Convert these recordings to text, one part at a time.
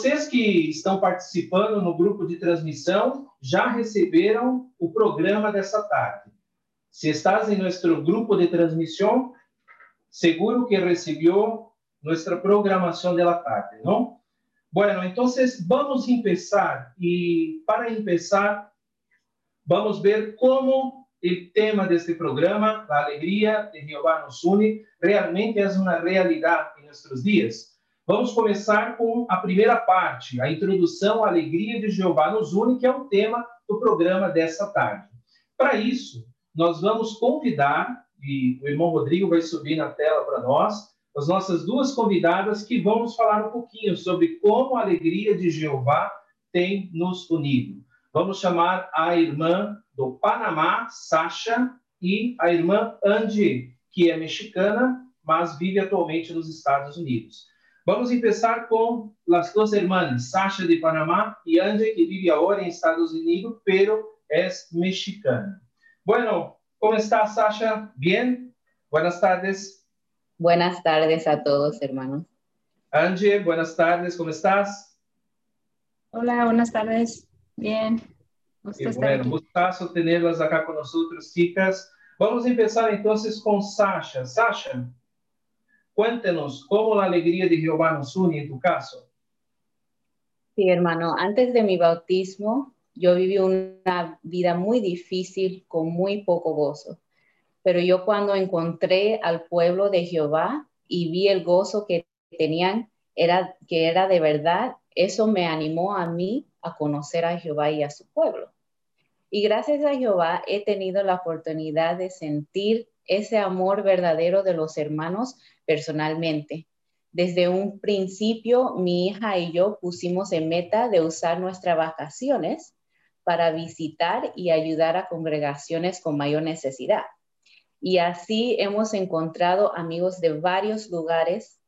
Vocês que estão participando no grupo de transmissão já receberam o programa dessa tarde. Se estás em nosso grupo de transmissão, seguro que recebeu nossa programação da tarde, não? Bueno, entonces vamos a empezar y para empezar vamos a ver cómo el tema de este programa, la alegría de Jehová nos une, realmente es una realidad en nuestros días. Vamos começar com a primeira parte, a introdução à alegria de Jeová nos une, que é o tema do programa dessa tarde. Para isso, nós vamos convidar, e o irmão Rodrigo vai subir na tela para nós, as nossas duas convidadas que vão nos falar um pouquinho sobre como a alegria de Jeová tem nos unido. Vamos chamar a irmã do Panamá, Sasha, e a irmã Andy, que é mexicana, mas vive atualmente nos Estados Unidos. Vamos começar com as duas irmãs, Sasha de Panamá e Andy, que vive agora em Estados Unidos, pero é mexicana. Bueno, como está, Sasha? Bien? Buenas tardes. Buenas tardes a todos, hermanos. Angie, buenas tardes, ¿cómo estás? Hola, buenas tardes. Bien. Qué bueno, gustazo tenerlas acá con nosotros, chicas. Vamos a empezar entonces con Sasha. Sasha, cuéntenos cómo la alegría de Jehová nos une en tu caso. Sí, hermano, antes de mi bautismo, yo viví una vida muy difícil con muy poco gozo. Pero yo cuando encontré al pueblo de Jehová y vi el gozo que tenían, era que era de verdad, eso me animó a mí a conocer a Jehová y a su pueblo. Y gracias a Jehová he tenido la oportunidad de sentir ese amor verdadero de los hermanos personalmente. Desde un principio, mi hija y yo pusimos en meta de usar nuestras vacaciones para visitar y ayudar a congregaciones con mayor necesidad. Y así hemos encontrado amigos de varios lugares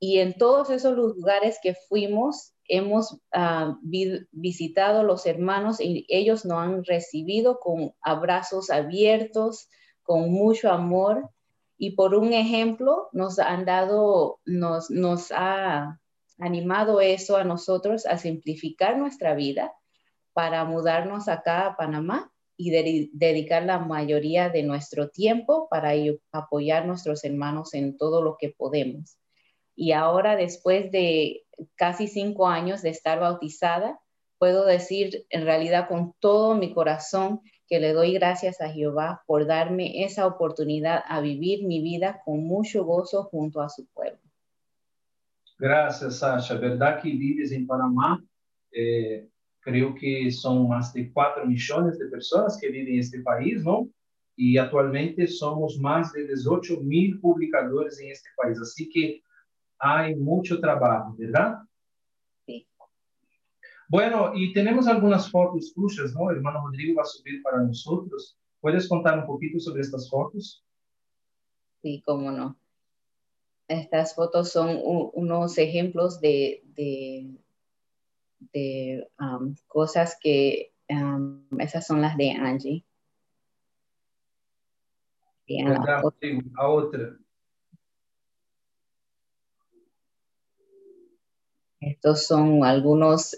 y en todos esos lugares que fuimos hemos uh, visitado los hermanos y ellos nos han recibido con abrazos abiertos, con mucho amor. Y por un ejemplo, nos han dado, nos, nos ha animado eso a nosotros a simplificar nuestra vida para mudarnos acá a Panamá y dedicar la mayoría de nuestro tiempo para apoyar a nuestros hermanos en todo lo que podemos. Y ahora, después de casi cinco años de estar bautizada, puedo decir en realidad con todo mi corazón que le doy gracias a Jehová por darme esa oportunidad a vivir mi vida con mucho gozo junto a su pueblo. Gracias, Sasha. ¿Verdad que vives en Panamá? Eh, creio que são mais de 4 milhões de pessoas que vivem neste país, não? E atualmente somos mais de 18 mil publicadores em este país, assim que há muito trabalho, verdade? Bueno, e temos algumas fotos tuyas, não? O irmão Rodrigo vai subir para nós. ¿Puedes contar um pouquinho sobre estas fotos? Sí, cómo no. Estas fotos son unos ejemplos de, de de um, cosas que um, esas son las de Angie. Y a otra. Estos son algunos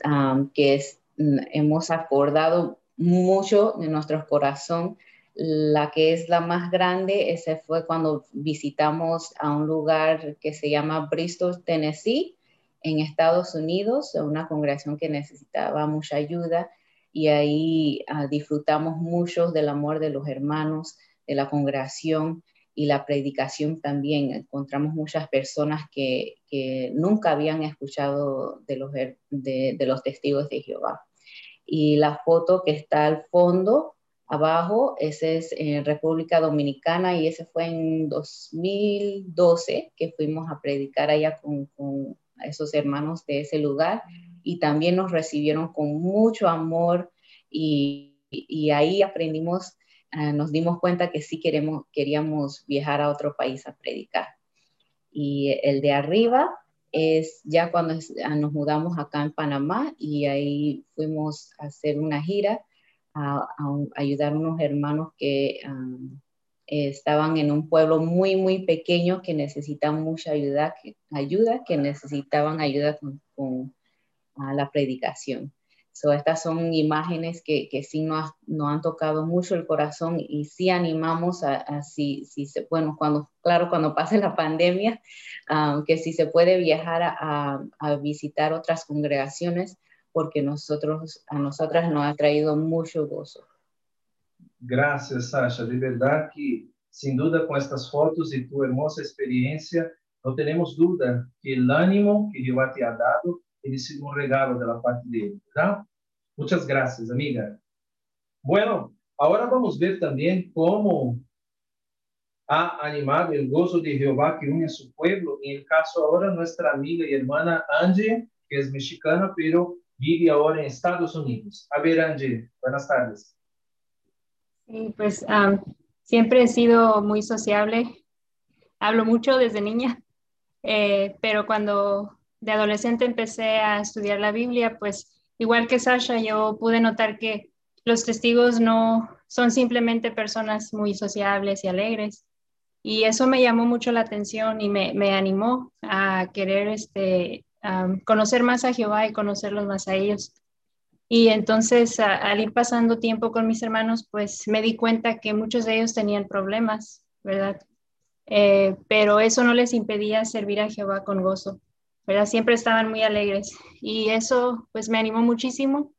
que es, hemos acordado mucho de nuestro corazón. La que es la más grande, ese fue cuando visitamos a un lugar que se llama Bristol, Tennessee en Estados Unidos, una congregación que necesitaba mucha ayuda y ahí uh, disfrutamos mucho del amor de los hermanos, de la congregación y la predicación también. Encontramos muchas personas que, que nunca habían escuchado de los, de, de los testigos de Jehová. Y la foto que está al fondo, abajo, ese es en República Dominicana y ese fue en 2012 que fuimos a predicar allá con, con esos hermanos de ese lugar y también nos recibieron con mucho amor y, y ahí aprendimos, uh, nos dimos cuenta que sí queremos, queríamos viajar a otro país a predicar. Y el de arriba es ya cuando uh, nos mudamos acá en Panamá y ahí fuimos a hacer una gira a, a, a ayudar a unos hermanos que um, estaban en un pueblo muy, muy pequeño que necesitaban mucha ayuda, que, ayuda, que necesitaban ayuda con, con la predicación. So, estas son imágenes que, que sí nos, no han tocado mucho el corazón y sí animamos a, si, si, se, bueno, cuando, claro, cuando pase la pandemia, um, que si se puede viajar a, a, visitar otras congregaciones, porque nosotros, a nosotras nos ha traído mucho gozo. Gracias, Sasha. De verdad que, sin duda, con estas fotos y tu hermosa experiencia, no tenemos duda que el ánimo que Jehová te ha dado sido um regalo da parte dele, tá? Muitas graças, amiga. Bueno, agora vamos ver também como ha animado o gozo de Jeová que une a su pueblo. El caso ahora, nuestra amiga y hermana Angie, que es mexicana, pero vive ahora en Estados Unidos. A ver, Angie, buenas tardes. Sí, pues siempre he sido muy sociable. Hablo mucho desde niña, eh, pero cuando de adolescente empecé a estudiar la Biblia, pues igual que Sasha, yo pude notar que los testigos no son simplemente personas muy sociables y alegres. Y eso me llamó mucho la atención y me, animó a querer este, conocer más a Jehová y conocerlos más a ellos. Y entonces, al ir pasando tiempo con mis hermanos, pues me di cuenta que muchos de ellos tenían problemas, ¿verdad? Eh, pero eso no les impedía servir a Jehová con gozo. Siempre estaban muy alegres y eso pues me animó muchísimo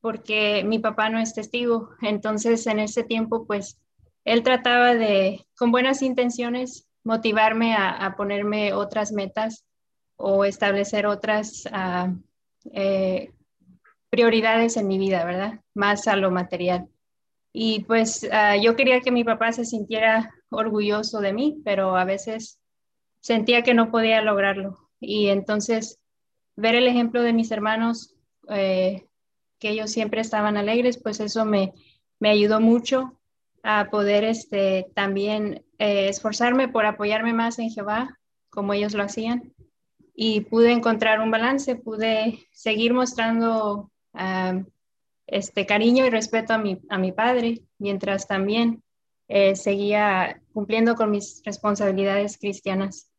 porque mi papá no es testigo, entonces en ese tiempo pues él trataba de, con buenas intenciones, motivarme a, ponerme otras metas o establecer otras ah, eh, prioridades en mi vida, ¿verdad? Más a lo material. Y pues ah, yo quería que mi papá se sintiera orgulloso de mí, pero a veces sentía que no podía lograrlo. Y entonces, ver el ejemplo de mis hermanos, eh, que ellos siempre estaban alegres, pues eso me, me ayudó mucho a poder este, también eh, esforzarme por apoyarme más en Jehová, como ellos lo hacían. Y pude encontrar un balance, pude seguir mostrando este cariño y respeto a mi, a mi padre, mientras también eh, seguía cumpliendo con mis responsabilidades cristianas.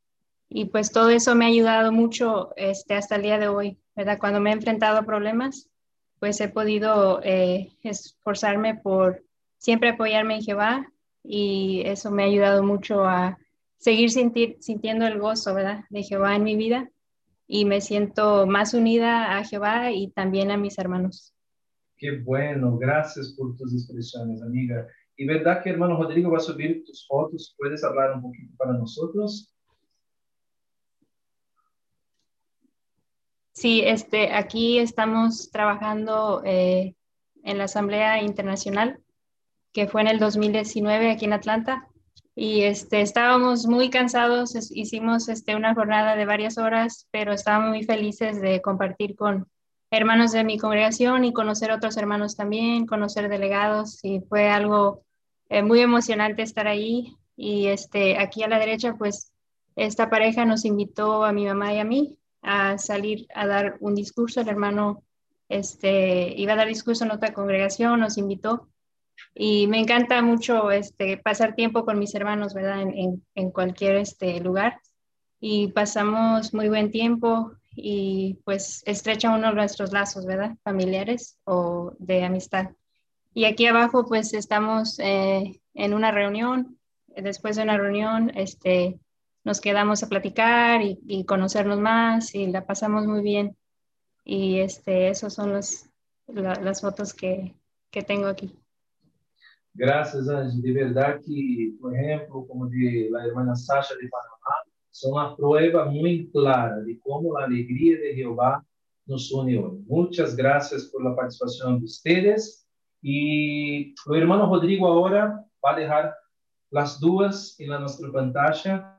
Y pues todo eso me ha ayudado mucho este, hasta el día de hoy, ¿verdad? Cuando me he enfrentado a problemas, pues he podido eh, esforzarme por siempre apoyarme en Jehová y eso me ha ayudado mucho a seguir sintiendo el gozo, ¿verdad? De Jehová en mi vida y me siento más unida a Jehová y también a mis hermanos. Qué bueno, gracias por tus expresiones, amiga. Y verdad que hermano Rodrigo va a subir tus fotos, ¿puedes hablar un poquito para nosotros? Sí, este, aquí estamos trabajando eh, en la Asamblea Internacional, que fue en el 2019 aquí en Atlanta. Y este, estábamos muy cansados, hicimos este, una jornada de varias horas, pero estábamos muy felices de compartir con hermanos de mi congregación y conocer otros hermanos también, conocer delegados, y fue algo eh, muy emocionante estar ahí. Y este, aquí a la derecha, pues esta pareja nos invitó a mi mamá y a mí a salir a dar un discurso. El hermano este, iba a dar discurso en otra congregación, nos invitó. Y me encanta mucho este, pasar tiempo con mis hermanos, ¿verdad? En, en, cualquier este, lugar. Y pasamos muy buen tiempo y pues estrecha uno nuestros lazos, ¿verdad? Familiares o de amistad. Y aquí abajo pues estamos eh, en una reunión. Después de una reunión, este, nos quedamos a platicar y, conocernos más y la pasamos muy bien. Y este, esos son los, las fotos que, que tengo aquí. Gracias, Angie. De verdad que, por ejemplo, como de la hermana Sasha de Panamá, son una prueba muy clara de cómo la alegría de Jehová nos hoy. Muchas gracias por la participación de ustedes. Y el hermano Rodrigo ahora va a dejar las dudas en la nuestra pantalla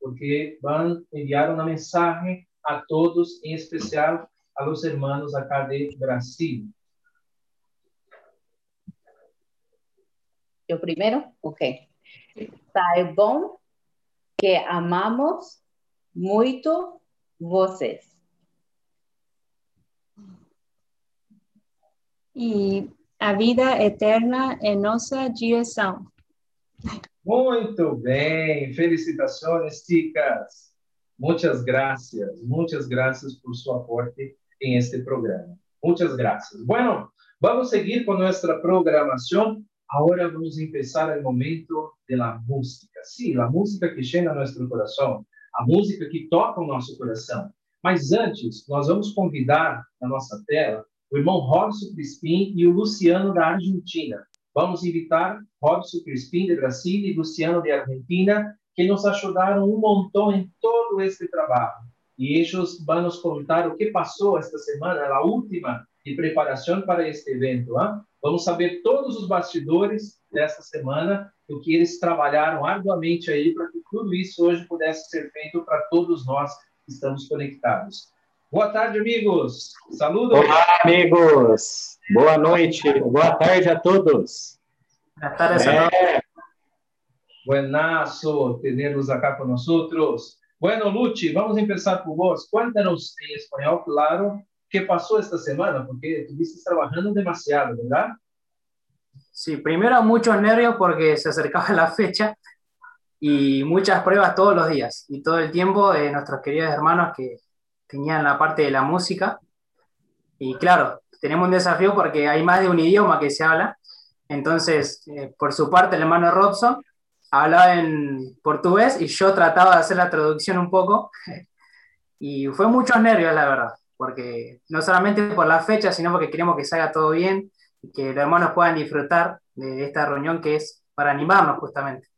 porque vão enviar uma mensagem a todos, em especial a los hermanos acá de Brasil. Eu primeiro? Ok. Saibam que amamos muito vocês. E a vida eterna é nossa direção. Muito bem, felicitações, chicas. Muitas graças, muitas graças por seu aporte en este programa. Muchas gracias. Bueno, vamos a seguir con nuestra programación. Ahora vamos a empezar el momento de la música. Sí, la música que llena nuestro corazón, a música que toca o nosso coração. Mas antes, nós vamos convidar na nossa tela o irmão Robson Crispim e o Luciano da Argentina. Vamos invitar Robson Crispim de Brasília e Luciano de Argentina, que nos ajudaram um montão em todo este trabalho. E eles vão nos contar o que passou esta semana, a última de preparação para este evento. Hein? Vamos saber todos os bastidores desta semana, o que eles trabalharam arduamente aí para que tudo isso hoje pudesse ser feito para todos nós que estamos conectados. Boa tarde, amigos. Saludos. Olá, amigos. Boa noite. Boa tarde a todos. Boa tarde. É. Buenazo tenerlos acá con nosotros. Bueno, Luchi, vamos a empezar por vos. Cuéntanos en español, claro, qué pasó esta semana, porque estuviste trabajando demasiado, ¿verdad? Sí, primero muchos nervios porque se acercaba la fecha y muchas pruebas todos los días y todo el tiempo de nuestros queridos hermanos que tenían la parte de la música. Y claro, tenemos un desafío porque hay más de un idioma que se habla. Entonces, eh, por su parte, el hermano Robson hablaba en portugués y yo trataba de hacer la traducción un poco. Y fue muchos nervios, la verdad, porque no solamente por la fecha, sino porque queremos que salga todo bien y que los hermanos puedan disfrutar de esta reunión que es para animarnos justamente.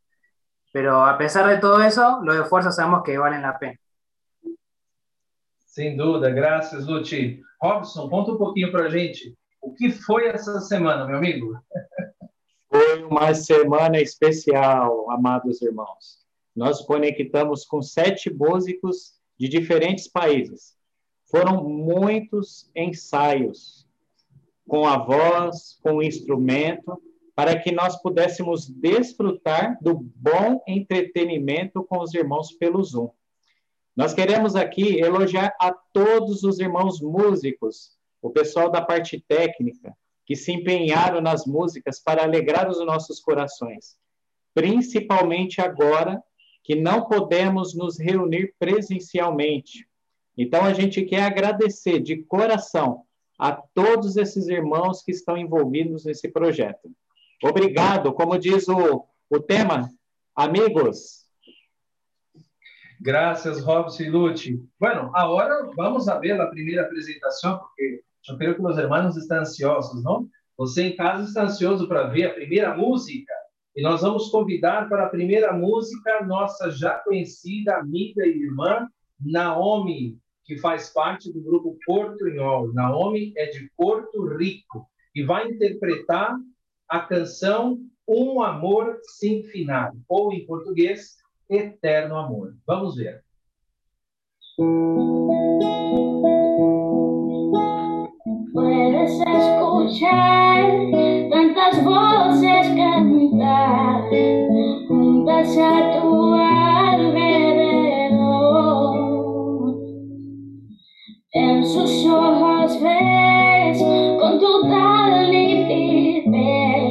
Pero a pesar de todo eso, los esfuerzos sabemos que valen la pena. Sem dúvida, graças, Luti. Robson, conta um pouquinho para a gente. O que foi essa semana, meu amigo? Foi uma semana especial, amados irmãos. Nós conectamos com sete músicos de diferentes países. Foram muitos ensaios com a voz, com o instrumento, para que nós pudéssemos desfrutar do bom entretenimento com os irmãos pelo Zoom. Nós queremos aqui elogiar a todos os irmãos músicos, o pessoal da parte técnica, que se empenharam nas músicas para alegrar os nossos corações, principalmente agora que não podemos nos reunir presencialmente. Então a gente quer agradecer de coração a todos esses irmãos que estão envolvidos nesse projeto. Obrigado, como diz o, o tema, amigos. Graças, Robson e Lute. Bueno, agora vamos a ver a primeira apresentação, porque eu creio que os irmãos estão ansiosos, não? Você em casa está ansioso para ver a primeira música? E nós vamos convidar para a primeira música nossa já conhecida amiga e irmã Naomi, que faz parte do grupo Portunhol. Naomi é de Porto Rico e vai interpretar a canção Um Amor Sem Final, ou em português, Eterno Amor. Vamos ver. Puedes escuchar tantas voces cantar juntas a tu alrededor. En sus ojos ves con total nitidez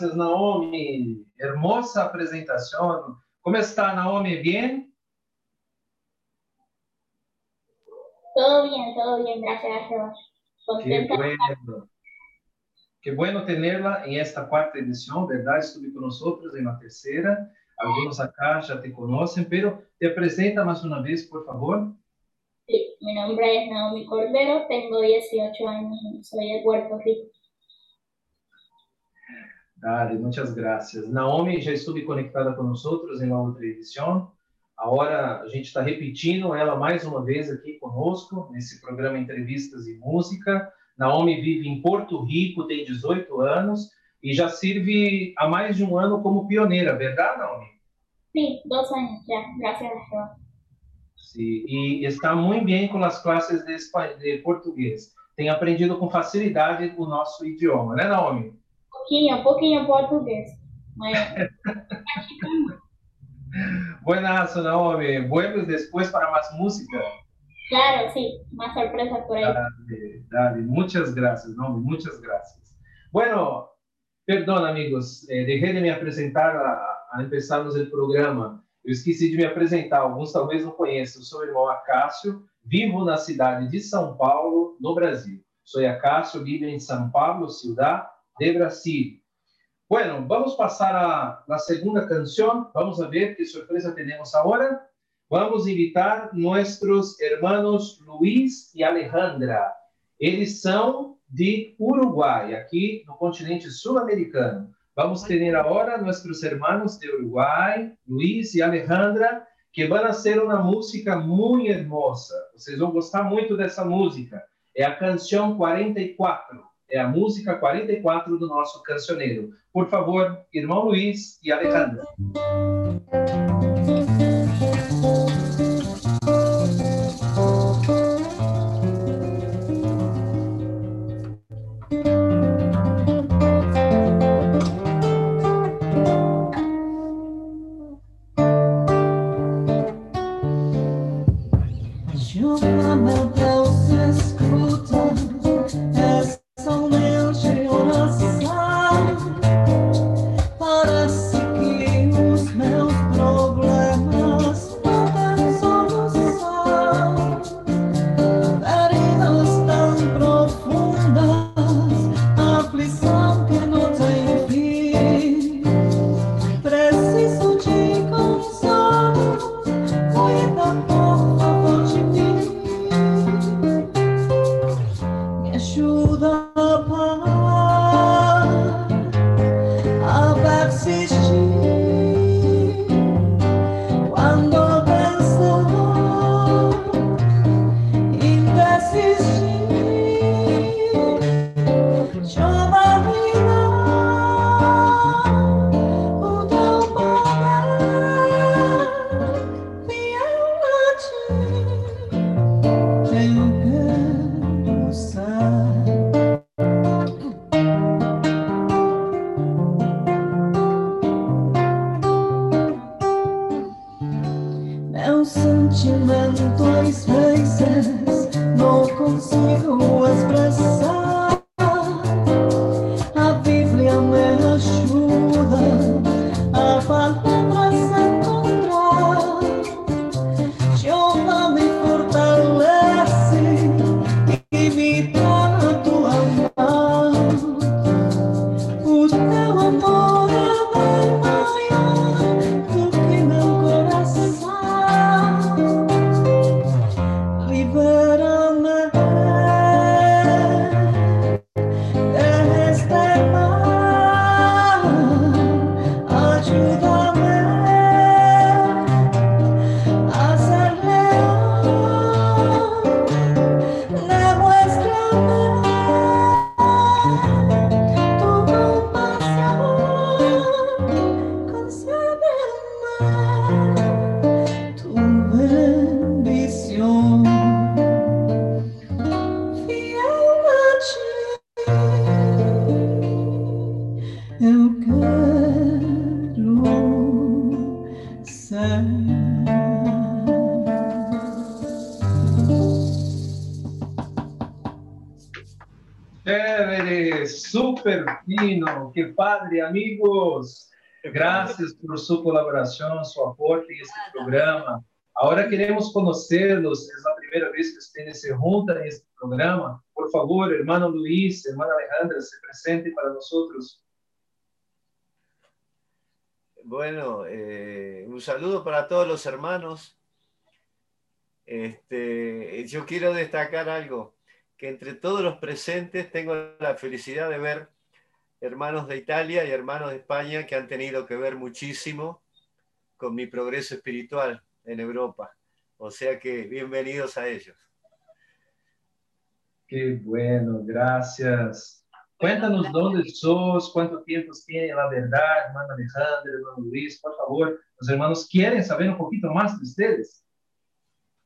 Graças Naomi. Hermosa apresentação. Como está Naomi? Bien? Todo bien, todo bien, gracias a Dios. Qué Contenta. bueno. Qué bueno tenerla en esta cuarta edición, ¿verdad? Estuve con nosotros en la tercera. Algunos acá ya te conocen, pero te presenta más una vez, por favor. Sí, mi nombre es Naomi Cordero, tengo 18 años soy de Puerto Rico. Dale, muchas gracias. Naomi já estuve conectada com nós em uma outra edição. Agora a gente está repetindo ela mais uma vez aqui conosco, nesse programa Entrevistas e Música. Naomi vive em Porto Rico, tem 18 anos e já sirve há mais de um ano como pioneira, verdade, Naomi? Sí, dos años ya, gracias a Dios. Sim, e está muito bem com as classes de português. Tem aprendido com facilidade o nosso idioma, né, Naomi? Poquillo, poquillo portugués. Muy bien. Buenazo, Naomi. Vuelves depois para mais música. Claro, sí, más sorpresas por ahí. Dale, dale. Muchas gracias, Naomi, muchas gracias. Bueno, perdón, amigos, eh, dejé de me apresentar a, a empezarmos o programa. Eu esqueci de me apresentar, alguns talvez não conheçam. Eu sou o irmão Acácio, vivo na cidade de São Paulo, no Brasil. Sou Acácio, vivo em São Paulo, ciudad de Brasil. Bueno, vamos passar a la segunda canción. Vamos a ver qué sorpresa tenemos ahora. Vamos invitar nossos hermanos Luiz e Alejandra. Eles são de Uruguai, aqui no continente sul-americano. Vamos ter agora nossos hermanos de Uruguai, Luiz e Alejandra, que vão fazer uma música muito hermosa. Vocês vão gostar muito dessa música. É a canção 44. É a música 44 do nosso cancioneiro. Por favor, irmão Luiz e Alejandra. Super fino, que padre, amigos. Gracias por su colaboración, su aporte en este programa. Ahora queremos conocerlos, es la primera vez que ustedes se juntan en este programa. Por favor, hermano Luis, hermana Alejandra, se presente para nosotros. Bueno, eh, un saludo para todos los hermanos. Este, yo quiero destacar algo, que entre todos los presentes tengo la felicidad de ver hermanos de Italia y hermanos de España que han tenido que ver muchísimo con mi progreso espiritual en Europa. O sea que bienvenidos a ellos. Qué bueno, gracias. Cuéntanos dónde sos, cuánto tiempo tiene la verdad, hermano Alejandro, hermano Luis, por favor. Los hermanos quieren saber un poquito más de ustedes.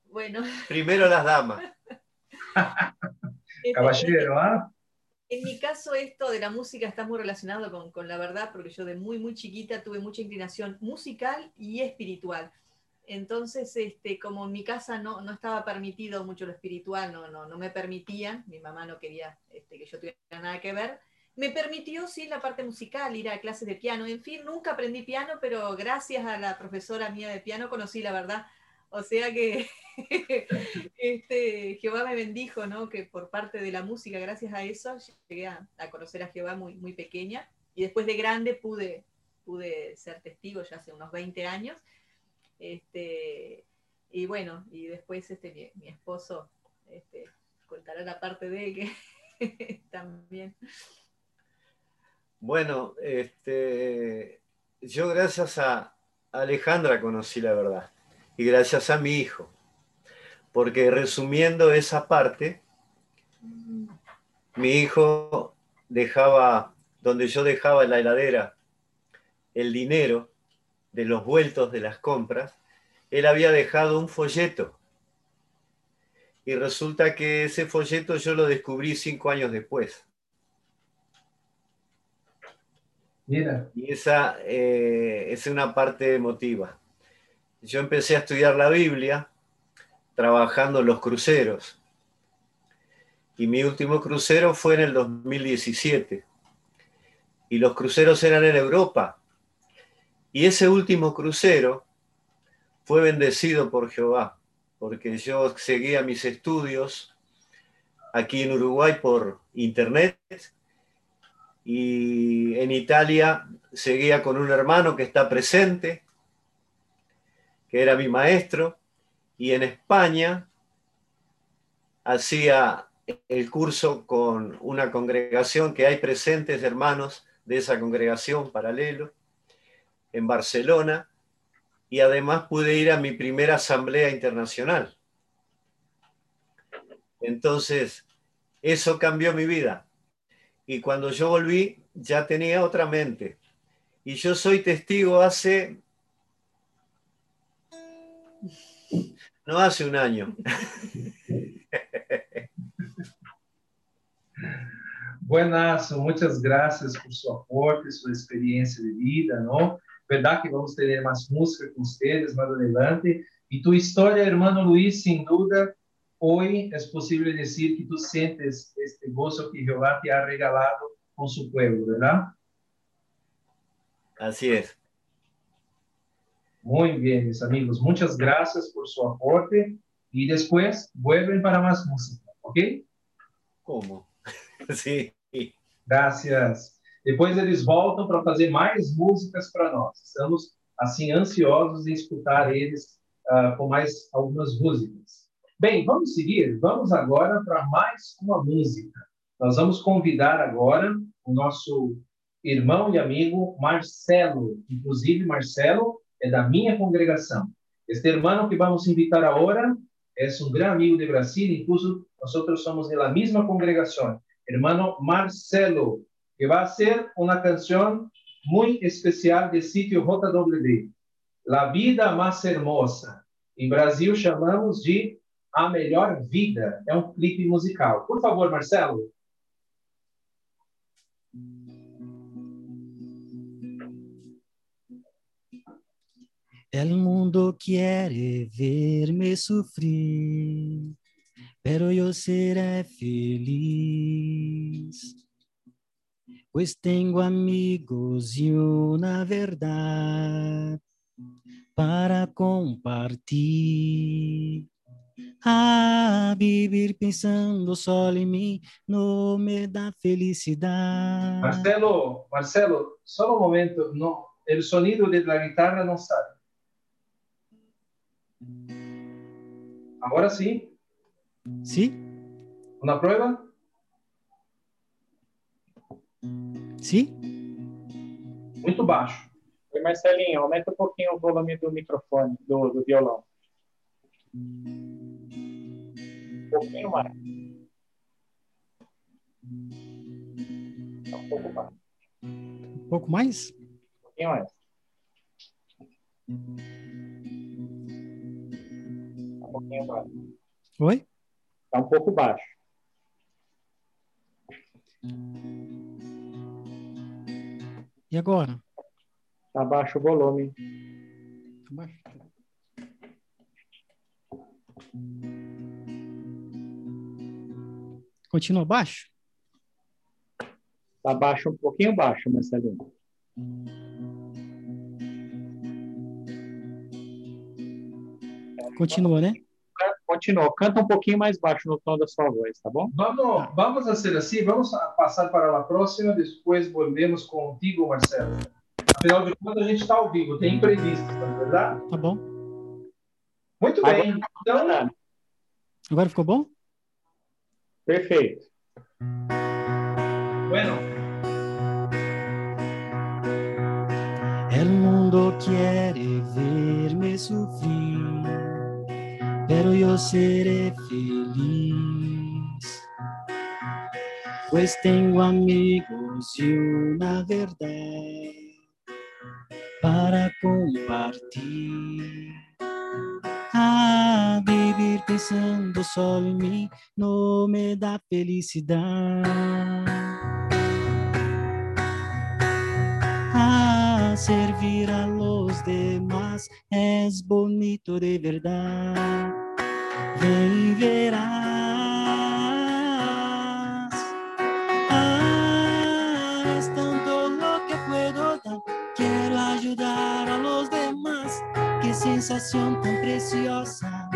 Bueno, Primero las damas. este, Caballero, ¿ah? En mi caso, esto de la música está muy relacionado con, con la verdad, porque yo de muy, muy chiquita tuve mucha inclinación musical y espiritual. Entonces, este, como en mi casa no, no estaba permitido mucho lo espiritual, no, no, no me permitían, mi mamá no quería este, que yo tuviera nada que ver, me permitió sí la parte musical, ir a clases de piano, en fin, nunca aprendí piano, pero gracias a la profesora mía de piano conocí la verdad. O sea que este, Jehová me bendijo, ¿no? Que por parte de la música, gracias a eso, llegué a, conocer a Jehová muy, muy pequeña. Y después de grande pude, pude ser testigo ya hace unos 20 años. Este, y bueno, y después este, mi, mi esposo este, contará la parte de él que también. Bueno, este, yo gracias a Alejandra conocí la verdad y gracias a mi hijo, porque resumiendo esa parte, mi hijo dejaba, donde yo dejaba en la heladera el dinero de los vueltos de las compras, él había dejado un folleto. Y resulta que ese folleto yo lo descubrí cinco años después. Mira, Y esa eh, es una parte emotiva. Yo empecé a estudiar la Biblia trabajando en los cruceros. Y mi último crucero fue en el 2017. Y los cruceros eran en Europa. Y ese último crucero fue bendecido por Jehová, porque yo seguía mis estudios aquí en Uruguay por internet y en Italia seguía con un hermano que está presente, que era mi maestro, y en España hacía el curso con una congregación que hay presentes hermanos de esa congregación paralelo en Barcelona y además pude ir a mi primera asamblea internacional. Entonces, eso cambió mi vida. Y cuando yo volví, ya tenía otra mente. Y yo soy testigo hace... No hace un año. buenazo, muchas gracias por su aporte, su experiencia de vida, ¿no? Verdad que vamos tener más música con ustedes más adelante. Y tu historia, hermano Luis, sin duda, hoy es posible decir que tú sientes este gozo que Jehová te ha regalado con su pueblo, ¿verdad? Así es. Muy bien, mis amigos. Muchas gracias por su aporte. Y después vuelven para más música, ¿ok? ¿Cómo? Sí. Gracias. Depois eles voltam para fazer mais músicas para nós. Estamos assim ansiosos em escutar eles ah, com mais algumas músicas. Bem, vamos seguir. Vamos agora para mais uma música. Nós vamos convidar agora o nosso irmão e amigo Marcelo. Inclusive, Marcelo é da minha congregação. Este hermano que vamos invitar agora é um grande amigo de Brasil, incluso nós somos de la misma congregação. Hermano Marcelo, que vai ser uma canção muito especial de sítio JWD. La Vida Mais Hermosa. Em Brasil chamamos de A Melhor Vida. É um clipe musical. Por favor, Marcelo. El mundo quiere verme sufrir, pero yo seré feliz. Pues tengo amigos y una verdad para compartir. Ah, vivir pensando só em mim não me dá felicidade. Marcelo, Marcelo, solo un momento, no, el sonido de la guitarra no sale. Ahora sí, Sim? una prueba. Sim? Muito baixo. Oi, Marcelinho, aumenta um pouquinho o volume do microfone, do, do violão. Um pouquinho mais. Um pouco mais. Um pouco mais? Um pouquinho mais. Pouquinho mais. Oi? Tá um pouco baixo. E agora? Tá baixo o volume. Abaixo. Continua baixo? Tá baixo, um pouquinho baixo, Marcelinho. Continua, né? Continua. Canta um pouquinho mais baixo no tom da sua voz, tá bom? Vamos, vamos hacer así, vamos a pasar para la próxima, después volvemos contigo, Marcelo. Afinal de contas, a gente está ao vivo, tem imprevistos, não é verdade? Tá bom. Muito bem, então, Agora ficou bom? Perfeito. bueno, El mundo quiere verme sufrir, pero yo seré feliz, pues tengo amigos y una verdad para compartir. Ah, vivir pensando solo en mí no me da felicidad. Ah, servir a los demás es bonito de verdad. Y verás. Ah, es tanto lo que puedo dar. Quiero ayudar a los demás. Qué sensación tan preciosa.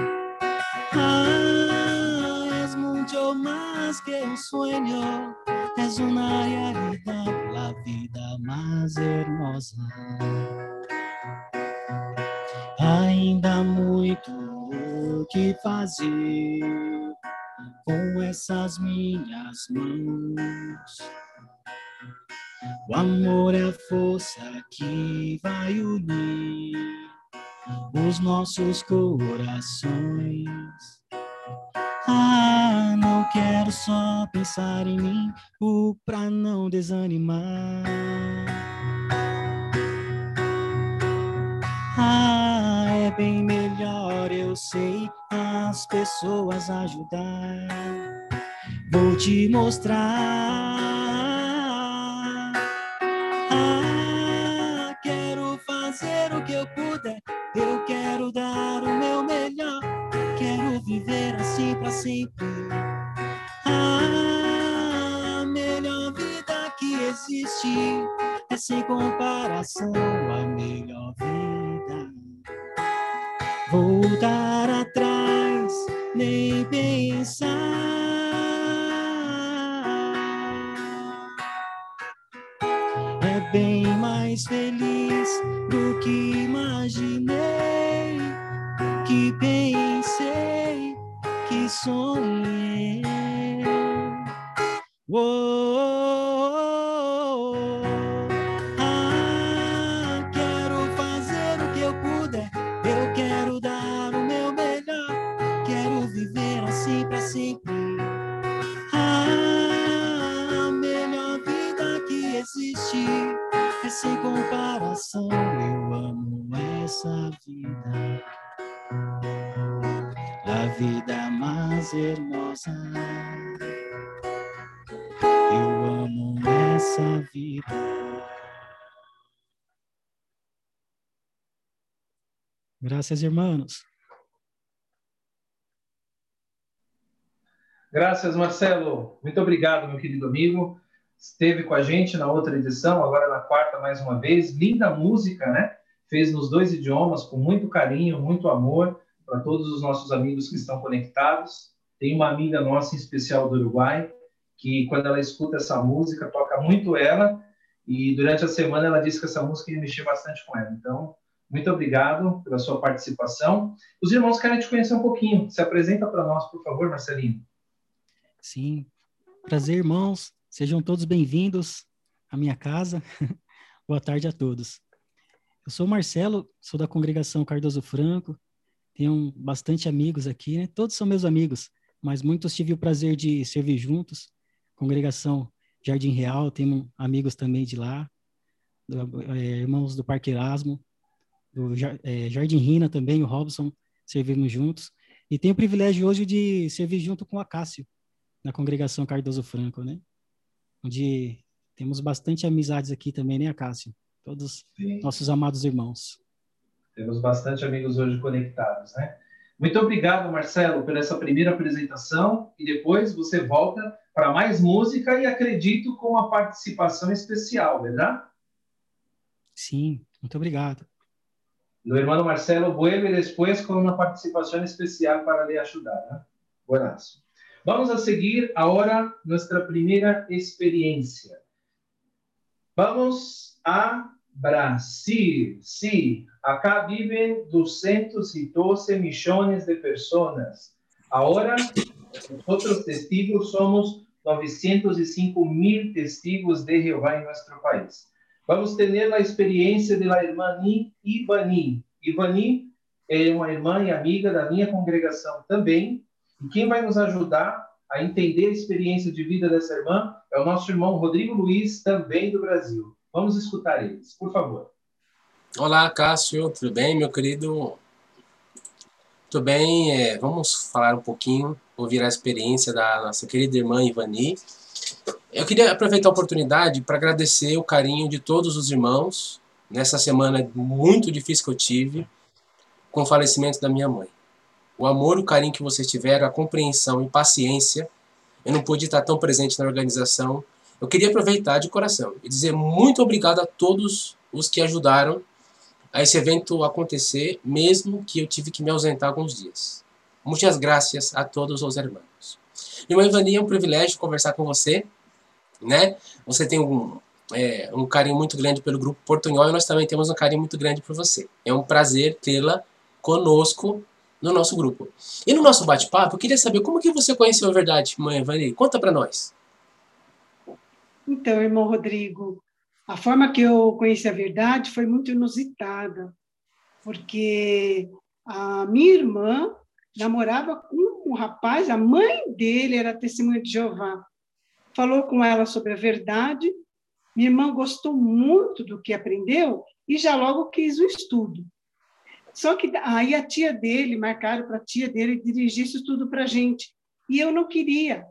Ah, es mucho más que un sueño. Es una realidad, la vida más hermosa. Ainda muito o que fazer com essas minhas mãos. O amor é a força que vai unir os nossos corações. Ah, não quero só pensar em mim, o pra não desanimar. Ah, é bem melhor, eu sei, as pessoas ajudar. Vou te mostrar. Ah, quero fazer o que eu puder, eu quero dar o meu melhor. Quero viver assim pra sempre. Ah, melhor vida que existe é sem comparação a melhor vida. Voltar atrás, nem pensar. É bem mais feliz do que imaginei, que pensei, que sonhei. Uou, existe é sem comparação. Eu amo essa vida, a vida mais hermosa. Eu amo essa vida. Graças, irmãos. Graças, Marcelo. Muito obrigado, meu querido amigo. Esteve com a gente na outra edição, agora na quarta mais uma vez. Linda música, né? Fez nos dois idiomas, com muito carinho, muito amor, para todos os nossos amigos que estão conectados. Tem uma amiga nossa em especial do Uruguai, que quando ela escuta essa música, toca muito ela, e durante a semana ela disse que essa música ia mexer bastante com ela. Então, muito obrigado pela sua participação. Os irmãos querem te conhecer um pouquinho. Se apresenta para nós, por favor, Marcelinho. Sim. Prazer, irmãos. Sejam todos bem-vindos à minha casa. Boa tarde a todos. Eu sou Marcelo, sou da congregação Cardoso Franco. Tenho bastante amigos aqui, né? Todos são meus amigos, mas muitos tive o prazer de servir juntos. Congregação Jardim Real, tenho amigos também de lá, do, é, irmãos do Parque Erasmo, do é, Jardim Rina também, o Robson, servimos juntos. E tenho o privilégio hoje de servir junto com a Cássio, na congregação Cardoso Franco, né? Onde temos bastante amizades aqui também, né, Cássio? Todos Sim. nossos amados irmãos. Temos bastante amigos hoje conectados, né? Muito obrigado, Marcelo, por essa primeira apresentação e depois você volta para mais música e acredito com uma participação especial, verdade? Sim, muito obrigado. O irmão Marcelo vuelve depois com uma participação especial para lhe ajudar. ¿eh? Buenas. Vamos a seguir ahora nuestra primera experiencia. Vamos a Brasil. Sí, acá viven 212 millones de personas. Ahora, nosotros testigos somos 905 mil testigos de Jehová en nuestro país. Vamos ter a experiência da irmã Ivani. Ivani é uma irmã e amiga da minha congregação também, e quem vai nos ajudar a entender a experiência de vida dessa irmã é o nosso irmão Rodrigo Luiz, também do Brasil. Vamos escutar eles, por favor. Olá, Cássio, tudo bem, meu querido? Tudo bem, é, vamos falar um pouquinho, ouvir a experiência da nossa querida irmã Ivani. Eu queria aproveitar a oportunidade para agradecer o carinho de todos os irmãos nessa semana muito difícil que eu tive com o falecimento da minha mãe o amor, o carinho que vocês tiveram, a compreensão e paciência. Eu não pude estar tão presente na organização. Eu queria aproveitar de coração e dizer muito obrigado a todos os que ajudaram a esse evento acontecer, mesmo que eu tive que me ausentar alguns dias. Muitas graças a todos os irmãos. Irmã Ivani, é um privilégio conversar com você, né? Você tem um, é, um carinho muito grande pelo Grupo Portunhol e nós também temos um carinho muito grande por você. É um prazer tê-la conosco no nosso grupo. E no nosso bate-papo, eu queria saber como que você conheceu a verdade, mãe Vani? Conta para nós. Então, irmão Rodrigo, a forma que eu conheci a verdade foi muito inusitada, porque a minha irmã namorava com um rapaz, a mãe dele era testemunha de Jeová. Falou com ela sobre a verdade, minha irmã gostou muito do que aprendeu e já logo quis o estudo. Só que aí a tia dele, marcaram para a tia dele dirigir isso tudo para a gente. E eu não queria.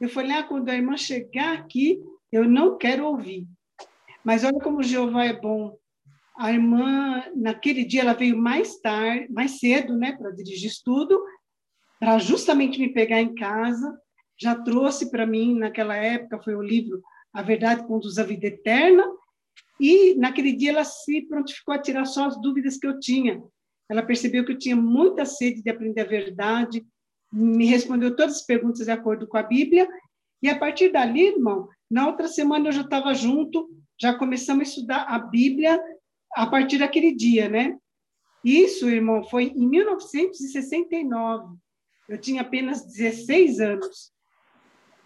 Eu falei, ah, quando a irmã chegar aqui, eu não quero ouvir. Mas olha como Jeová é bom. A irmã, naquele dia, ela veio mais tarde, mais cedo, né, para dirigir estudo, para justamente me pegar em casa. Já trouxe para mim, naquela época, foi o livro A Verdade Conduz a Vida Eterna. E naquele dia ela se prontificou a tirar só as dúvidas que eu tinha. Ela percebeu que eu tinha muita sede de aprender a verdade, me respondeu todas as perguntas de acordo com a Bíblia, e a partir dali, irmão, na outra semana eu já estava junto, já começamos a estudar a Bíblia a partir daquele dia, né? Isso, irmão, foi em 1969. Eu tinha apenas 16 anos.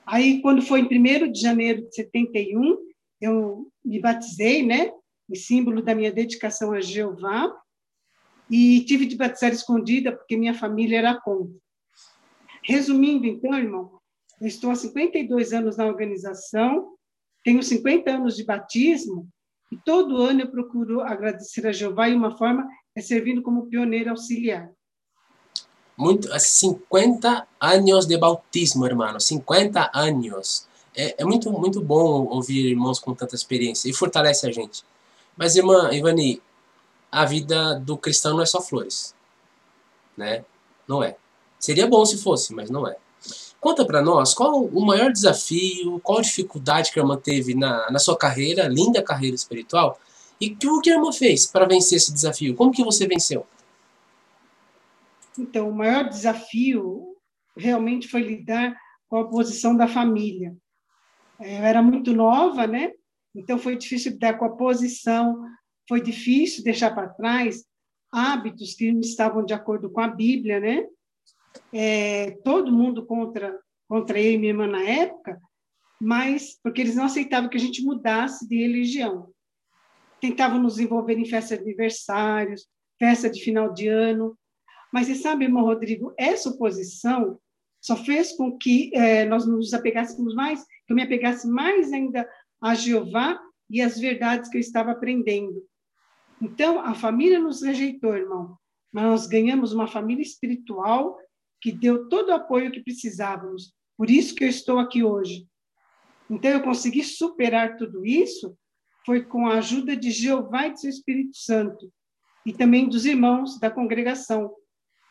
Aí, quando foi em 1 de janeiro de 71, eu me batizei, né? Em símbolo da minha dedicação a Jeová e tive de batizar escondida porque minha família era contra. Resumindo, então, irmão, eu estou há 52 anos na organização, tenho 50 anos de batismo e todo ano eu procuro agradecer a Jeová e uma forma é servindo como pioneiro auxiliar. Muito, 50 anos de bautismo, irmão, 50 anos. É, é, muito, muito bom ouvir irmãos com tanta experiência e fortalece a gente. Mas, irmã Ivani, a vida do cristão não é só flores, né? Não é. Seria bom se fosse, mas não é. Conta para nós qual o maior desafio, qual a dificuldade que a irmã teve na, na sua carreira, linda carreira espiritual, e o que a irmã fez para vencer esse desafio? Como que você venceu? Então, o maior desafio realmente foi lidar com a oposição da família. Eu era muito nova, né? Então foi difícil lidar com a posição, foi difícil deixar para trás hábitos que não estavam de acordo com a Bíblia, né? É, todo mundo contra contra eu e minha irmã na época, mas porque eles não aceitavam que a gente mudasse de religião. Tentavam nos envolver em festa de aniversários, festa de final de ano. Mas você sabe, irmão Rodrigo, essa oposição só fez com que é, nós nos apegássemos mais, que eu me apegasse mais ainda a Jeová e as verdades que eu estava aprendendo. Então, a família nos rejeitou, irmão, mas nós ganhamos uma família espiritual que deu todo o apoio que precisávamos. Por isso que eu estou aqui hoje. Então, eu consegui superar tudo isso foi com a ajuda de Jeová e do seu Espírito Santo e também dos irmãos da congregação,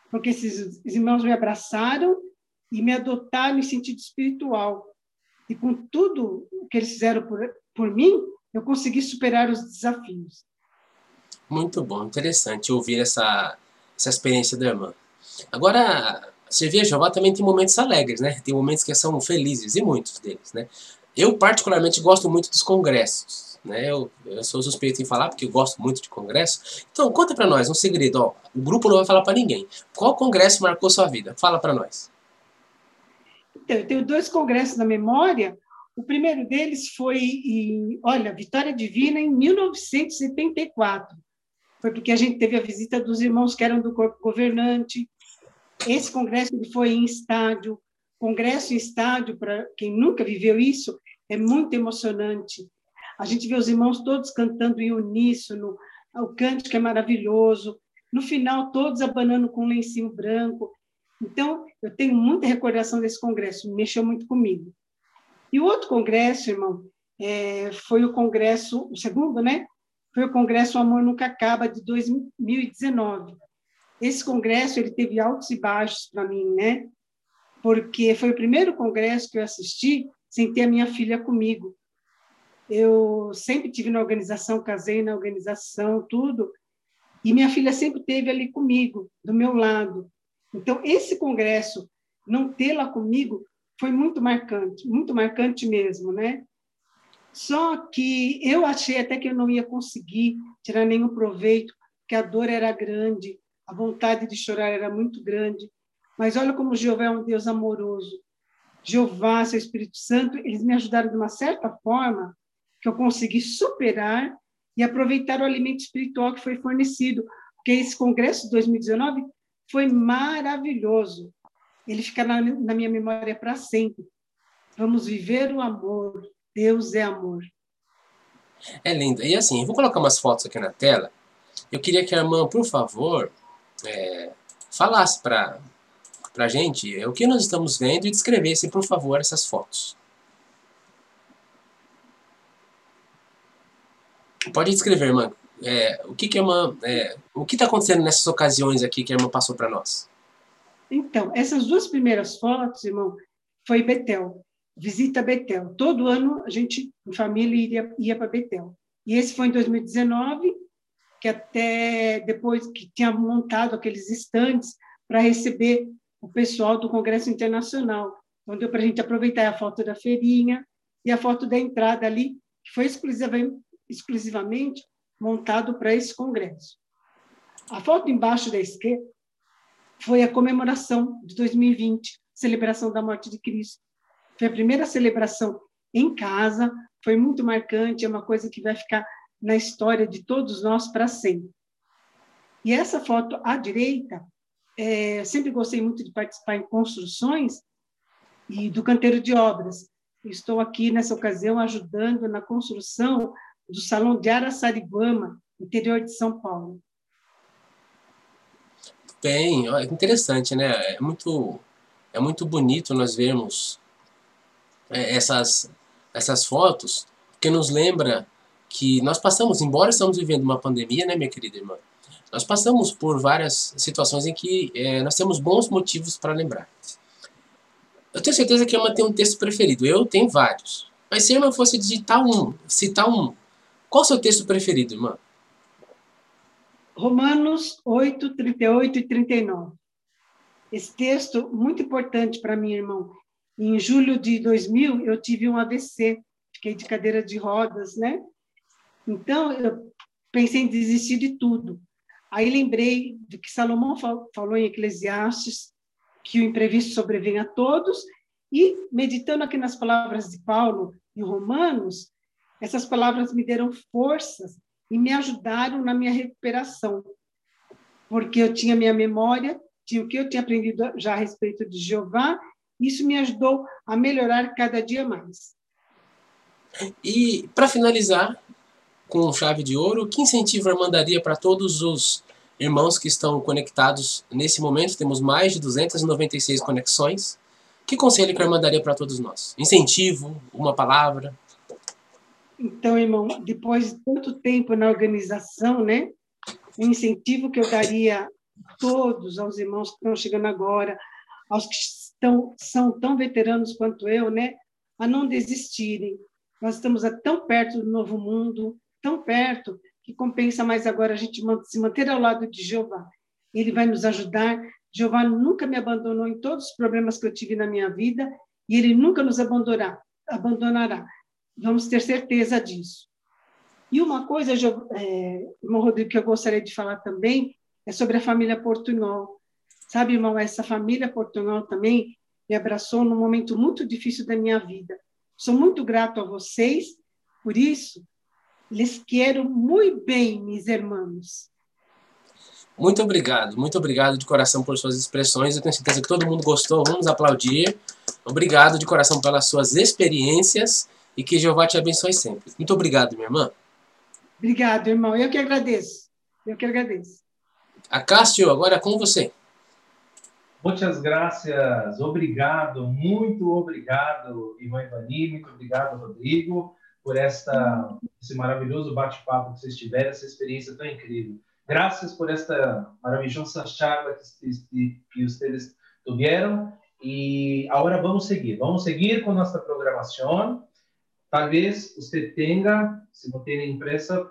porque esses irmãos me abraçaram e me adotaram em sentido espiritual. E com tudo o que eles fizeram por, por mim, eu consegui superar os desafios. Muito bom, interessante ouvir essa, essa experiência da irmã. Agora, servir a Jeová também tem momentos alegres, né? Tem momentos que são felizes, e muitos deles, né? Eu, particularmente, gosto muito dos congressos, né? Eu, eu sou suspeito em falar, porque eu gosto muito de congresso. Então, conta para nós um segredo, ó. O grupo não vai falar para ninguém. Qual congresso marcou sua vida? Fala para nós. Então, eu tenho dois congressos na memória. O primeiro deles foi, em, olha, Vitória Divina, em 1974. Foi porque a gente teve a visita dos irmãos que eram do corpo governante. Esse congresso foi em estádio. Congresso em estádio, para quem nunca viveu isso, é muito emocionante. A gente vê os irmãos todos cantando em uníssono, o cântico é maravilhoso. No final, todos abanando com um lencinho branco. Então, eu tenho muita recordação desse congresso, mexeu muito comigo. E o outro congresso, irmão, é, foi o congresso, o segundo, né? Foi o congresso Amor Nunca Acaba, de 2019. Esse congresso, ele teve altos e baixos para mim, né? Porque foi o primeiro congresso que eu assisti sem ter a minha filha comigo. Eu sempre tive na organização, casei na organização, tudo, e minha filha sempre teve ali comigo, do meu lado. Então, esse congresso, não tê-la comigo, foi muito marcante, muito marcante mesmo, né? Só que eu achei até que eu não ia conseguir tirar nenhum proveito, porque a dor era grande, a vontade de chorar era muito grande. Mas olha como Jeová é um Deus amoroso. Jeová, seu Espírito Santo, eles me ajudaram de uma certa forma que eu consegui superar e aproveitar o alimento espiritual que foi fornecido. Porque esse congresso de 2019 foi maravilhoso. Ele fica na, na minha memória para sempre. Vamos viver o amor. Deus é amor. É lindo. E assim, eu vou colocar umas fotos aqui na tela. Eu queria que a irmã, por favor, é, falasse para a gente o que nós estamos vendo e descrevesse, por favor, essas fotos. Pode descrever, irmã. É, o que, que a irmã. É, o que está acontecendo nessas ocasiões aqui que a irmã passou para nós? Então, essas duas primeiras fotos, irmão, foi Betel, visita Betel. Todo ano a gente, em família, iria, ia para Betel. E esse foi em 2019, que até depois que tinha montado aqueles estandes para receber o pessoal do Congresso Internacional. Então, deu para a gente aproveitar a foto da feirinha e a foto da entrada ali, que foi exclusivamente, exclusivamente montado para esse congresso. A foto embaixo da esquerda foi a comemoração de 2020, celebração da morte de Cristo. Foi a primeira celebração em casa, foi muito marcante, é uma coisa que vai ficar na história de todos nós para sempre. E essa foto à direita, é, sempre gostei muito de participar em construções e do canteiro de obras. Estou aqui nessa ocasião ajudando na construção do Salão de Araçariguama, interior de São Paulo. Bem, interessante, né? É muito, é muito bonito nós vermos é, essas, essas fotos, porque nos lembra que nós passamos, embora estamos vivendo uma pandemia, né, minha querida irmã? Nós passamos por várias situações em que é, nós temos bons motivos para lembrar. Eu tenho certeza que a irmã tem um texto preferido. Eu tenho vários. Mas se a irmã fosse digitar um, citar um, qual o seu texto preferido, irmã? Romanos 8, 38 e 39. Esse texto, muito importante para mim, irmão. Em julho de 2000, eu tive um AVC, fiquei de cadeira de rodas, né? Então, eu pensei em desistir de tudo. Aí lembrei do que Salomão falou em Eclesiastes, que o imprevisto sobrevém a todos, e meditando aqui nas palavras de Paulo em Romanos, essas palavras me deram forças e me ajudaram na minha recuperação, porque eu tinha minha memória, tinha o que eu tinha aprendido já a respeito de Jeová, isso me ajudou a melhorar cada dia mais. E, para finalizar, com chave de ouro, que incentivo a irmã daria para todos os irmãos que estão conectados nesse momento? Temos mais de 296 conexões. Que conselho que a irmã daria para todos nós? Incentivo, uma palavra? Então, irmão, depois de tanto tempo na organização, né, o incentivo que eu daria a todos, aos irmãos que estão chegando agora, aos que estão, são tão veteranos quanto eu, né, a não desistirem. Nós estamos tão perto do novo mundo, tão perto, que compensa mais agora a gente se manter ao lado de Jeová. Ele vai nos ajudar. Jeová nunca me abandonou em todos os problemas que eu tive na minha vida e ele nunca nos abandonará. abandonará. Vamos ter certeza disso. E uma coisa, é, irmão Rodrigo, que eu gostaria de falar também é sobre a família Portunhol. Sabe, irmão, essa família Portunhol também me abraçou num momento muito difícil da minha vida. Sou muito grato a vocês por isso, Les quero muito bem, meus irmãos. Muito obrigado, muito obrigado de coração por suas expressões. Eu tenho certeza que todo mundo gostou. Vamos aplaudir. Obrigado de coração pelas suas experiências e que Jeová te abençoe sempre. Muito obrigado, minha irmã. Obrigado, irmão. Eu que agradeço. Eu que agradeço. Acácio, agora é com você. Muitas graças, obrigado, muito obrigado, irmã Ivani, muito obrigado, Rodrigo por esta, esse maravilhoso bate-papo que vocês tiveram, essa experiência tão incrível. Graças por esta maravilhosa charla que, que, que vocês tiveram. E agora vamos seguir. Vamos seguir com nossa programação. Talvez você tenha, se não tem impressa,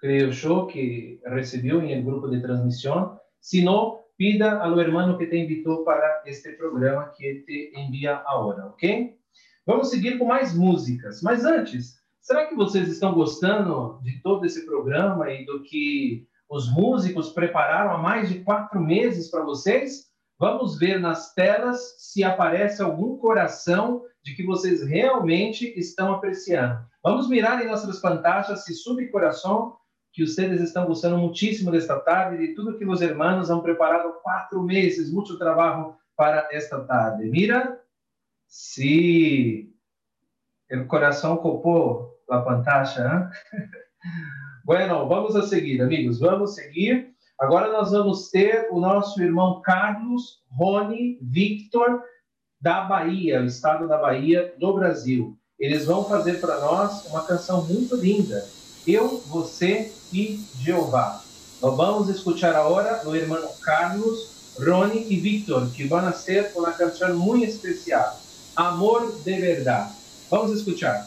creio eu que recebeu em grupo de transmissão. Se não, pida ao irmão que te invitou para este programa que te envia agora, ok? Vamos seguir com mais músicas. Mas antes, será que vocês estão gostando de todo esse programa e do que os músicos prepararam há mais de quatro meses para vocês? Vamos ver nas telas se aparece algum coração de que vocês realmente estão apreciando. Vamos mirar em nossas pantallas se sube coração que vocês estão gostando muitíssimo desta tarde e de tudo que os irmãos han preparado quatro meses, muito trabalho para esta tarde. Mira, Sí, el coração copou a pantalla. ¿eh? bueno, vamos a seguir, amigos, vamos seguir. Agora nós vamos ter o nosso irmão Carlos Rony Victor, da Bahia, o estado da Bahia, do Brasil. Eles vão fazer para nós uma canção muito linda. Eu, você e Jeová. Nós vamos escutar agora o irmão Carlos, Rony e Victor, que vão ser uma canção muito especial. Amor de verdade. Vamos escutar.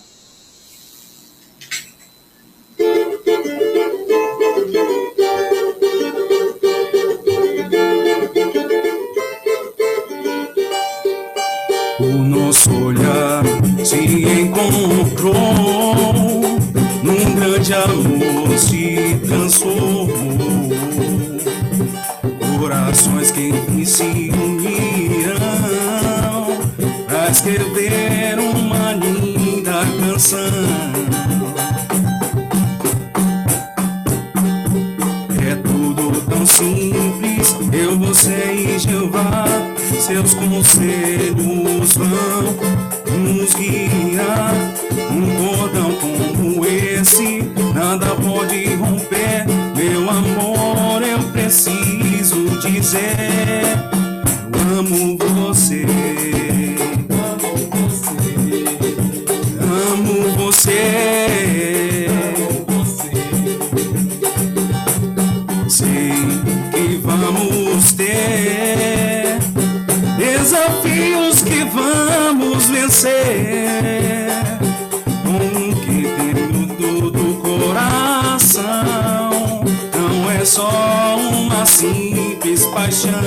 Se transformou. Corações que se uniram escrever uma linda canção. É tudo tão simples, eu, você e Jeová, seus conselhos vão nos guiar. Um cordão como nada pode romper. Meu amor, eu preciso dizer, amo você. Paixão.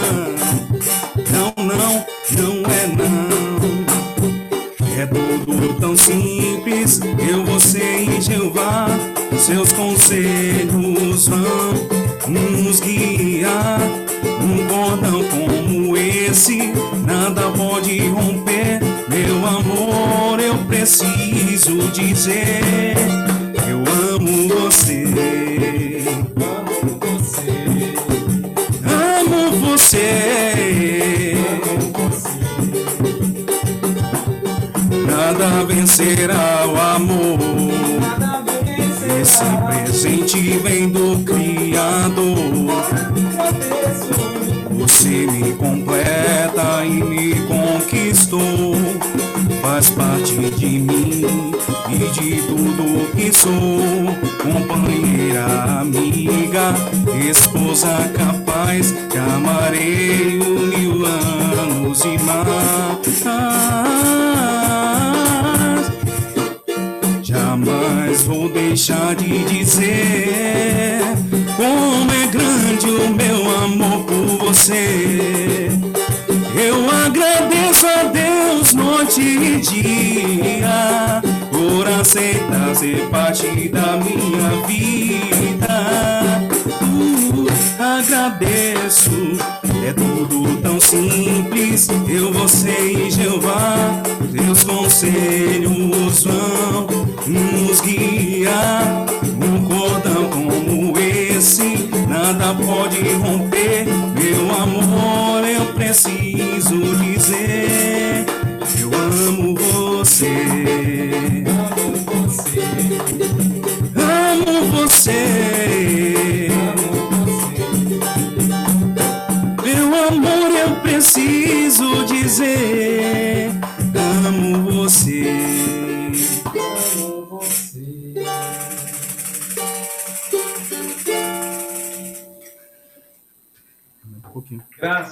Não, não, não é não. É tudo tão simples, eu, você e Jeová. Seus conselhos vão nos guiar. Um cordão como esse, nada pode romper. Meu amor, eu preciso dizer: vencerá o amor. Esse presente vem do Criador. Você me completa e me conquistou. Faz parte de mim e de tudo que sou. Companheira, amiga, esposa capaz. Te amarei mil anos e mais. Deixar de dizer como é grande o meu amor por você. Eu agradeço a Deus noite e dia por aceitar ser parte da minha vida. Uh, agradeço, é tudo tão simples. Eu, você e Jeová, teus conselhos vão nos guiar. Um cordão como esse, nada pode romper. Meu amor, eu preciso dizer: Eu amo você. Amo você. Meu amor, eu preciso dizer: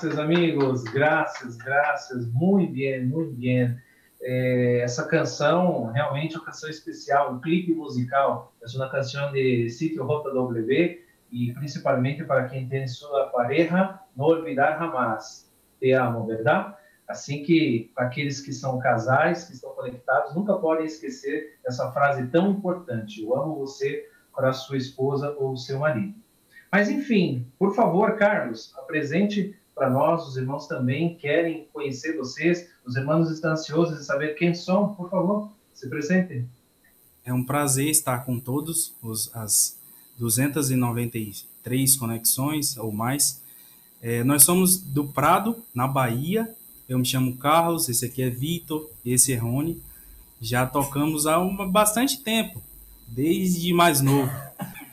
Graças, amigos, graças, graças, muito bem, muito bem. É, essa canção realmente é uma canção especial, um clipe musical. É uma canção de sítio JW e principalmente para quem tem sua pareja, não olvidar jamais. Te amo, verdade? Assim que aqueles que são casais, que estão conectados, nunca podem esquecer essa frase tão importante: Eu amo você para sua esposa ou seu marido. Mas enfim, por favor, Carlos, apresente para nós, os irmãos também querem conhecer vocês, os irmãos estão ansiosos de saber quem são, por favor, se apresentem. É um prazer estar com todos os, as 293 conexões ou mais. É, nós somos do Prado, na Bahia. Eu me chamo Carlos, esse aqui é Vitor, esse é Rony. Já tocamos há um, bastante tempo, desde mais novo.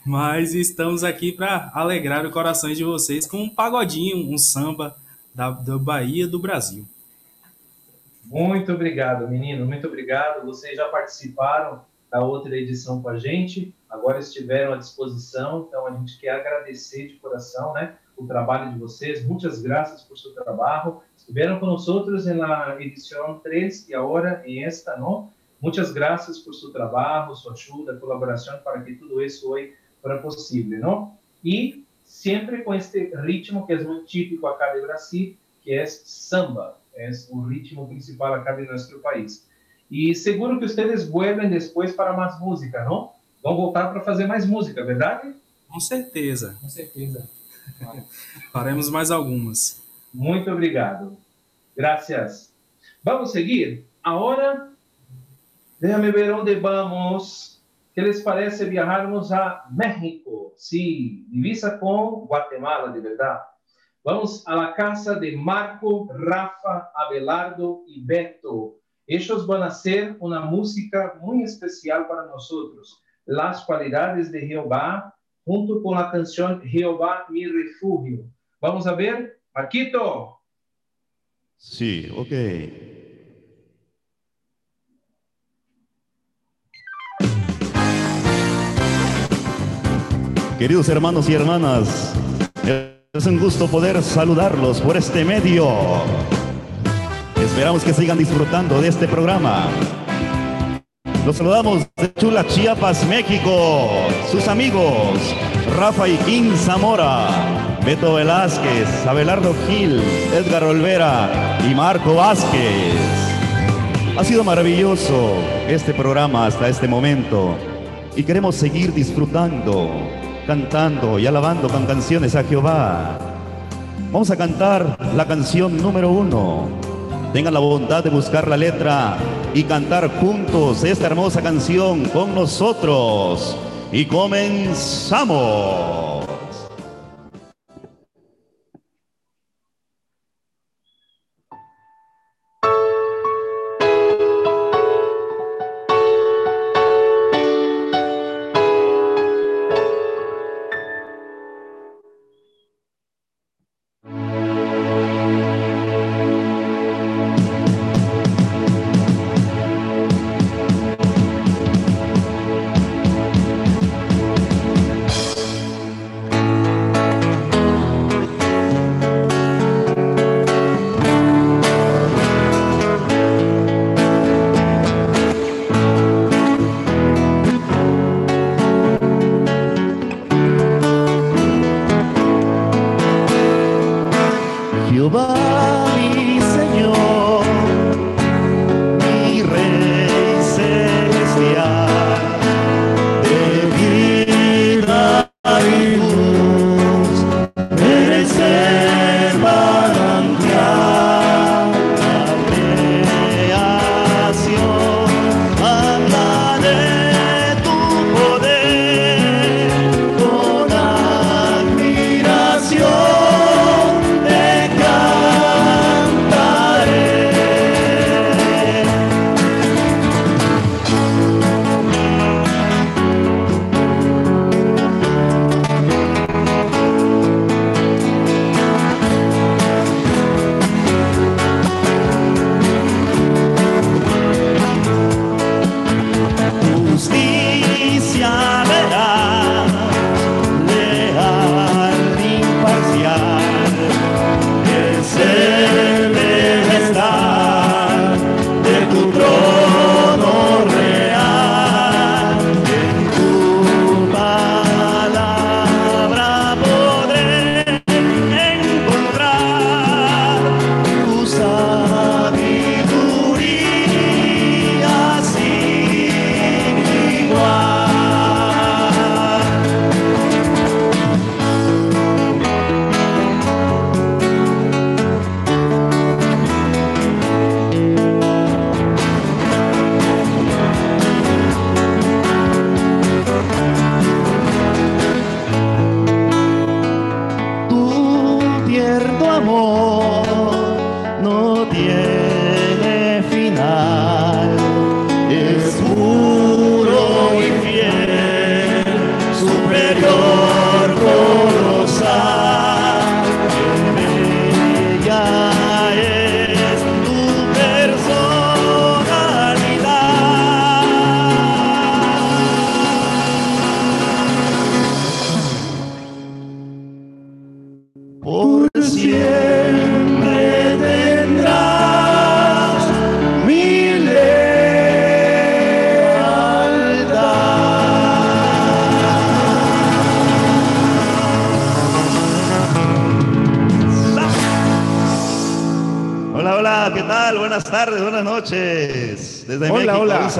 Mas estamos aqui para alegrar o coração de vocês com um pagodinho, um samba da, da Bahia do Brasil. Muito obrigado, menino, muito obrigado. Vocês já participaram da outra edição com a gente, agora estiveram à disposição, então a gente quer agradecer de coração, né, o trabalho de vocês. Muitas graças por seu trabalho. Estiveram nós na edição 3 e agora em esta, não? Muitas graças por seu trabalho, sua ajuda, colaboração para que tudo isso hoje fuera possível, não? E sempre com este ritmo que é muito típico acá de Brasil, que é samba, é o ritmo principal acá de nosso país. E seguro que vocês vuelven depois para mais música, não? Vão voltar para fazer mais música, verdade? Com certeza. Com certeza. Faremos mais algumas. Muito obrigado. Gracias. Vamos seguir? Agora, déjame ver onde vamos. ¿Qué les parece viajarnos a México? Sí, divisa con Guatemala, de verdad. Vamos a la casa de Marco, Rafa, Abelardo y Beto. Ellos van a hacer una música muy especial para nosotros. Las cualidades de Jehová, junto con la canción Jehová mi refugio. Vamos a ver, Marquito. Sí, ok. Queridos hermanos y hermanas, es un gusto poder saludarlos por este medio. Esperamos que sigan disfrutando de este programa. Los saludamos de Chula, Chiapas, México. Sus amigos, Rafa y Kim Zamora. Beto Velázquez, Abelardo Gil, Edgar Olvera y Marco Vázquez. Ha sido maravilloso este programa hasta este momento y queremos seguir disfrutando, cantando y alabando con canciones a Jehová. Vamos a cantar la canción número uno. Tengan la bondad de buscar la letra y cantar juntos esta hermosa canción con nosotros. Y comenzamos.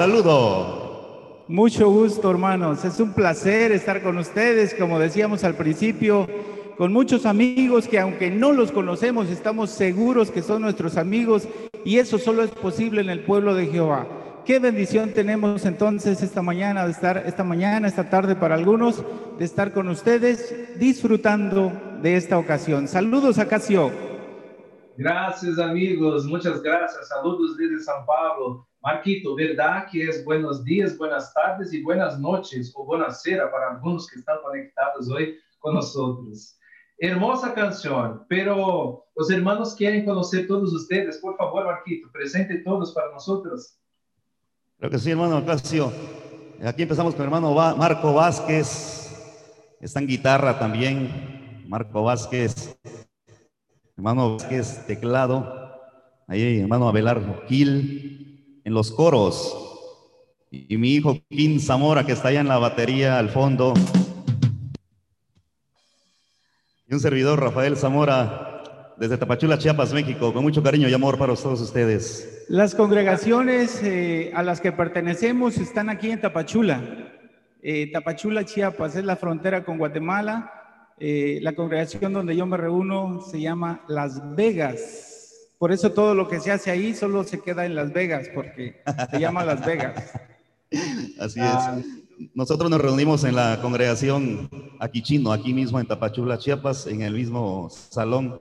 Saludo. Mucho gusto, hermanos. Es un placer estar con ustedes, como decíamos al principio, con muchos amigos que aunque no los conocemos, estamos seguros que son nuestros amigos y eso solo es posible en el pueblo de Jehová. Qué bendición tenemos entonces esta mañana de estar esta mañana, esta tarde para algunos de estar con ustedes disfrutando de esta ocasión. Saludos a Casio. Gracias, amigos. Muchas gracias. Saludos desde São Paulo. Marquito, verdad que es buenos días, buenas tardes y buenas noches o buenas cera para algunos que están conectados hoy con nosotros. Hermosa canción, pero los hermanos quieren conocer todos ustedes. Por favor, Marquito, presente todos para nosotros. Creo que sí, hermano Casio. Aquí empezamos con hermano Marco Vázquez. Está en guitarra también. Marco Vázquez. Hermano Vázquez, teclado. Ahí, hermano Abelardo Gil. En los coros. Y mi hijo Kim Zamora, que está allá en la batería al fondo. Y un servidor, Rafael Zamora, desde Tapachula, Chiapas, México, con mucho cariño y amor para todos ustedes. Las congregaciones eh, a las que pertenecemos están aquí en Tapachula. Eh, Tapachula, Chiapas, es la frontera con Guatemala. Eh, la congregación donde yo me reúno se llama Las Vegas. Por eso todo lo que se hace ahí solo se queda en Las Vegas, porque se llama Las Vegas. Así Ah. es. Nosotros nos reunimos en la congregación aquí chino, aquí mismo en Tapachula, Chiapas, en el mismo salón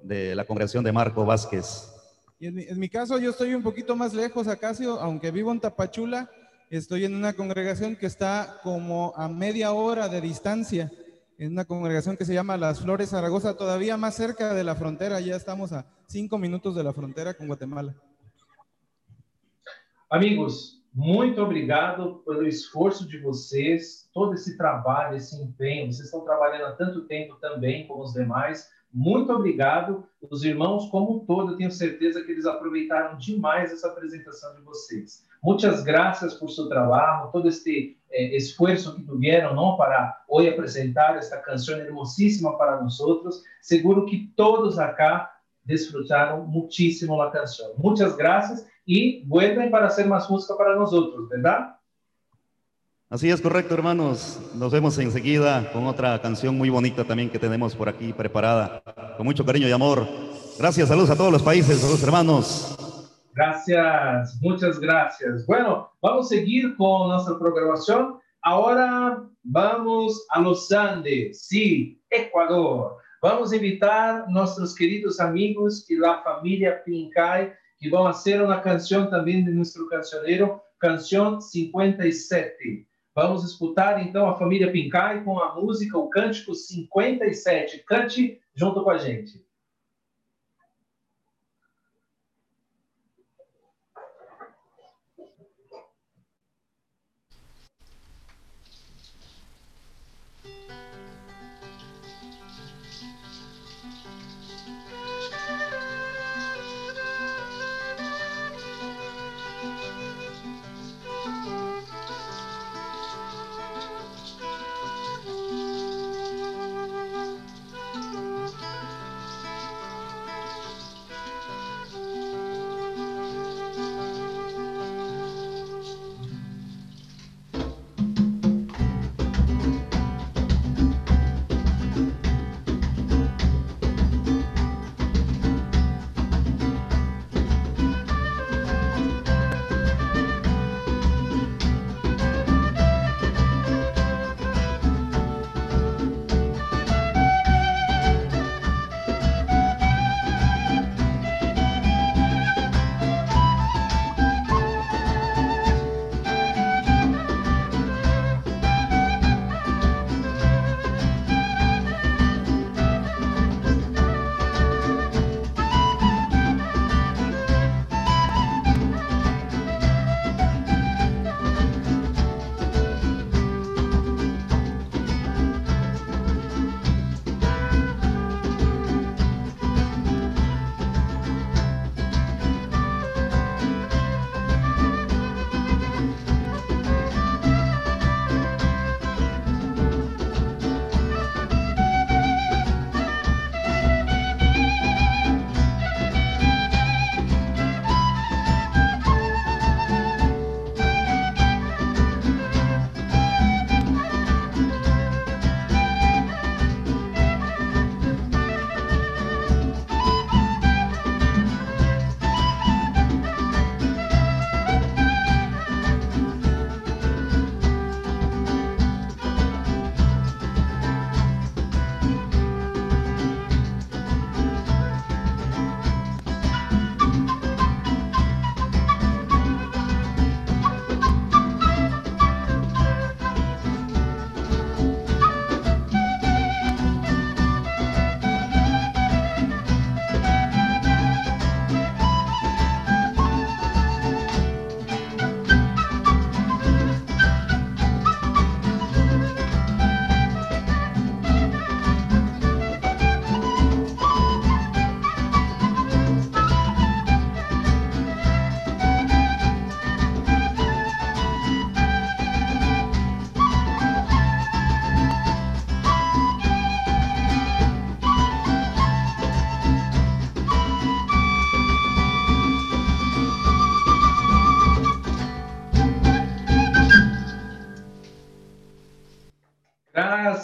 de la congregación de Marco Vázquez. Y en mi, en mi caso, yo estoy un poquito más lejos, Acacio, aunque vivo en Tapachula, estoy en una congregación que está como a media hora de distancia, en una congregación que se llama Las Flores Zaragoza, todavía más cerca de la frontera, ya estamos a cinco minutos de la frontera con Guatemala. Amigos, muito obrigado pelo esforço de vocês, todo esse trabalho, esse empenho. Vocês estão trabalhando há tanto tempo também como os demais. Muito obrigado. Os irmãos, como um todo, tenho certeza que eles aproveitaram demais essa apresentação de vocês. Muitas graças por seu trabalho, todo este eh, esforço que tuvieron ¿no? para hoy apresentar esta canción hermosísima para nosotros. Seguro que todos acá disfrutaron muchísimo la canción. Muchas gracias y vuelven para hacer más música para nosotros, ¿verdad? Así es correcto, hermanos. Nos vemos enseguida con otra canción muy bonita también que tenemos por aquí preparada, con mucho cariño y amor. Gracias, saludos a todos los países, a los hermanos. Gracias, muchas gracias. Bueno, vamos a seguir con nuestra programación. Ahora vamos a los Andes, sí, Ecuador. Vamos a invitar a nuestros queridos amigos y la familia Pincay, que van a hacer una canción también de nuestro cancionero, canción 57. Vamos escutar então a família Pincay com a música, o cântico 57. Cante junto com a gente.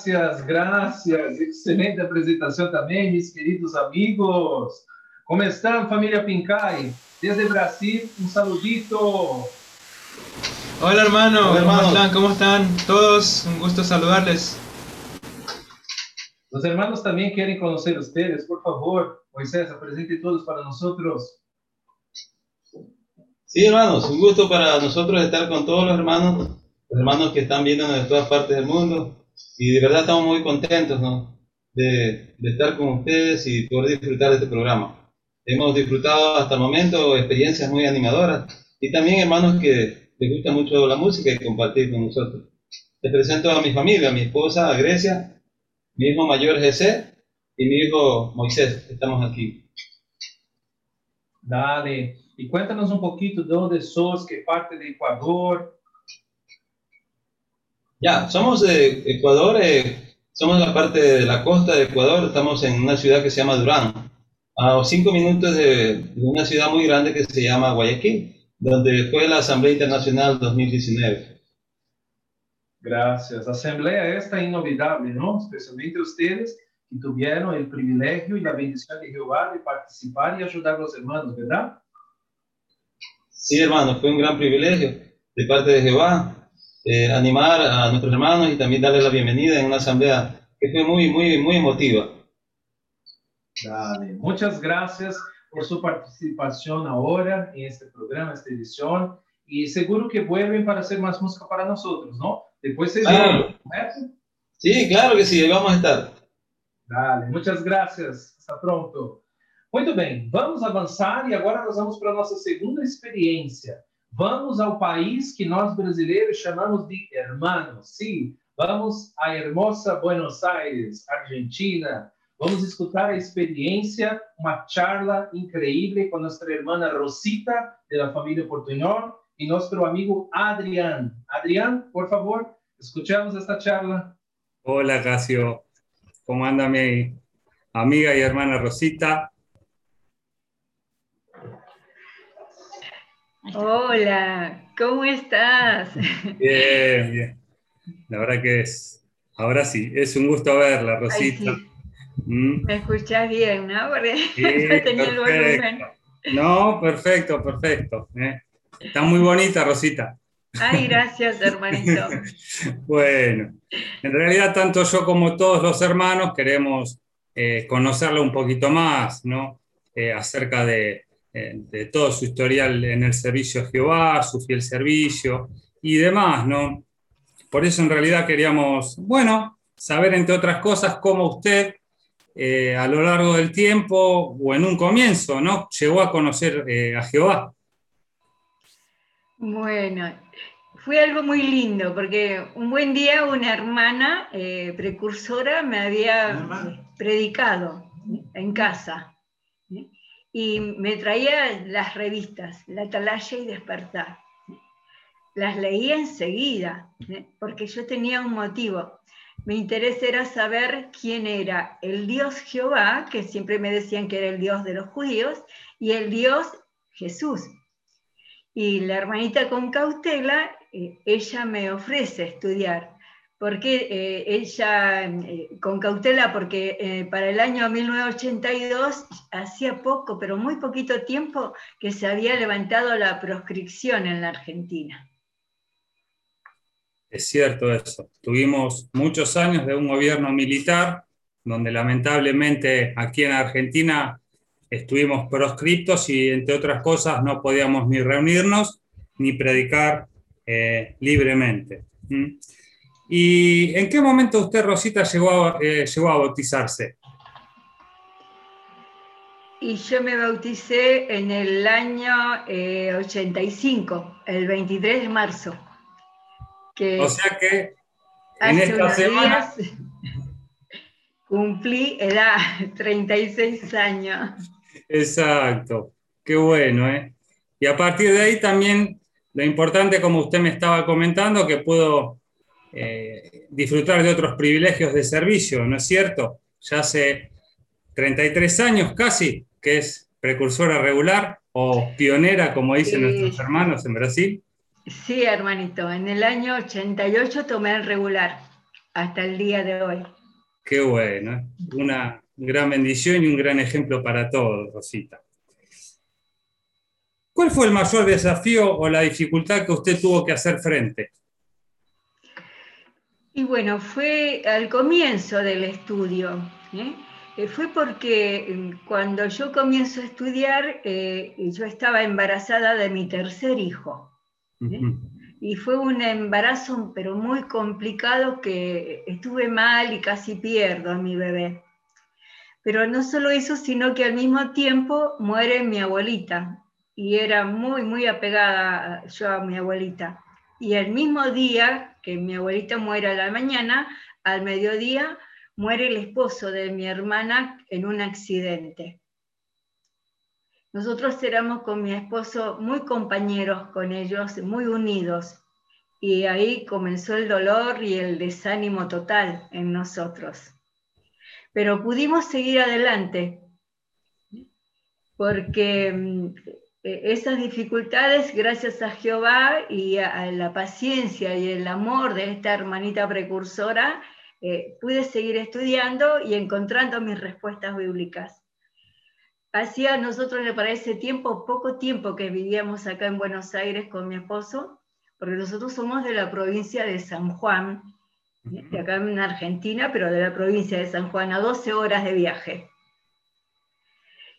Gracias, gracias. Excelente apresentação também, meus queridos amigos. Como estão, família Pincay? Desde Brasil, um saludito. Hola hermano, Hola, ¿cómo están? ¿Cómo están todos? Un gusto saludarles. Os hermanos também querem conhecer ustedes. Por favor, Moisés, apresente todos para nós. Sí, hermanos, un gusto para nosotros estar con todos los hermanos, los hermanos que están viéndonos de todas partes del mundo. Y de verdad estamos muy contentos ¿no? de, de estar con ustedes y poder disfrutar de este programa. Hemos disfrutado hasta el momento experiencias muy animadoras y también hermanos que les gusta mucho la música y compartir con nosotros. Les presento a mi familia, a mi esposa a Grecia, mi hijo mayor Jesse y mi hijo Moisés. Estamos aquí. Dale. E cuéntanos um pouquinho de onde sos, que parte de Equador. Ya, somos de Ecuador, eh, somos la parte de la costa de Ecuador, estamos en una ciudad que se llama Durán, a cinco minutos de, de una ciudad muy grande que se llama Guayaquil, donde fue la Asamblea Internacional 2019. Gracias. A Assembleia esta inovidável, não? Especialmente ustedes que tiveram o privilégio e a bendição de Jeová de participar e ajudar os irmãos, ¿verdad? Sí, hermano, fue un gran privilegio de parte de Jehová eh, animar a nuestros hermanos y también darles la bienvenida en una asamblea que fue muy, muy, muy emotiva. Dale. Muchas gracias por su participación ahora en este programa, esta edición. Y seguro que vuelven para hacer más música para nosotros, ¿no? Después se Claro. ¿correcto? Sí, claro que sí, ahí vamos a estar. Dale, muitas graças. Está pronto. Muito bem, vamos avançar e agora nós vamos para a nossa segunda experiência. Vamos ao país que nós brasileiros chamamos de hermanos. Sim, vamos à hermosa Buenos Aires, Argentina. Vamos escutar a experiência, uma charla increíble com nossa irmã Rosita, da família Portunhol, e nosso amigo Adrián. Adrián, por favor, escuchamos esta charla. Hola, Casio. ¿Cómo anda mi amiga y hermana Rosita? Hola, ¿cómo estás? Bien, bien. La verdad que es, ahora sí, es un gusto verla, Ay, Rosita. sí, Mm, me escuchas bien, ¿no? Porque sí, tenía el volumen. perfecto. No, perfecto, perfecto. eh. Está muy bonita, Rosita. Ay, gracias, hermanito. Bueno, en realidad tanto yo como todos los hermanos queremos eh, conocerla un poquito más, ¿no? Eh, acerca de, de todo su historial en el servicio a Jehová, su fiel servicio y demás, ¿no? Por eso en realidad queríamos, bueno, saber entre otras cosas cómo usted eh, a lo largo del tiempo o en un comienzo, ¿no? Llegó a conocer eh, a Jehová. Bueno, fue algo muy lindo porque un buen día una hermana eh, precursora me había eh, predicado en casa. Y me traía las revistas, La Atalaya y Despertar. Las leía enseguida ¿sí? porque yo tenía un motivo. Mi interés era saber quién era el Dios Jehová, que siempre me decían que era el Dios de los judíos, y el Dios Jesús. Y la hermanita con cautela, eh, ella me ofrece estudiar. Porque eh, ella, eh, con cautela, porque eh, para el año 1982, hacía poco, pero muy poquito tiempo, que se había levantado la proscripción en la Argentina. Es cierto eso. Tuvimos muchos años de un gobierno militar donde lamentablemente aquí en Argentina estuvimos proscriptos y entre otras cosas no podíamos ni reunirnos ni predicar eh, libremente. ¿Mm? ¿Y en qué momento usted, Rosita, llegó a, eh, llegó a bautizarse? Y yo me bauticé en el año eh, 85, el 23 de marzo. Que O sea que en hace esta unos semana días cumplí edad, 36 años. Exacto, qué bueno, ¿eh? Y a partir de ahí también lo importante, como usted me estaba comentando, que puedo eh, disfrutar de otros privilegios de servicio, ¿no es cierto? Ya hace 33 años casi que es precursora regular o pionera, como dicen Sí. nuestros hermanos en Brasil. Sí, hermanito, en el año 88 tomé el regular. hasta el día de hoy. Qué bueno, una gran bendición y un gran ejemplo para todos, Rosita. ¿Cuál fue el mayor desafío o la dificultad que usted tuvo que hacer frente? Y bueno, fue al comienzo del estudio. ¿eh? Eh, fue porque mm, cuando yo comienzo a estudiar, eh, yo estaba embarazada de mi tercer hijo. ¿eh? Y fue un embarazo, pero muy complicado, que estuve mal y casi pierdo a mi bebé. Pero no solo eso, sino que al mismo tiempo muere mi abuelita. Y era muy, muy apegada yo a mi abuelita. Y el mismo día que mi abuelita muere a la mañana, al mediodía, muere el esposo de mi hermana en un accidente. Nosotros éramos con mi esposo muy compañeros con ellos, muy unidos. Y ahí comenzó el dolor y el desánimo total en nosotros. Pero pudimos seguir adelante, porque mm, esas dificultades, gracias a Jehová y a, la paciencia y el amor de esta hermanita precursora, eh, pude seguir estudiando y encontrando mis respuestas bíblicas. Hacía nosotros para ese tiempo, poco tiempo que vivíamos acá en Buenos Aires con mi esposo, porque nosotros somos de la provincia de San Juan, ¿eh? de acá en Argentina, pero de la provincia de San Juan, a 12 horas de viaje.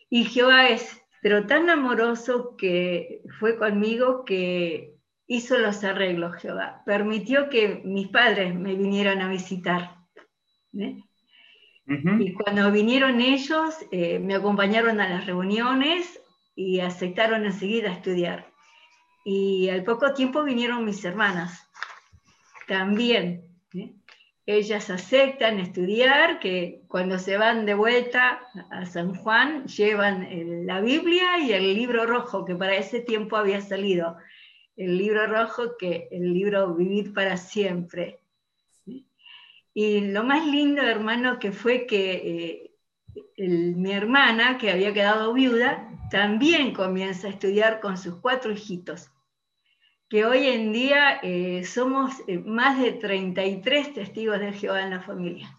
Y Jehová es, pero tan amoroso que fue conmigo que hizo los arreglos, Jehová. Permitió que mis padres me vinieran a visitar. ¿eh? Y cuando vinieron ellos, eh, me acompañaron a las reuniones y aceptaron enseguida estudiar. Y al poco tiempo vinieron mis hermanas, también. ¿eh? Ellas aceptan estudiar, que cuando se van de vuelta a San Juan llevan la Biblia y el libro rojo, que para ese tiempo había salido. El libro rojo, que el libro Vivir para siempre. Y lo más lindo, hermano, que fue que eh, mi hermana, que había quedado viuda, también comienza a estudiar con sus cuatro hijitos. Que hoy en día eh, somos eh, más de 33 testigos de Jehová en la familia.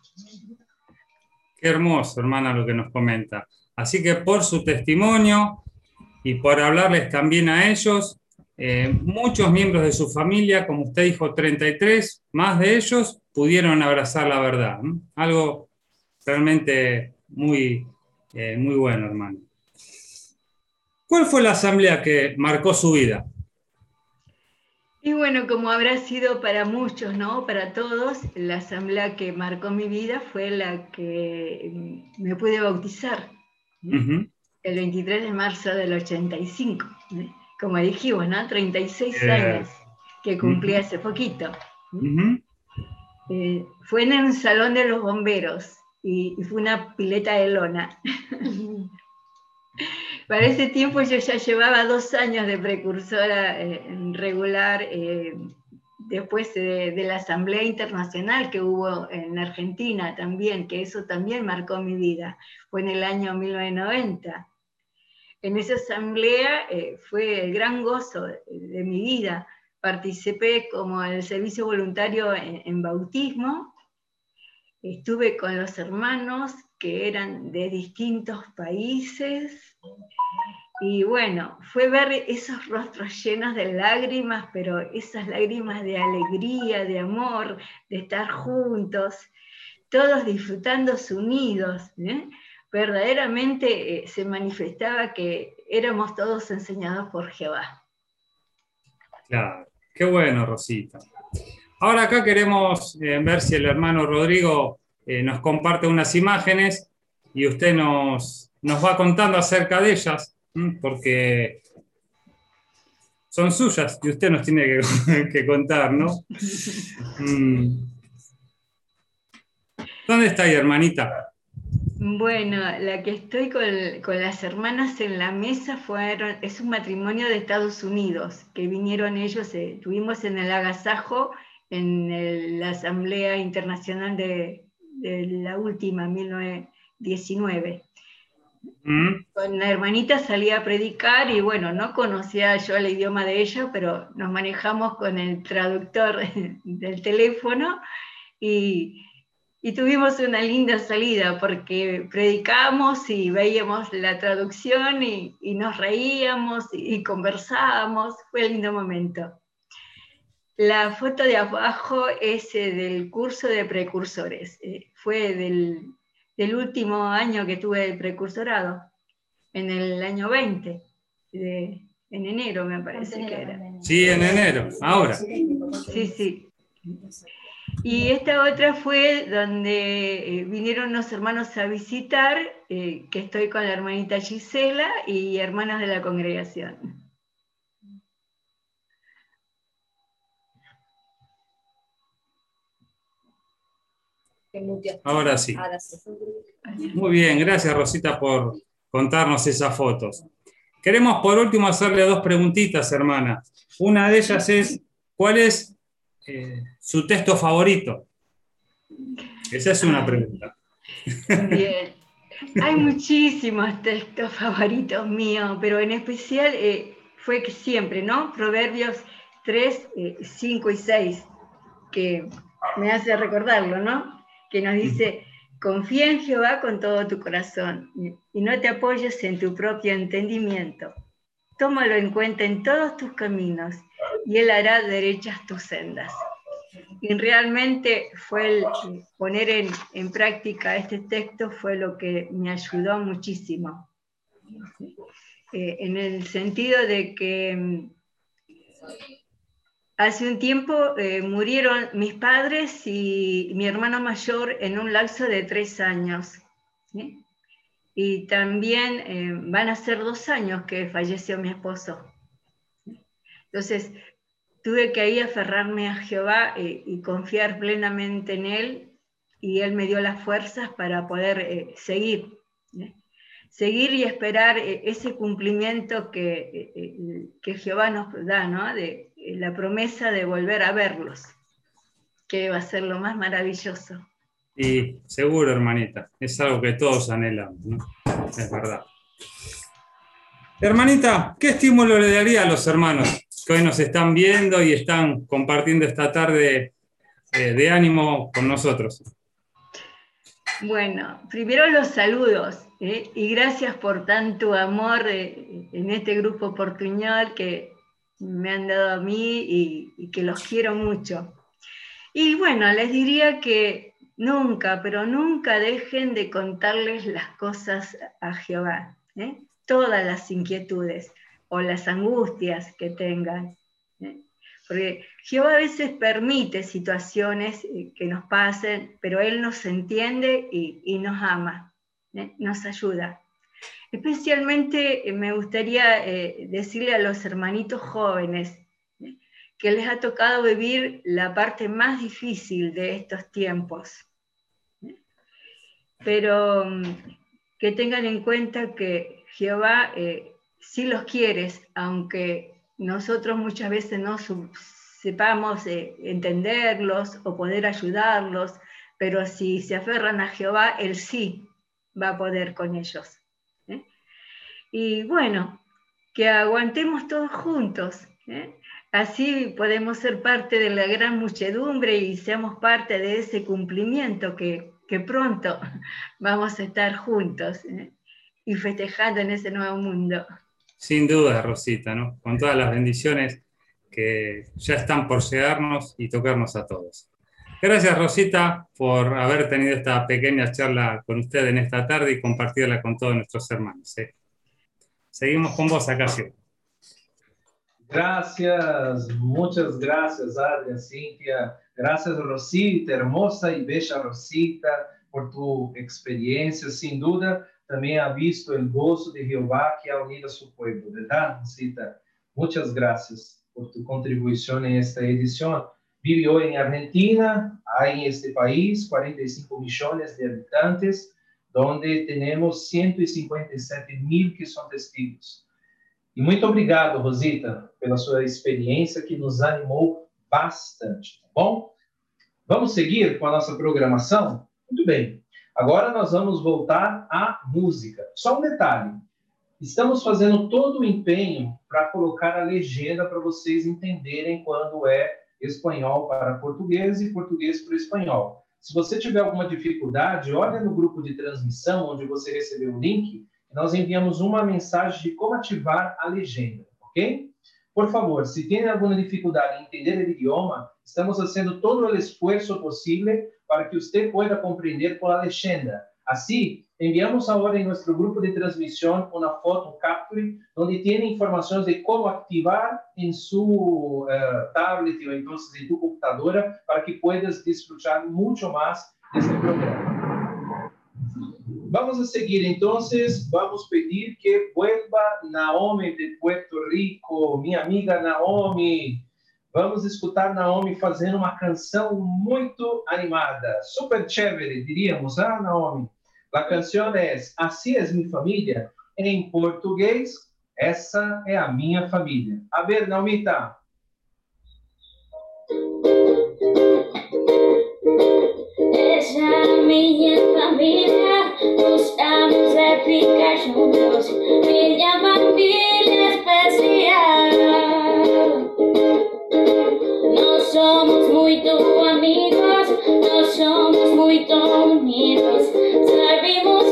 Qué hermoso, hermana, lo que nos comenta. Así que por su testimonio y por hablarles también a ellos, eh, muchos miembros de su familia, como usted dijo, 33, más de ellos pudieron abrazar la verdad. Algo realmente muy, muy bueno, hermano. ¿Cuál fue la asamblea que marcó su vida? Y bueno, como habrá sido para muchos, ¿no? Para todos, la asamblea que marcó mi vida fue la que me pude bautizar el 23 de marzo del 85. ¿eh? Como dijimos, ¿no? 36 Bien. años que cumplí hace poquito. Eh, fue en un salón de los bomberos y, y fue una pileta de lona. Para ese tiempo yo ya llevaba dos años de precursora eh, regular eh, después de, de la Asamblea Internacional que hubo en Argentina también, que eso también marcó mi vida. Fue en el año 1990. En esa asamblea eh, fue el gran gozo de, de mi vida. Participé como el servicio voluntario en, en bautismo. Estuve con los hermanos que eran de distintos países. Y bueno, fue ver esos rostros llenos de lágrimas, pero esas lágrimas de alegría, de amor, de estar juntos, todos disfrutando unidos. ¿eh? Verdaderamente eh, se manifestaba que éramos todos enseñados por Jehová. Claro, qué bueno, Rosita. Ahora acá queremos eh, ver si el hermano Rodrigo eh, nos comparte unas imágenes y usted nos, nos va contando acerca de ellas, porque son suyas y usted nos tiene que, que contar, ¿no? Mm. ¿Dónde está ahí, hermanita? Bueno, la que estoy con, con las hermanas en la mesa fueron, es un matrimonio de Estados Unidos, que vinieron ellos, eh, tuvimos en el agasajo en la Asamblea Internacional de, de la última, 1919. ¿Mm? Con la hermanita salí a predicar y bueno, no conocía yo el idioma de ella, pero nos manejamos con el traductor del teléfono Y, y tuvimos una linda salida porque predicamos y veíamos la traducción y, y nos reíamos y, y conversábamos. Fue un lindo momento. La foto de abajo es eh, del curso de precursores. Eh, fue del, del último año que tuve el precursorado, en el año 20, de- en enero me parece que era. Sí, en enero, ahora. Sí, sí. Y esta otra fue donde eh, vinieron unos hermanos a visitar, eh, que estoy con la hermanita Gisela y hermanas de la congregación. Ahora sí. Muy bien, gracias Rosita por contarnos esas fotos. Queremos por último hacerle dos preguntitas, hermana. Una de ellas es, ¿cuál es eh, su texto favorito? Esa es una pregunta. Bien. Hay muchísimos textos favoritos míos, pero en especial eh, fue que siempre, ¿no? Proverbios 3, 5 y 6, que me hace recordarlo, ¿no? Que nos dice, confía en Jehová con todo tu corazón y- no te apoyes en tu propio entendimiento. Tómalo en cuenta en todos tus caminos y Él hará derechas tus sendas. Y realmente fue el eh, poner en, en práctica este texto fue lo que me ayudó muchísimo. Eh, en el sentido de que mm, hace un tiempo eh, murieron mis padres y mi hermano mayor en un lapso de tres años. Y también eh, van a ser dos años que falleció mi esposo. Entonces, tuve que ahí aferrarme a Jehová eh, y confiar plenamente en Él y Él me dio las fuerzas para poder seguir. Seguir y esperar ese cumplimiento que, que Jehová nos da, ¿no? La promesa de volver a verlos, que va a ser lo más maravilloso. Y seguro, hermanita, es algo que todos anhelamos, ¿no? Es verdad. Hermanita, ¿qué estímulo le daría a los hermanos que hoy nos están viendo y están compartiendo esta tarde eh, de ánimo con nosotros? Bueno, primero los saludos ¿eh? y gracias por tanto amor eh, en este grupo portuñol que me han dado a mí y, que los quiero mucho. Y bueno, les diría que nunca, pero nunca dejen de contarles las cosas a Jehová, ¿eh? todas las inquietudes o las angustias que tengan. ¿eh? Porque Jehová a veces permite situaciones eh, que nos pasen, pero Él nos entiende y, nos ama, nos ayuda. Especialmente eh, me gustaría eh, decirle a los hermanitos jóvenes que les ha tocado vivir la parte más difícil de estos tiempos. Pero mm, que tengan en cuenta que Jehová eh, sí los quiere, aunque nosotros muchas veces no sepamos entenderlos o poder ayudarlos, pero si se aferran a Jehová, Él sí va a poder con ellos. Y bueno, que aguantemos todos juntos. ¿eh? Así podemos ser parte de la gran muchedumbre y seamos parte de ese cumplimiento que, que pronto vamos a estar juntos ¿eh? y festejando en ese nuevo mundo. Sin duda, Rosita, ¿no? Con todas las bendiciones que ya están por llegarnos y tocarnos a todos. Gracias, Rosita, por haber tenido esta pequeña charla con usted en esta tarde y compartirla con todos nuestros hermanos. ¿eh? Seguimos con vos, Acacio. Gracias, muchas gracias, Adria, Cintia. Gracias, Rosita, hermosa y bella Rosita, por tu experiencia. Sin duda, también ha visto el gozo de Jehová que ha unido a su pueblo, ¿verdad, Rosita? Muchas gracias por tu contribución en esta edición. Hoy en Argentina, hay en este país 45 millones de habitantes, donde tenemos 157 mil que são testigos. E muito obrigado, Rosita, pela sua experiência que nos animou bastante, tá bom? Vamos seguir com a nossa programação? Muito bem. Agora nós vamos voltar à música. Só um detalhe. Estamos fazendo todo o empenho para colocar a legenda para vocês entenderem quando é espanhol para português e português para espanhol. Se você tiver alguma dificuldade, olha no grupo de transmissão onde você recebeu o link, nós enviamos uma mensagem de como ativar a legenda, ok? Por favor, se tem alguma dificuldade em entender o idioma, estamos fazendo todo o esforço possível para que você pueda compreender por a legenda. Assim, enviamos agora em nosso grupo de transmissão uma foto, capture, onde tem informações de como ativar em seu uh, tablet ou então em tu computadora para que puedas desfrutar muito mais deste programa. Vamos a seguir, entonces, vamos pedir que vuelva Naomi de Puerto Rico, minha amiga Naomi. Vamos escutar Naomi fazendo uma canção muito animada, super chévere, diríamos, ah, Naomi? A canção é Assim é minha família, em português, essa é a minha família. A ver, Naomita. Essa é a minha família, gostamos de ficar juntos. Minha família especial. Nós somos muito amigos, somos muy tontos, sabemos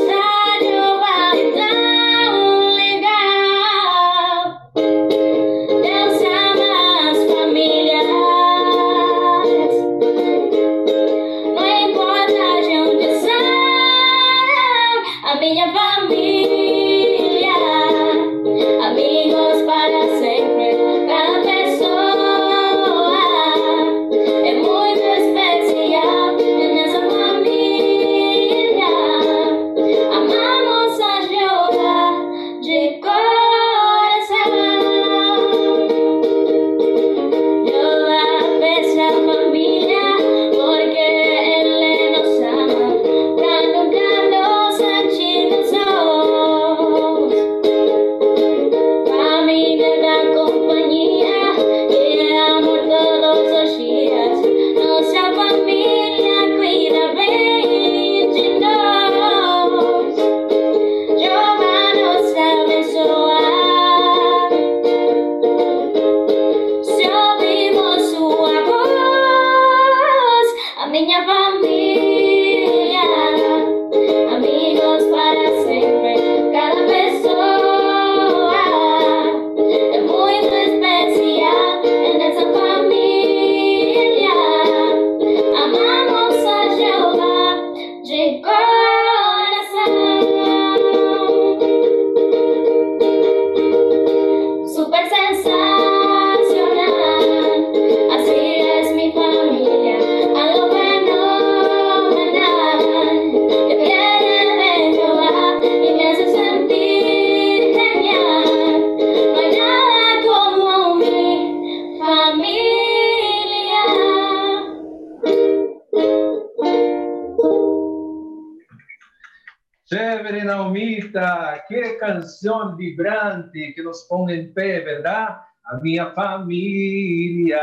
A minha família,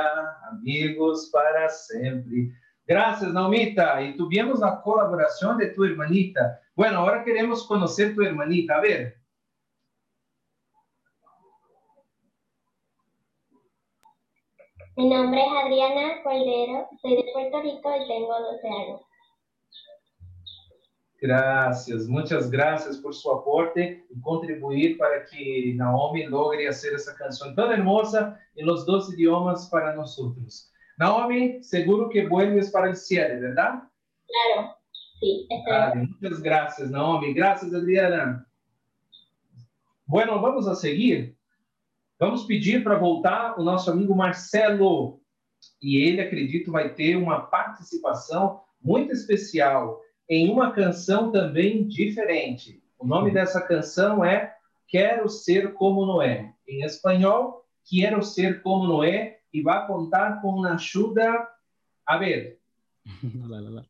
amigos para sempre. Graças, Naomita. E tuvimos a colaboração de tu hermanita. Bueno, agora queremos conhecer tu hermanita. A ver. Mi nombre es Adriana Cordero, soy de Puerto Rico y tengo 12 años. Graças, muitas graças por seu aporte e contribuir para que Naomi logre fazer essa canção tão hermosa em los dois idiomas para nós. Naomi, seguro que vuelves para el cielo, ¿verdad? Claro, sí. Vale, muchas gracias, Naomi. Gracias, Adriana. Bueno, vamos a seguir. Vamos pedir para voltar o nosso amigo Marcelo. E ele, acredito, vai ter uma participação muito especial em uma canção também diferente. O nome dessa canção é Quero Ser Como Noé. Em espanhol, Quero Ser Como Noé. E vai contar com a ajuda. A ver. lá, lá, lá.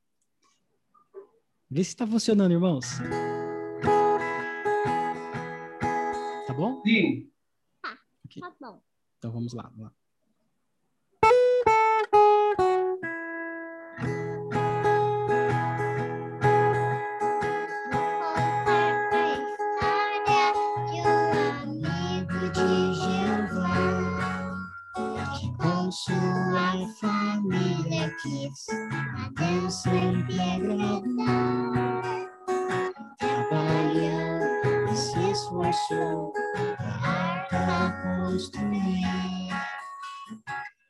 Vê se está funcionando, irmãos. Tá bom? Sim. Ok. Tá bom. Então vamos lá. Vamos lá. mile kiss, adios swim piedrita. Caballo, this is Warsaw, the art of construir.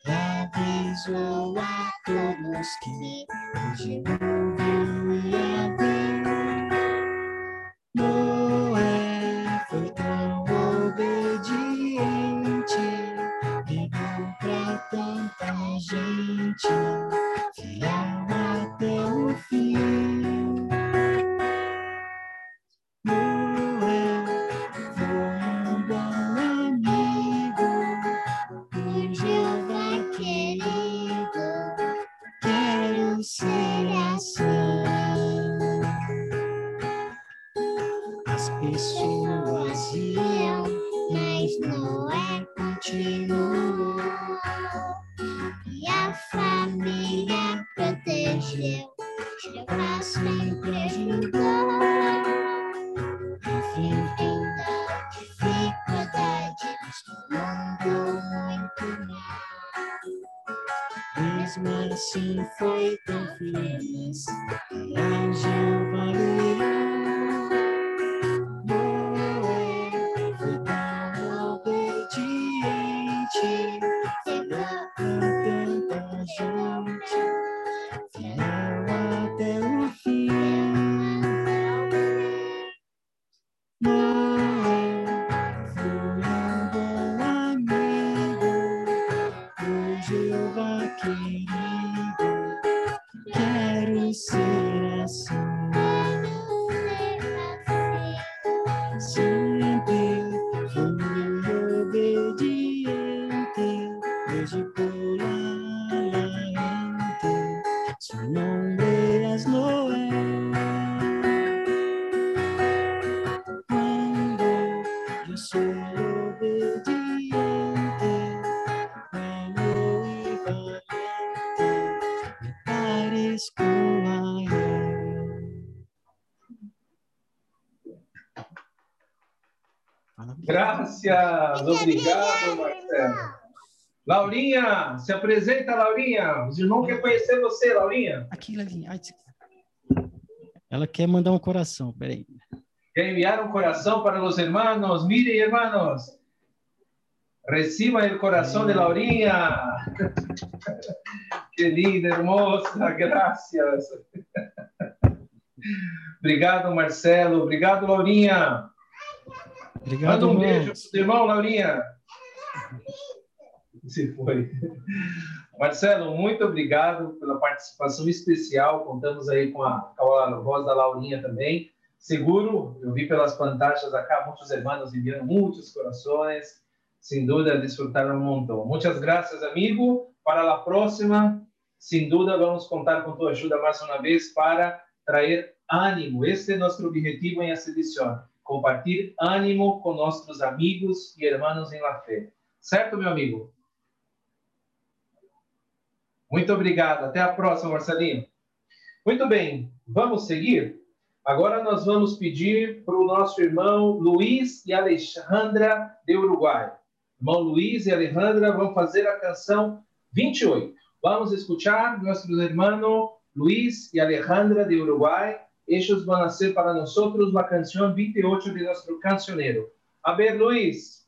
Ja widzę łagodności, że mówię jak Graças, obrigado, Marcelo. Laurinha, se apresenta, Laurinha. Os irmãos querem conhecer você, Laurinha. Aqui, des- Ela quer mandar um coração, peraí. Quer enviar um coração para os irmãos? Miren, hermanos. Reciba o coração de Laurinha. Que linda, hermosa, graças. Obrigado, Marcelo. Obrigado, Laurinha. Obrigado, Manda um irmãos. beijo pro irmão, Laurinha. Se foi. Marcelo, muito obrigado pela participação especial. Contamos aí com a, com a voz da Laurinha também. Seguro, eu vi pelas pantallas acá, muitos irmãos enviando muitos corações. Sem dúvida, desfrutaram um montão. Muitas graças, amigo. Para a próxima, sem dúvida, vamos contar com tua ajuda mais uma vez para trazer ânimo. Este é nosso objetivo em essa edição. Compartilhar ânimo com nossos amigos e irmãos em la fé. Certo, meu amigo? Muito obrigado. Até a próxima, Marcelinho. Muito bem, vamos seguir? Agora nós vamos pedir para o nosso irmão Luiz e Alexandra de Uruguai. Irmão Luiz e Alejandra vão fazer a canção 28. Vamos escuchar nossos irmãos Luiz e Alejandra de Uruguai. Ellos van a ser para nosotros la canción 28 de nuestro cancionero. A ver, Luis.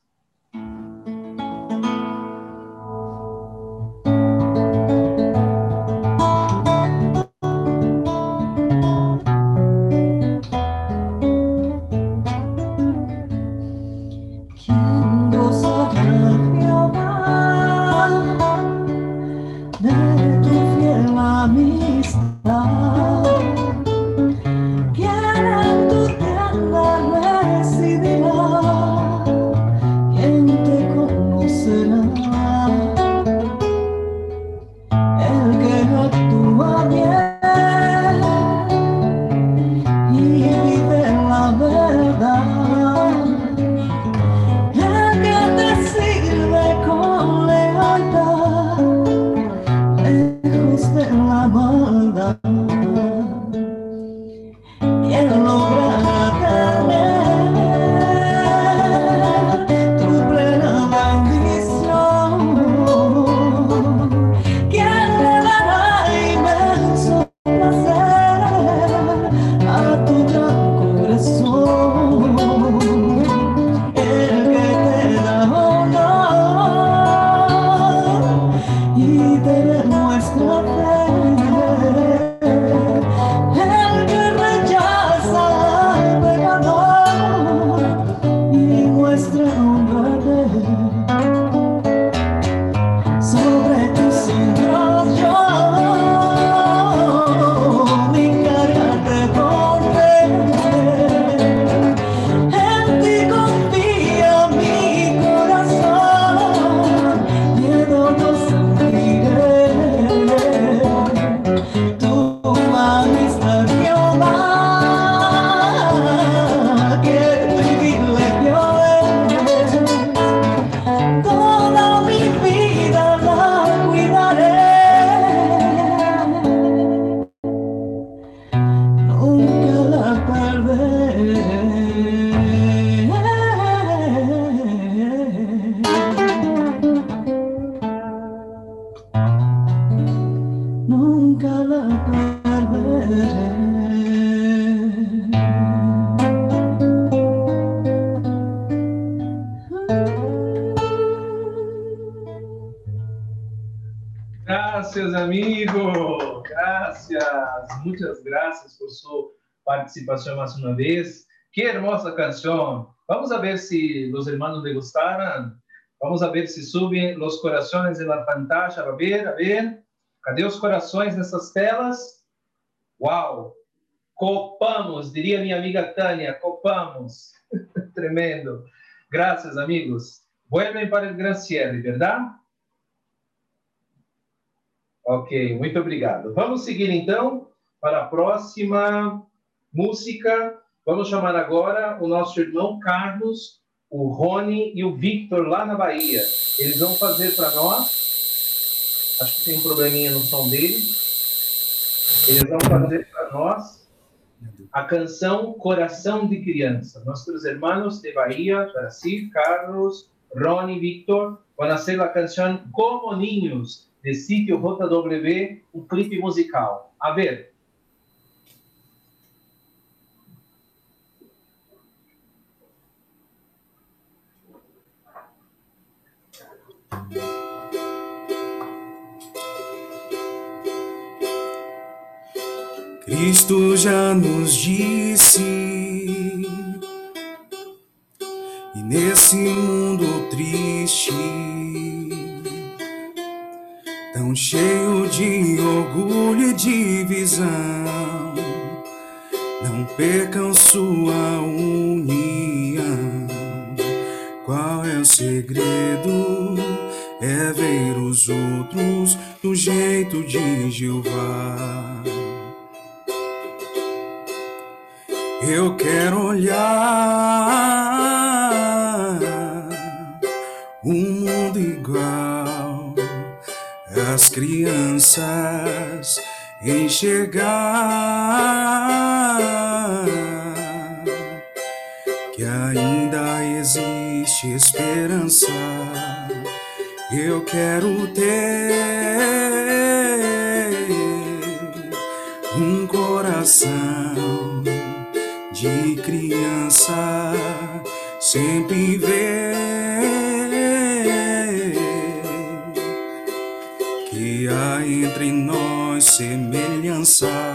Participación más una vez. Qué hermosa canción. Vamos a ver si los hermanos le gustaron. Vamos a ver si suben los corazones en la pantalla. A ver, a ver. Cadê os corações nessas telas? Uau! Copamos, diria minha amiga Tânia, copamos. Tremendo. Graças, amigos. Vuelven para el Graciele, verdade? Ok, muito obrigado. Vamos seguir então para a próxima música. Vamos chamar agora o nosso irmão Carlos, o Rony e o Victor lá na Bahia. Eles vão fazer para nós. Acho que tem um probleminha no som dele. Eles vão fazer para nós a canção Coração de Criança. Nossos irmãos de Bahia, Brasil, Carlos, Rony, Victor, vão fazer a canção Como Niños, de sítio JW, um clipe musical. A ver. Cristo já nos disse, e nesse mundo triste, tão cheio de orgulho e divisão, não percam sua união. Qual é o segredo? É ver os outros do jeito de Jeová. Eu quero olhar um mundo igual às crianças enxergar que ainda existe esperança. Eu quero ter um coração de criança sempre ver que há entre nós semelhança.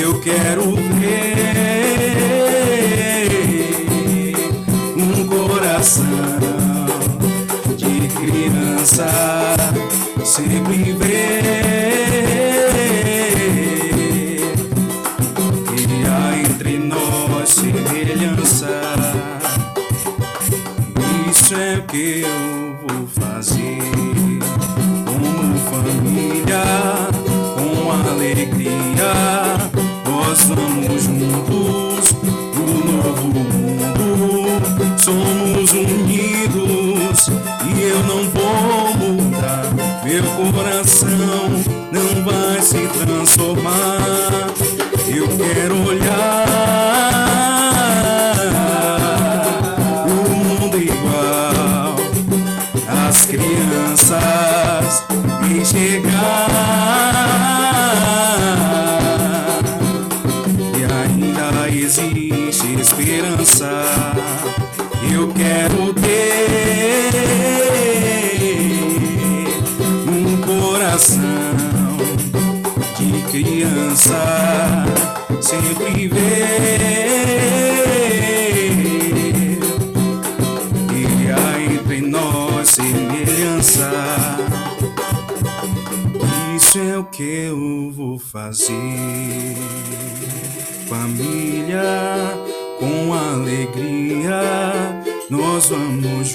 Eu quero ver um coração de criança vamos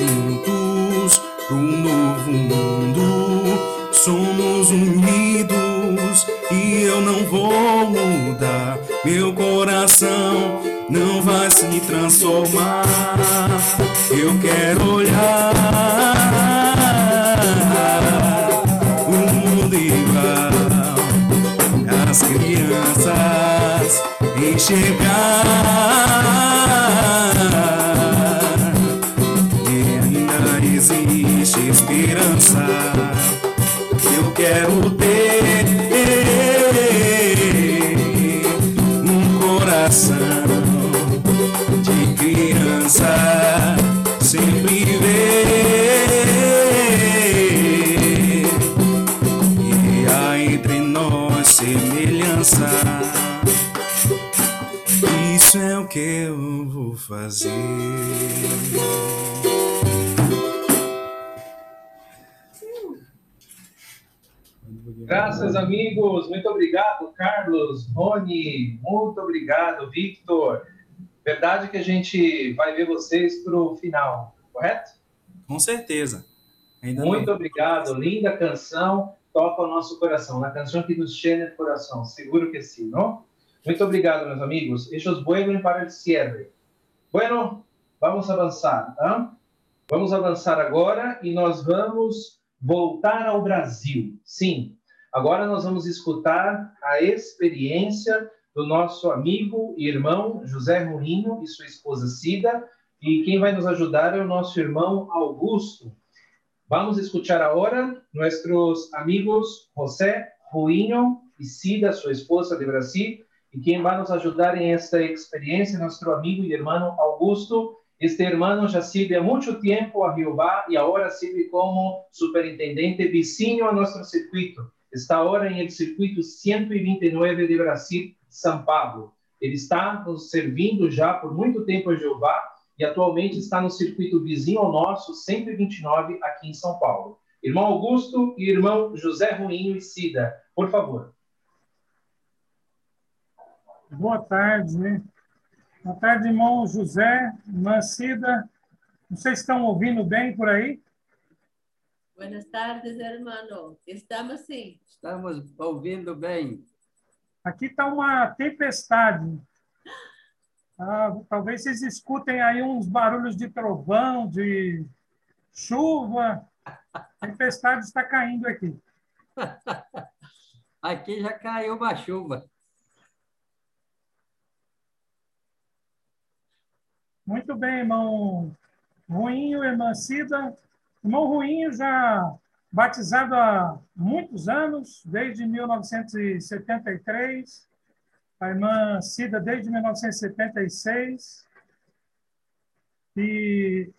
see Carlos, Rony. Muito obrigado, Victor. Verdade que a gente vai ver vocês para o final, correto? Com certeza. Ainda Muito não- obrigado. Linda canção. Toca o nosso coração. Uma canção que nos llena el coração. Seguro que sim, não? Muito obrigado, meus amigos. Ellos vuelven para el cierre. Bueno, vamos avançar, tá? Vamos avançar agora e nós vamos voltar ao Brasil. Sim, agora nós vamos escutar a experiência do nosso amigo e irmão José Mourinho e sua esposa Cida. E quem vai nos ajudar é o nosso irmão Augusto. Vamos escuchar ahora nuestros amigos José Ruinho y Cida, su esposa de Brasil, y quien va a nos ayudar en esta experiencia, nuestro amigo y hermano Augusto. Este hermano ya sirve há mucho tiempo a Jehová y ahora sirve como superintendente vizinho a nuestro circuito. Está ahora en el circuito 129 de Brasil, São Paulo. Ele está nos servindo já por muito tempo a Jeová e atualmente está no circuito vizinho ao nosso, 129, aqui em São Paulo. Irmão Augusto e irmão José Ruinho e Cida, por favor. Boa tarde, né? Boa tarde, irmão José, irmã Cida. Vocês estão ouvindo bem por aí? Buenas tardes, hermano. Estamos sim. Estamos ouvindo bem. Aqui está uma tempestade. Ah, talvez vocês escutem aí uns barulhos de trovão, de chuva. A tempestade está caindo aqui. Aqui já caiu uma chuva. Muito bem, irmão Ruinho, irmã Cida. Irmão Ruinho já batizado há muitos anos, desde 1973. A irmã Cida desde 1976. E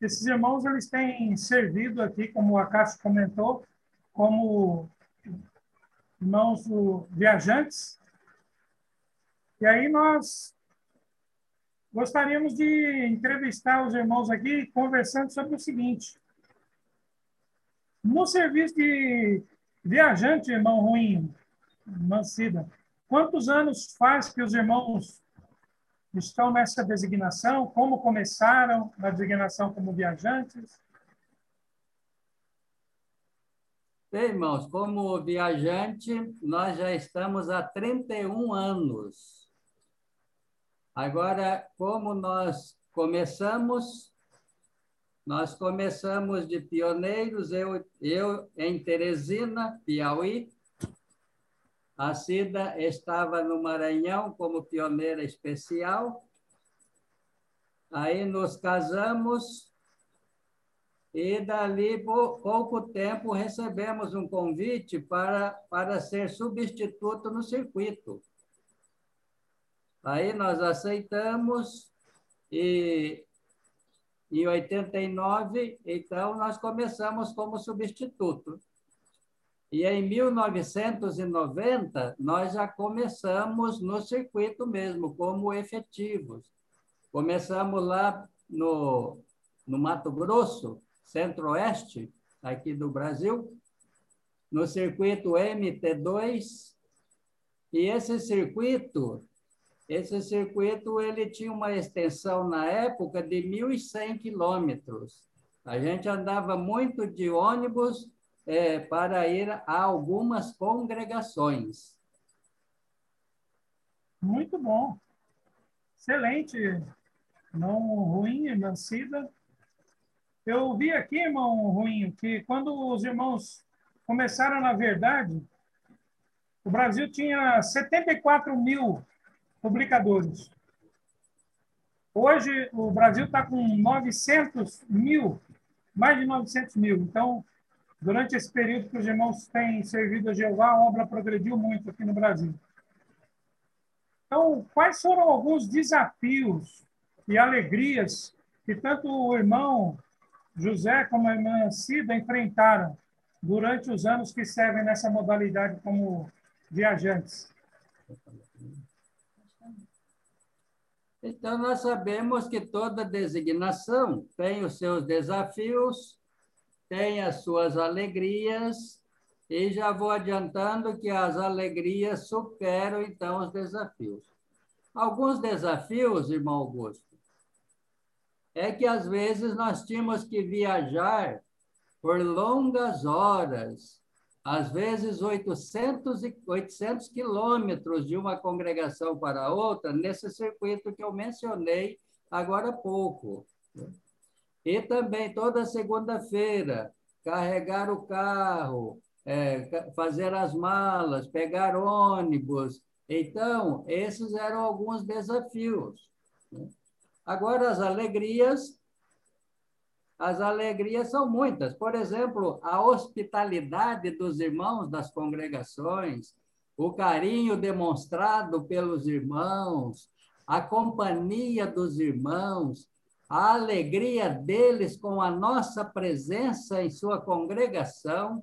esses irmãos eles têm servido aqui, como o Acácio comentou, como irmãos viajantes. E aí nós gostaríamos de entrevistar os irmãos aqui conversando sobre o seguinte. No serviço de viajante, irmão Ruim, irmã Cida, quantos anos faz que os irmãos estão nessa designação? Como começaram na designação como viajantes? Bem, irmãos, como viajante, nós já estamos há 31 anos. Agora, como nós começamos, nós começamos de pioneiros, eu, eu em Teresina, Piauí. A Cida estava no Maranhão como pioneira especial. Aí nos casamos e dali por pouco tempo recebemos um convite para, para ser substituto no circuito. Aí nós aceitamos e em 89, então nós começamos como substituto. E em 1990 nós já começamos no circuito mesmo como efetivos. Começamos lá no no Mato Grosso, centro-oeste, aqui do Brasil, no circuito MT2. E esse circuito, esse circuito ele tinha uma extensão na época de 1.100 quilômetros. A gente andava muito de ônibus é, para ir a algumas congregações. Muito bom. Excelente. Não ruim, nascida. Eu vi aqui, irmão Ruinho, que quando os irmãos começaram, na verdade, o Brasil tinha 74 mil publicadores. Hoje, o Brasil está com 900 mil, mais de 900 mil. Então, durante esse período que os irmãos têm servido a Jeová, a obra progrediu muito aqui no Brasil. Então, quais foram alguns desafios e alegrias que tanto o irmão José como a irmã Cida enfrentaram durante os anos que servem nessa modalidade como viajantes? Então, nós sabemos que toda designação tem os seus desafios, tem as suas alegrias, e já vou adiantando que as alegrias superam, então, os desafios. Alguns desafios, irmão Augusto, é que às vezes nós tínhamos que viajar por longas horas, às vezes 800, 800 quilômetros de uma congregação para outra, nesse circuito que eu mencionei agora há pouco. E também toda segunda-feira, carregar o carro, é, fazer as malas, pegar ônibus. Então, esses eram alguns desafios. Agora, as alegrias, as alegrias são muitas. Por exemplo, a hospitalidade dos irmãos das congregações, o carinho demonstrado pelos irmãos, a companhia dos irmãos, a alegria deles com a nossa presença em sua congregação.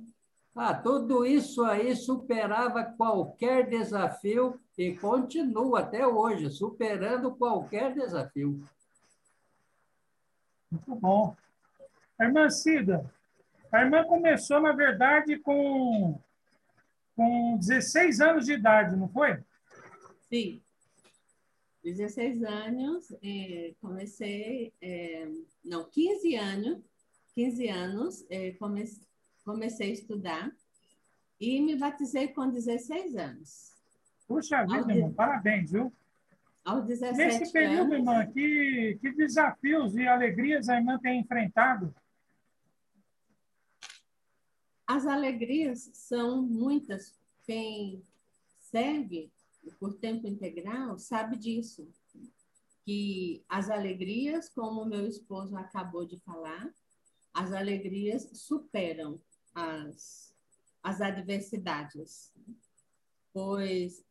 Ah, tudo isso aí superava qualquer desafio e continua até hoje, superando qualquer desafio. Muito bom. A irmã Cida, a irmã começou, na verdade, com, com 16 anos de idade, não foi? Sim. 16 anos, eh, comecei, eh, não, 15 anos, 15 anos, eh, comecei, comecei a estudar e me batizei com 16 anos. Puxa vida, irmão, parabéns, viu? Aos 17 Nesse período, anos, irmã, que, que desafios e alegrias a irmã tem enfrentado? As alegrias são muitas. Quem serve por tempo integral sabe disso. Que as alegrias, como meu esposo acabou de falar, as alegrias superam as, as adversidades. Pois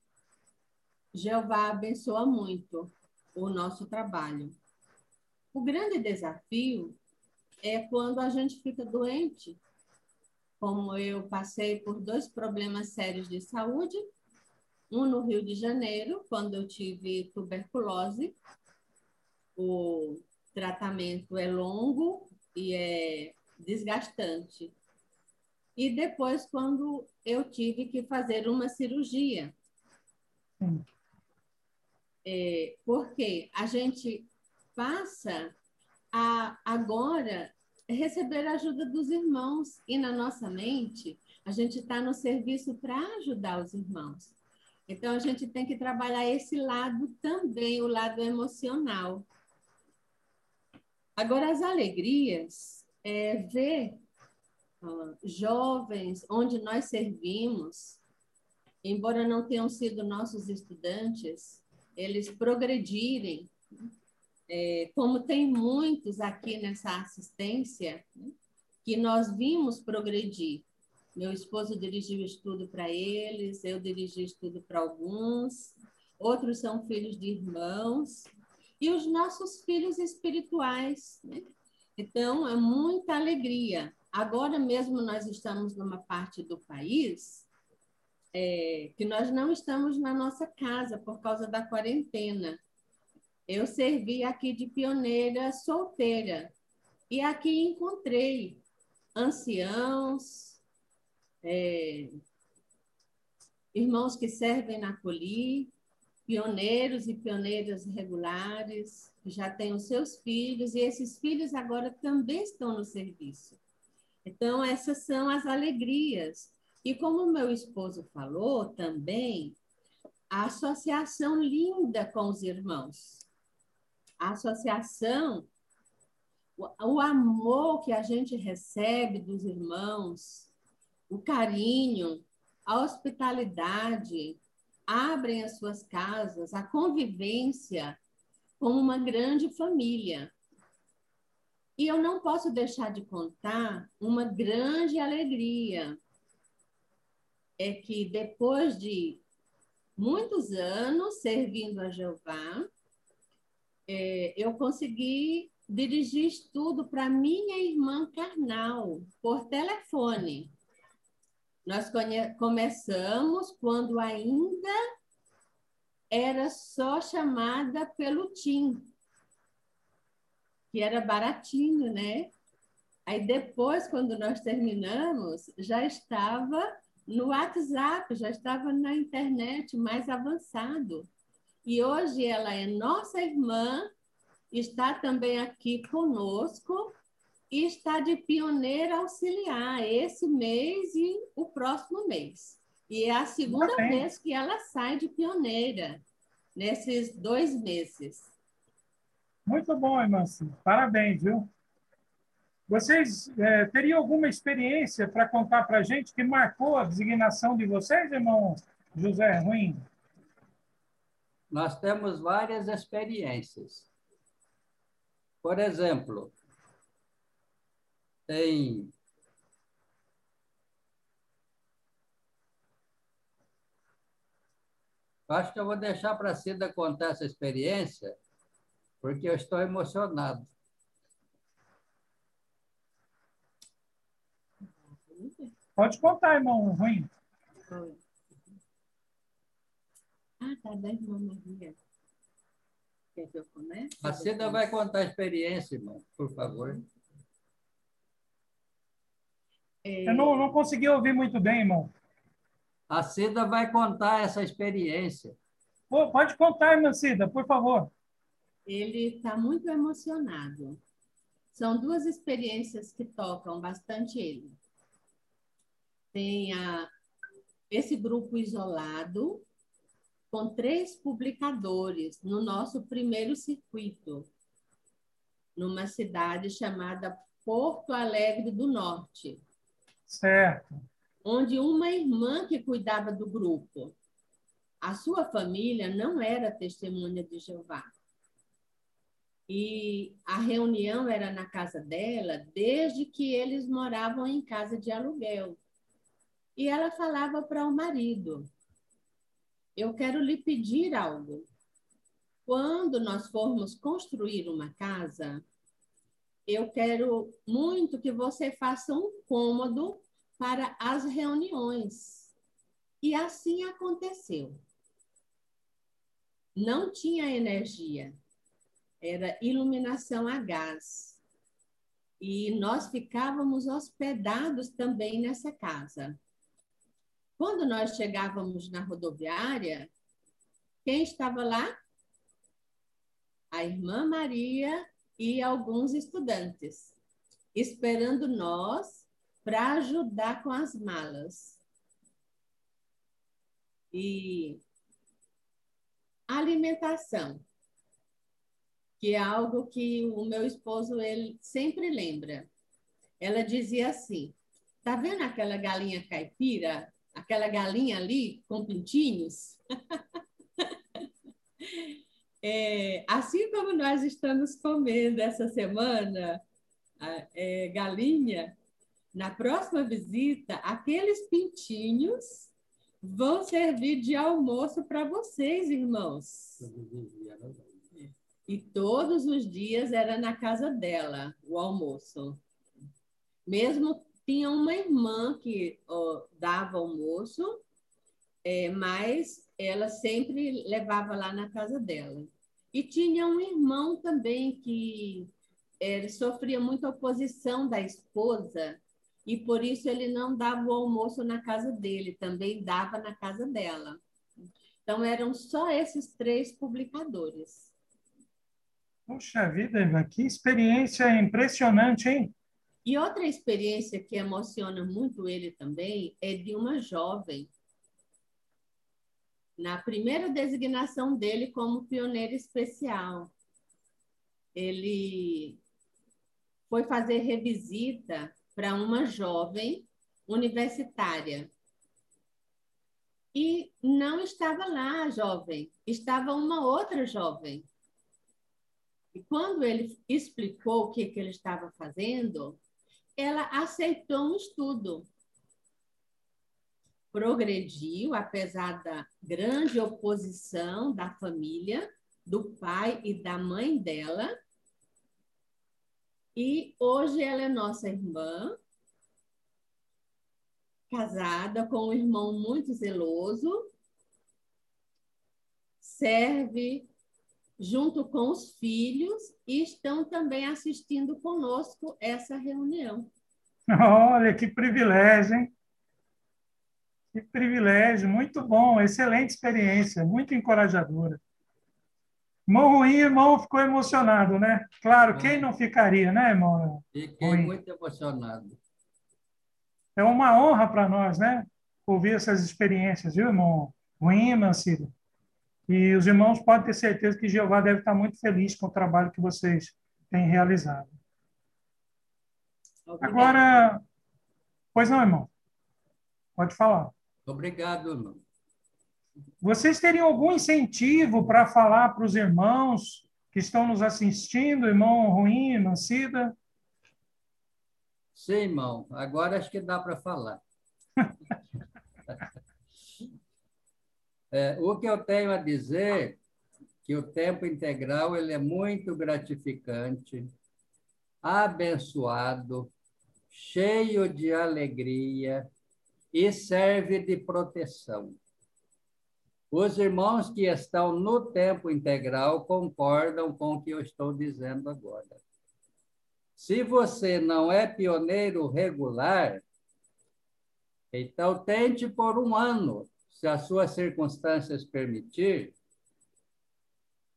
Jeová abençoa muito o nosso trabalho. O grande desafio é quando a gente fica doente, como eu passei por dois problemas sérios de saúde, um no Rio de Janeiro, quando eu tive tuberculose. O tratamento é longo e é desgastante. E depois, quando eu tive que fazer uma cirurgia. É, porque a gente passa a agora receber a ajuda dos irmãos e na nossa mente a gente está no serviço para ajudar os irmãos. Então a gente tem que trabalhar esse lado também, o lado emocional. Agora as alegrias é ver ó, jovens onde nós servimos, embora não tenham sido nossos estudantes, eles progredirem é, como tem muitos aqui nessa assistência, né, que nós vimos progredir. Meu esposo dirigiu estudo para eles, eu dirigi estudo para alguns, outros são filhos de irmãos, e os nossos filhos espirituais. Né? Então, é muita alegria. Agora mesmo nós estamos numa parte do país é, que nós não estamos na nossa casa por causa da quarentena. Eu servi aqui de pioneira solteira e aqui encontrei anciãos, é, irmãos que servem na Coli, pioneiros e pioneiras regulares, que já têm os seus filhos, e esses filhos agora também estão no serviço. Então, essas são as alegrias. E como meu esposo falou também, a associação linda com os irmãos a associação, o, o amor que a gente recebe dos irmãos, o carinho, a hospitalidade, abrem as suas casas, a convivência como uma grande família. E eu não posso deixar de contar uma grande alegria. É que depois de muitos anos servindo a Jeová, é, eu consegui dirigir estudo para minha irmã carnal, por telefone. Nós começamos quando ainda era só chamada pelo TIM, que era baratinho, né? Aí depois, quando nós terminamos, já estava no WhatsApp, já estava na internet mais avançado. E hoje ela é nossa irmã, está também aqui conosco e está de pioneira auxiliar esse mês e o próximo mês. E é a segunda vez que ela sai de pioneira nesses dois meses. Muito bom, irmã. Parabéns, viu? Vocês é, teriam alguma experiência para contar para a gente que marcou a designação de vocês, irmão José Ruim? Nós temos várias experiências. Por exemplo, tem Acho que eu vou deixar para a Cida contar essa experiência, porque eu estou emocionado. Pode contar, irmão Ruim. Ah, tá, da irmã Maria. Quer que eu comece? A Cida vai contar a experiência, irmão, por favor. É... Eu não, não consegui ouvir muito bem, irmão. A Cida vai contar essa experiência. Pô, pode contar, irmã Cida, por favor. Ele está muito emocionado. São duas experiências que tocam bastante ele. Tem a, esse grupo isolado, com três publicadores no nosso primeiro circuito, numa cidade chamada Porto Alegre do Norte. Certo. Onde uma irmã que cuidava do grupo. A sua família não era testemunha de Jeová. E a reunião era na casa dela desde que eles moravam em casa de aluguel. E ela falava para o marido: eu quero lhe pedir algo. Quando nós formos construir uma casa, eu quero muito que você faça um cômodo para as reuniões. E assim aconteceu. Não tinha energia, era iluminação a gás. E nós ficávamos hospedados também nessa casa. Quando nós chegávamos na rodoviária, quem estava lá? a irmã Maria e alguns estudantes, esperando nós para ajudar com as malas. E alimentação, que é algo que o meu esposo ele sempre lembra. Ela dizia assim: Tá vendo aquela galinha caipira? Aquela galinha ali com pintinhos? É, assim como nós estamos comendo essa semana é, galinha, na próxima visita, aqueles pintinhos vão servir de almoço para vocês, irmãos. E todos os dias era na casa dela o almoço. Mesmo tinha uma irmã que ó, dava almoço, é, mas ela sempre levava lá na casa dela. E tinha um irmão também que ele sofria muita oposição da esposa e por isso ele não dava o almoço na casa dele, também dava na casa dela. Então eram só esses três publicadores. Puxa vida, Eva, que experiência impressionante, hein? E outra experiência que emociona muito ele também é de uma jovem na primeira designação dele como pioneiro especial. Ele foi fazer revisita para uma jovem universitária. E não estava lá a jovem, estava uma outra jovem. E quando ele explicou o que, que ele estava fazendo, ela aceitou um estudo progrediu, apesar da grande oposição da família, do pai e da mãe dela. E hoje ela é nossa irmã, casada com um irmão muito zeloso, serve junto com os filhos e estão também assistindo conosco essa reunião. Olha que privilégio, hein? Que privilégio, muito bom, excelente experiência, muito encorajadora. Irmão Ruim, irmão ficou emocionado, né? Claro, quem não ficaria, né, irmão? Fiquei Ruim? muito emocionado. É uma honra para nós, né? Ouvir essas experiências, viu, irmão Ruim Mancida? E os irmãos podem ter certeza que Jeová deve estar muito feliz com o trabalho que vocês têm realizado. Agora, pois não, irmão? Pode falar. Obrigado, irmão. Vocês teriam algum incentivo para falar para os irmãos que estão nos assistindo, irmão Ruim, irmã Cida? Sim, irmão. Agora acho que dá para falar. É, o que eu tenho a dizer que o tempo integral ele é muito gratificante, abençoado, cheio de alegria, e serve de proteção. Os irmãos que estão no tempo integral concordam com o que eu estou dizendo agora. Se você não é pioneiro regular, então tente por um ano, se as suas circunstâncias permitir.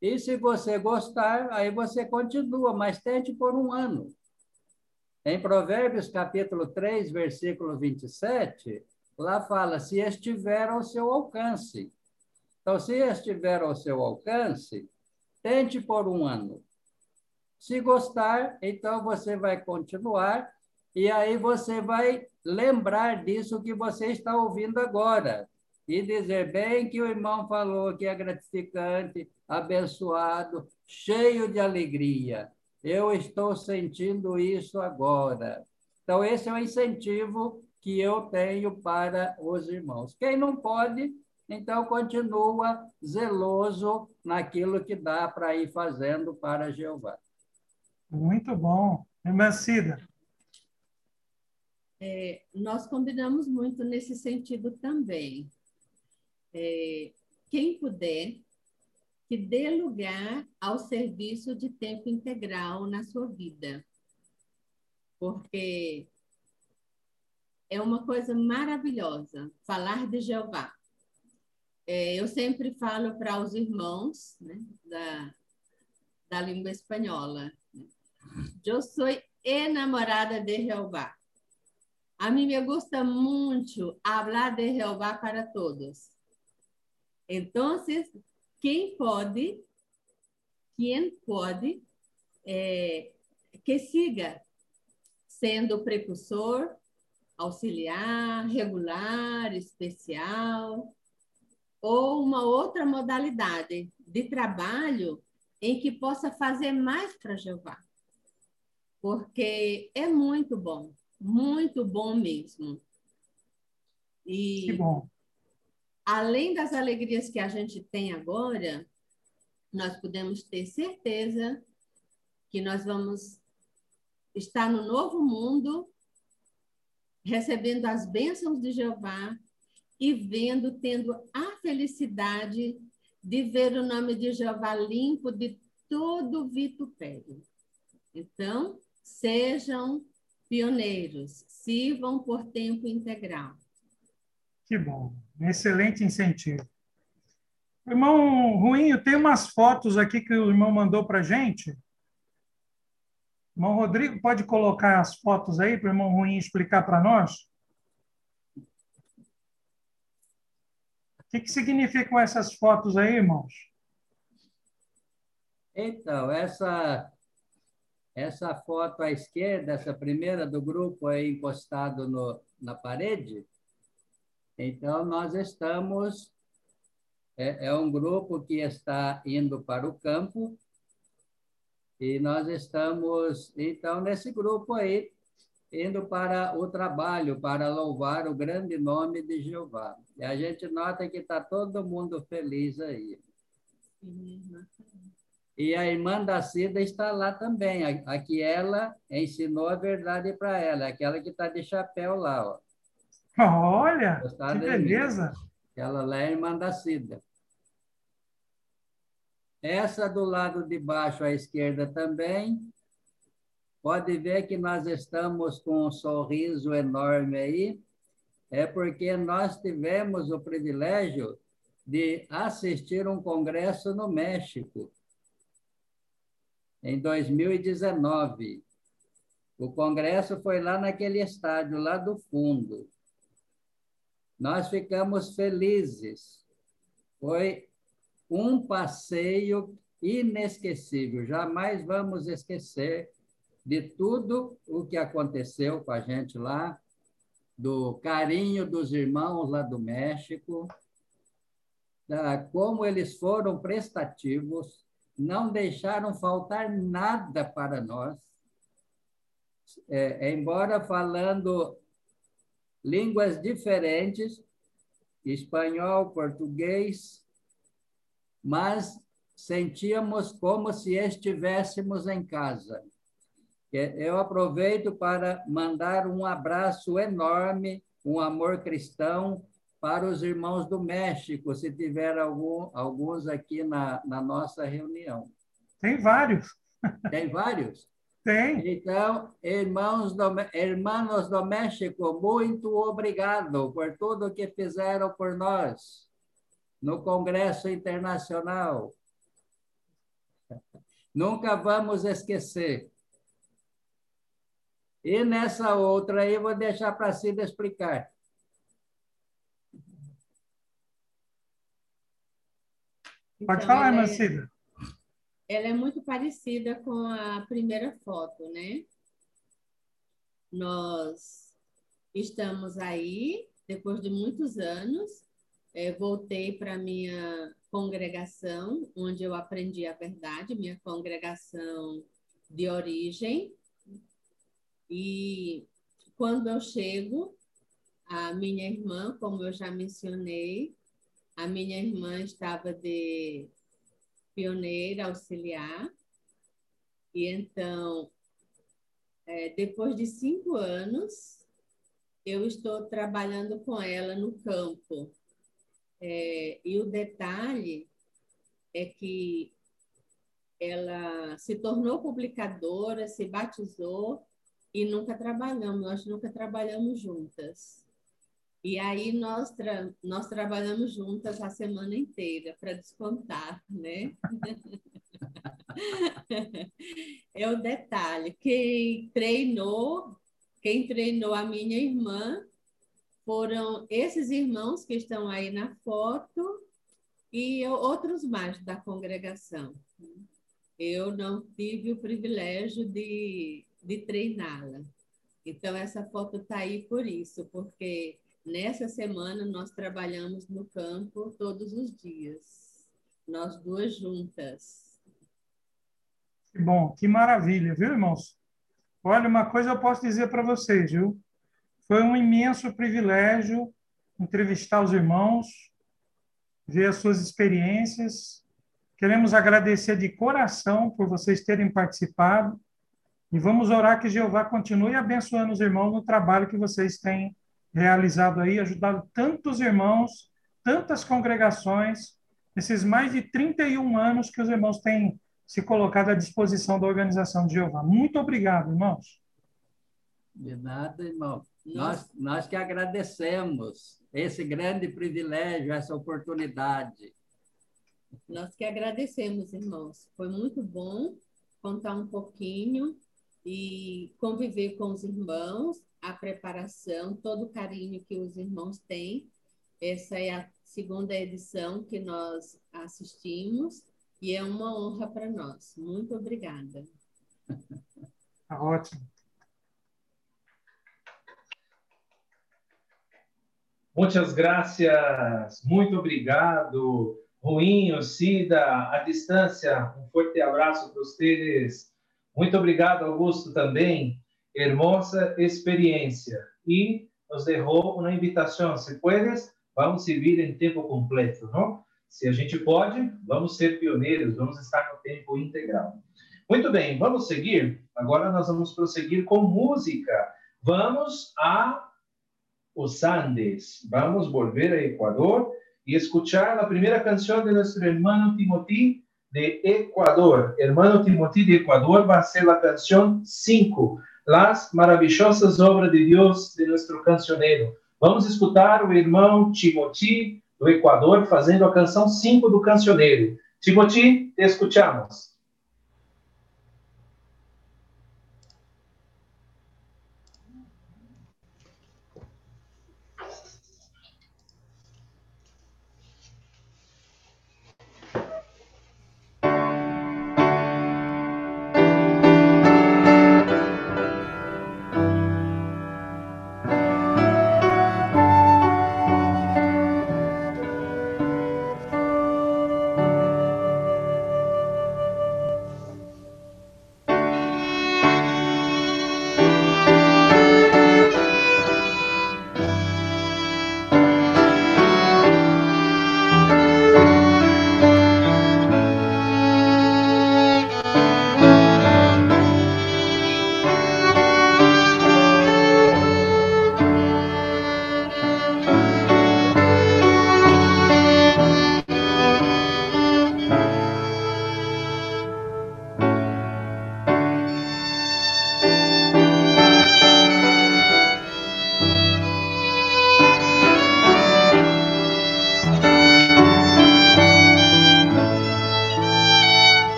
E se você gostar, aí você continua, mas tente por um ano. Em Provérbios, capítulo 3, versículo 27, lá fala: se estiver ao seu alcance. Então, se estiver ao seu alcance, tente por um ano. Se gostar, então você vai continuar e aí você vai lembrar disso que você está ouvindo agora e dizer bem que o irmão falou que é gratificante, abençoado, cheio de alegria. Eu estou sentindo isso agora. Então, esse é o incentivo que eu tenho para os irmãos. Quem não pode, então continua zeloso naquilo que dá para ir fazendo para Jeová. Muito bom. Irmã Cida. É, nós combinamos muito nesse sentido também. É, quem puder, que dê lugar ao serviço de tempo integral na sua vida. Porque é uma coisa maravilhosa falar de Jeová. É, eu sempre falo para os irmãos né, da, da língua espanhola. Eu sou enamorada de Jeová. A mim me gusta muito falar de Jeová para todos. Então, quem pode, quem pode, é, que siga sendo precursor, auxiliar, regular, especial, ou uma outra modalidade de trabalho em que possa fazer mais para Jeová. Porque é muito bom, muito bom mesmo. E Que bom. Além das alegrias que a gente tem agora, nós podemos ter certeza que nós vamos estar no novo mundo, recebendo as bênçãos de Jeová e vendo, tendo a felicidade de ver o nome de Jeová limpo de todo vitupério. Então, sejam pioneiros, sirvam por tempo integral. Que bom. Excelente incentivo. Irmão Ruinho, tem umas fotos aqui que o irmão mandou para gente. Irmão Rodrigo, pode colocar as fotos aí para o irmão Ruinho explicar para nós? O que, que significam essas fotos aí, irmãos? Então, essa, essa foto à esquerda, essa primeira do grupo aí encostado no, na parede, então nós estamos, é, é um grupo que está indo para o campo, e nós estamos, então, nesse grupo aí, indo para o trabalho, para louvar o grande nome de Jeová. E a gente nota que está todo mundo feliz aí. E a irmã da Cida está lá também. A, a que ela ensinou a verdade para ela, aquela que está de chapéu lá. Ó. Olha, que beleza. Ela lá é irmã da Cida. Essa do lado de baixo à esquerda também. Pode ver que nós estamos com um sorriso enorme aí. É porque nós tivemos o privilégio de assistir um congresso no México em 2019. O congresso foi lá naquele estádio, lá do fundo. Nós ficamos felizes. Foi um passeio inesquecível. Jamais vamos esquecer de tudo o que aconteceu com a gente lá, do carinho dos irmãos lá do México, da, como eles foram prestativos, não deixaram faltar nada para nós. É, embora falando línguas diferentes, espanhol, português, mas sentíamos como se estivéssemos em casa. Eu aproveito para mandar um abraço enorme, um amor cristão para os irmãos do México, se tiver algum, alguns aqui na, na nossa reunião. Tem vários. Tem vários? Tem. Então, irmãos do, irmãos do México, muito obrigado por tudo que fizeram por nós no Congresso Internacional. Nunca vamos esquecer. E nessa outra aí, vou deixar para Cida explicar. Pode Então, falar, irmã é- Cida. Ela é muito parecida com a primeira foto, né? Nós estamos aí, depois de muitos anos, eh, voltei para minha congregação, onde eu aprendi a verdade, minha congregação de origem. E quando eu chego, a minha irmã, como eu já mencionei, a minha irmã estava de pioneira auxiliar. E então, é, depois de cinco anos, eu estou trabalhando com ela no campo. É, e o detalhe é que ela se tornou publicadora, se batizou e nunca trabalhamos, nós nunca trabalhamos juntas. E aí nós, tra nós trabalhamos juntas a semana inteira, para descontar, né? É o detalhe. Quem treinou, quem treinou a minha irmã foram esses irmãos que estão aí na foto e outros mais da congregação. Eu não tive o privilégio de, de treiná-la. Então, essa foto está aí por isso, porque nessa semana nós trabalhamos no campo todos os dias, nós duas juntas. Que bom, que maravilha, viu, irmãos? Olha, uma coisa eu posso dizer para vocês, viu? Foi um imenso privilégio entrevistar os irmãos, ver as suas experiências. Queremos agradecer de coração por vocês terem participado e vamos orar que Jeová continue abençoando os irmãos no trabalho que vocês têm realizado aí, ajudado tantos irmãos, tantas congregações, nesses mais de 31 anos que os irmãos têm se colocado à disposição da organização de Jeová. Muito obrigado, irmãos. De nada, irmão. Nós, nós que agradecemos esse grande privilégio, essa oportunidade. Nós que agradecemos, irmãos. Foi muito bom contar um pouquinho e conviver com os irmãos, a preparação, todo o carinho que os irmãos têm. Essa é a segunda edição que nós assistimos e é uma honra para nós. Muito obrigada. Tá ótimo. Muitas graças, muito obrigado, Ruinho, Cida, à distância, um forte abraço para vocês. Muito obrigado, Augusto, também. Hermosa experiência. E nos deixou uma invitação. Se puedes, vamos servir em tempo completo, não? Se a gente pode, vamos ser pioneiros, vamos estar no tempo integral. Muito bem, vamos seguir? Agora nós vamos prosseguir com música. Vamos a os Andes. Vamos volver a Ecuador y escuchar la primera canción de nuestro hermano Timothy de Ecuador. Hermano Timothy de Ecuador va a ser la canción 5, Las maravillosas obras de Dios de nuestro cancionero. Vamos escutar o irmão Timothy do Equador fazendo a canção 5 do cancioneiro. Timothy, te escuchamos.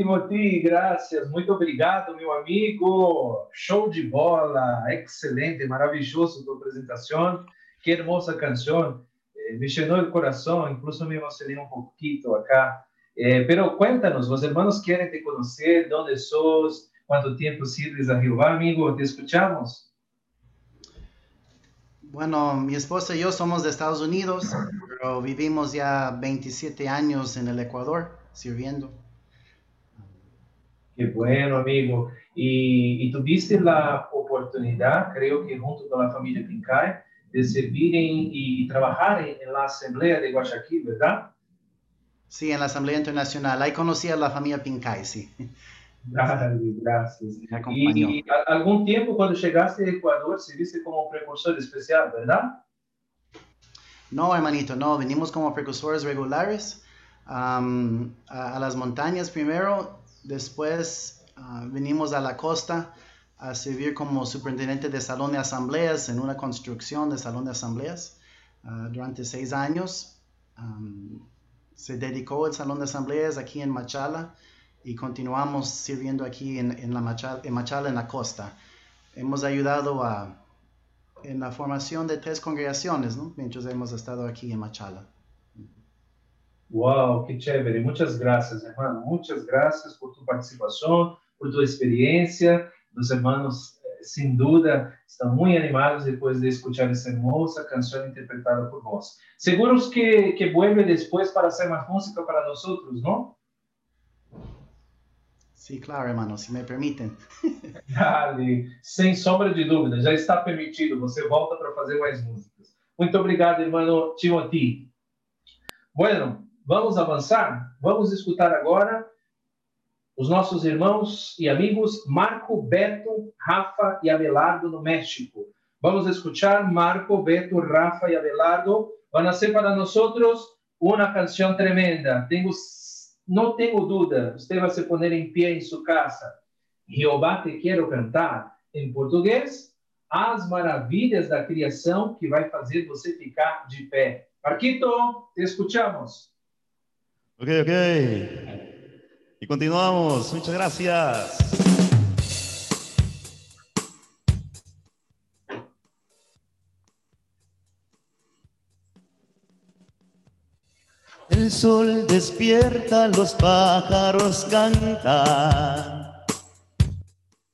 Timothy, graças. Muito obrigado, meu amigo. Show de bola, excelente, maravilloso tu apresentação. Que hermosa canção. Eh, me llenó el corazón, incluso me emocioné un poquito acá. Eh, pero cuéntanos, los hermanos quieren te conocer, dónde sos, cuánto tiempo sirves a Jehová, amigo, te escuchamos. Bueno, mi esposa y yo somos de Estados Unidos, pero vivimos ya 27 años en el Ecuador sirviendo. Qué bueno, amigo. Y, y tuviste la oportunidad, creo que junto con la familia Pincay, de servir en- y trabajar en, en la Asamblea de Guayaquil, ¿verdad? Sí, en la Asamblea Internacional. Ahí conocí a la familia Pincay, sí. Gracias. Acompañó. Y a- algún tiempo cuando llegaste a Ecuador, serviste como precursor especial, ¿verdad? No, hermanito, no, venimos como precursores regulares am, a, a las montañas primero, después venimos a la costa a servir como superintendente de salón de asambleas en una construcción de salón de asambleas ah, durante seis años. Am, se dedicó el salón de asambleas aquí en Machala y continuamos sirviendo aquí en, en la Machala, en Machala, en la costa. Hemos ayudado a, en la formación de tres congregaciones, ¿no? Mientras hemos estado aquí en Machala. Wow, qué chévere. Muchas gracias, hermano. Muchas gracias por tu participación, por tu experiencia. Los hermanos, eh, sin duda, están muy animados después de escuchar esa hermosa canción interpretada por vos. Seguros que, que vuelve después para hacer más música para nosotros, ¿no? Sí, claro, hermano, si me permiten. Dale, sem sombra de dúvida, já está permitido. Você volta para fazer mais músicas. Muito obrigado, irmão Timothy. Bueno, vamos avançar? Vamos escutar agora os nossos irmãos e amigos Marco, Beto, Rafa e Abelardo no México. Vamos escuchar Marco, Beto, Rafa y Abelardo. Van a ser para nosotros una canción tremenda. Tengo, no tengo duda, usted va a se poner en pie en su casa. Jeová te quero cantar. Em português, as maravilhas da criação que vai fazer você ficar de pé. Marquito, te escuchamos. Ok, ok. Y continuamos. Muchas gracias. El sol despierta, los pájaros cantan.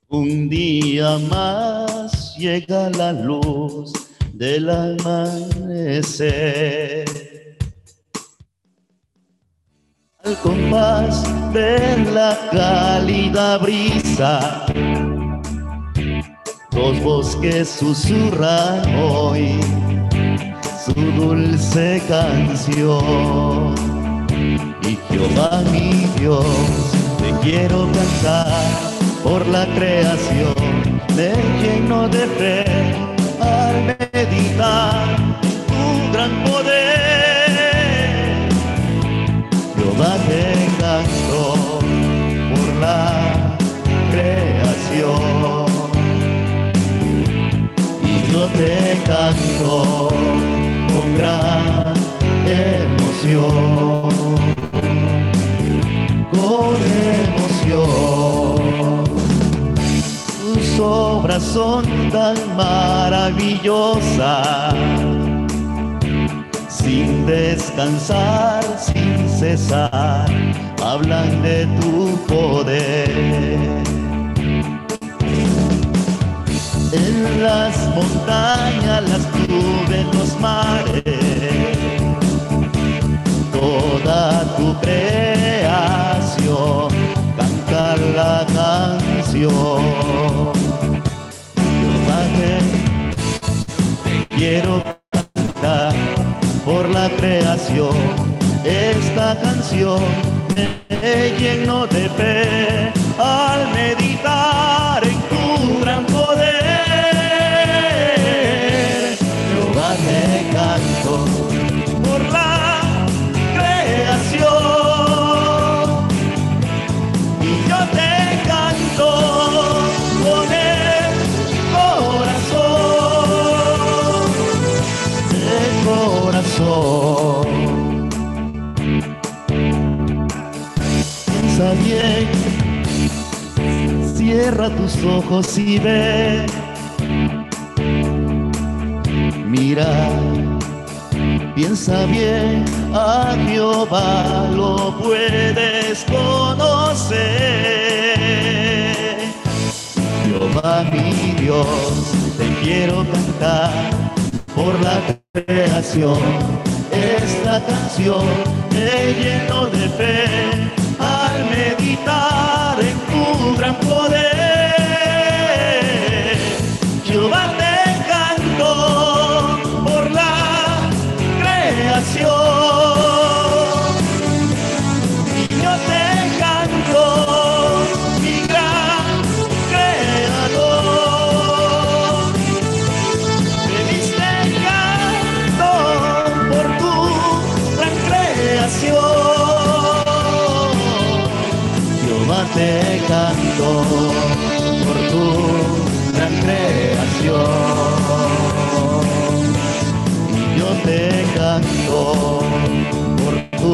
Un día más llega la luz del amanecer. Al compás de la cálida brisa, los bosques susurran hoy su dulce canción. Y Jehová mi Dios, te quiero cantar por la creación, me lleno de fe al meditar con emoción. Tus obras son tan maravillosas, sin descansar, sin cesar, hablan de tu poder. En las montañas, las nubes, los mares, tu creación, cantar la canción. Jehová, te quiero cantar por la creación, esta canción me lleno de fe al meditar Piensa bien, cierra tus ojos y ve. Mira, piensa bien, a Jehová lo puedes conocer. Jehová mi Dios, te quiero cantar por la creación. Esta canción me lleno de fe al meditar en tu gran poder. Te canto por tu gran creación. Y yo te canto por tu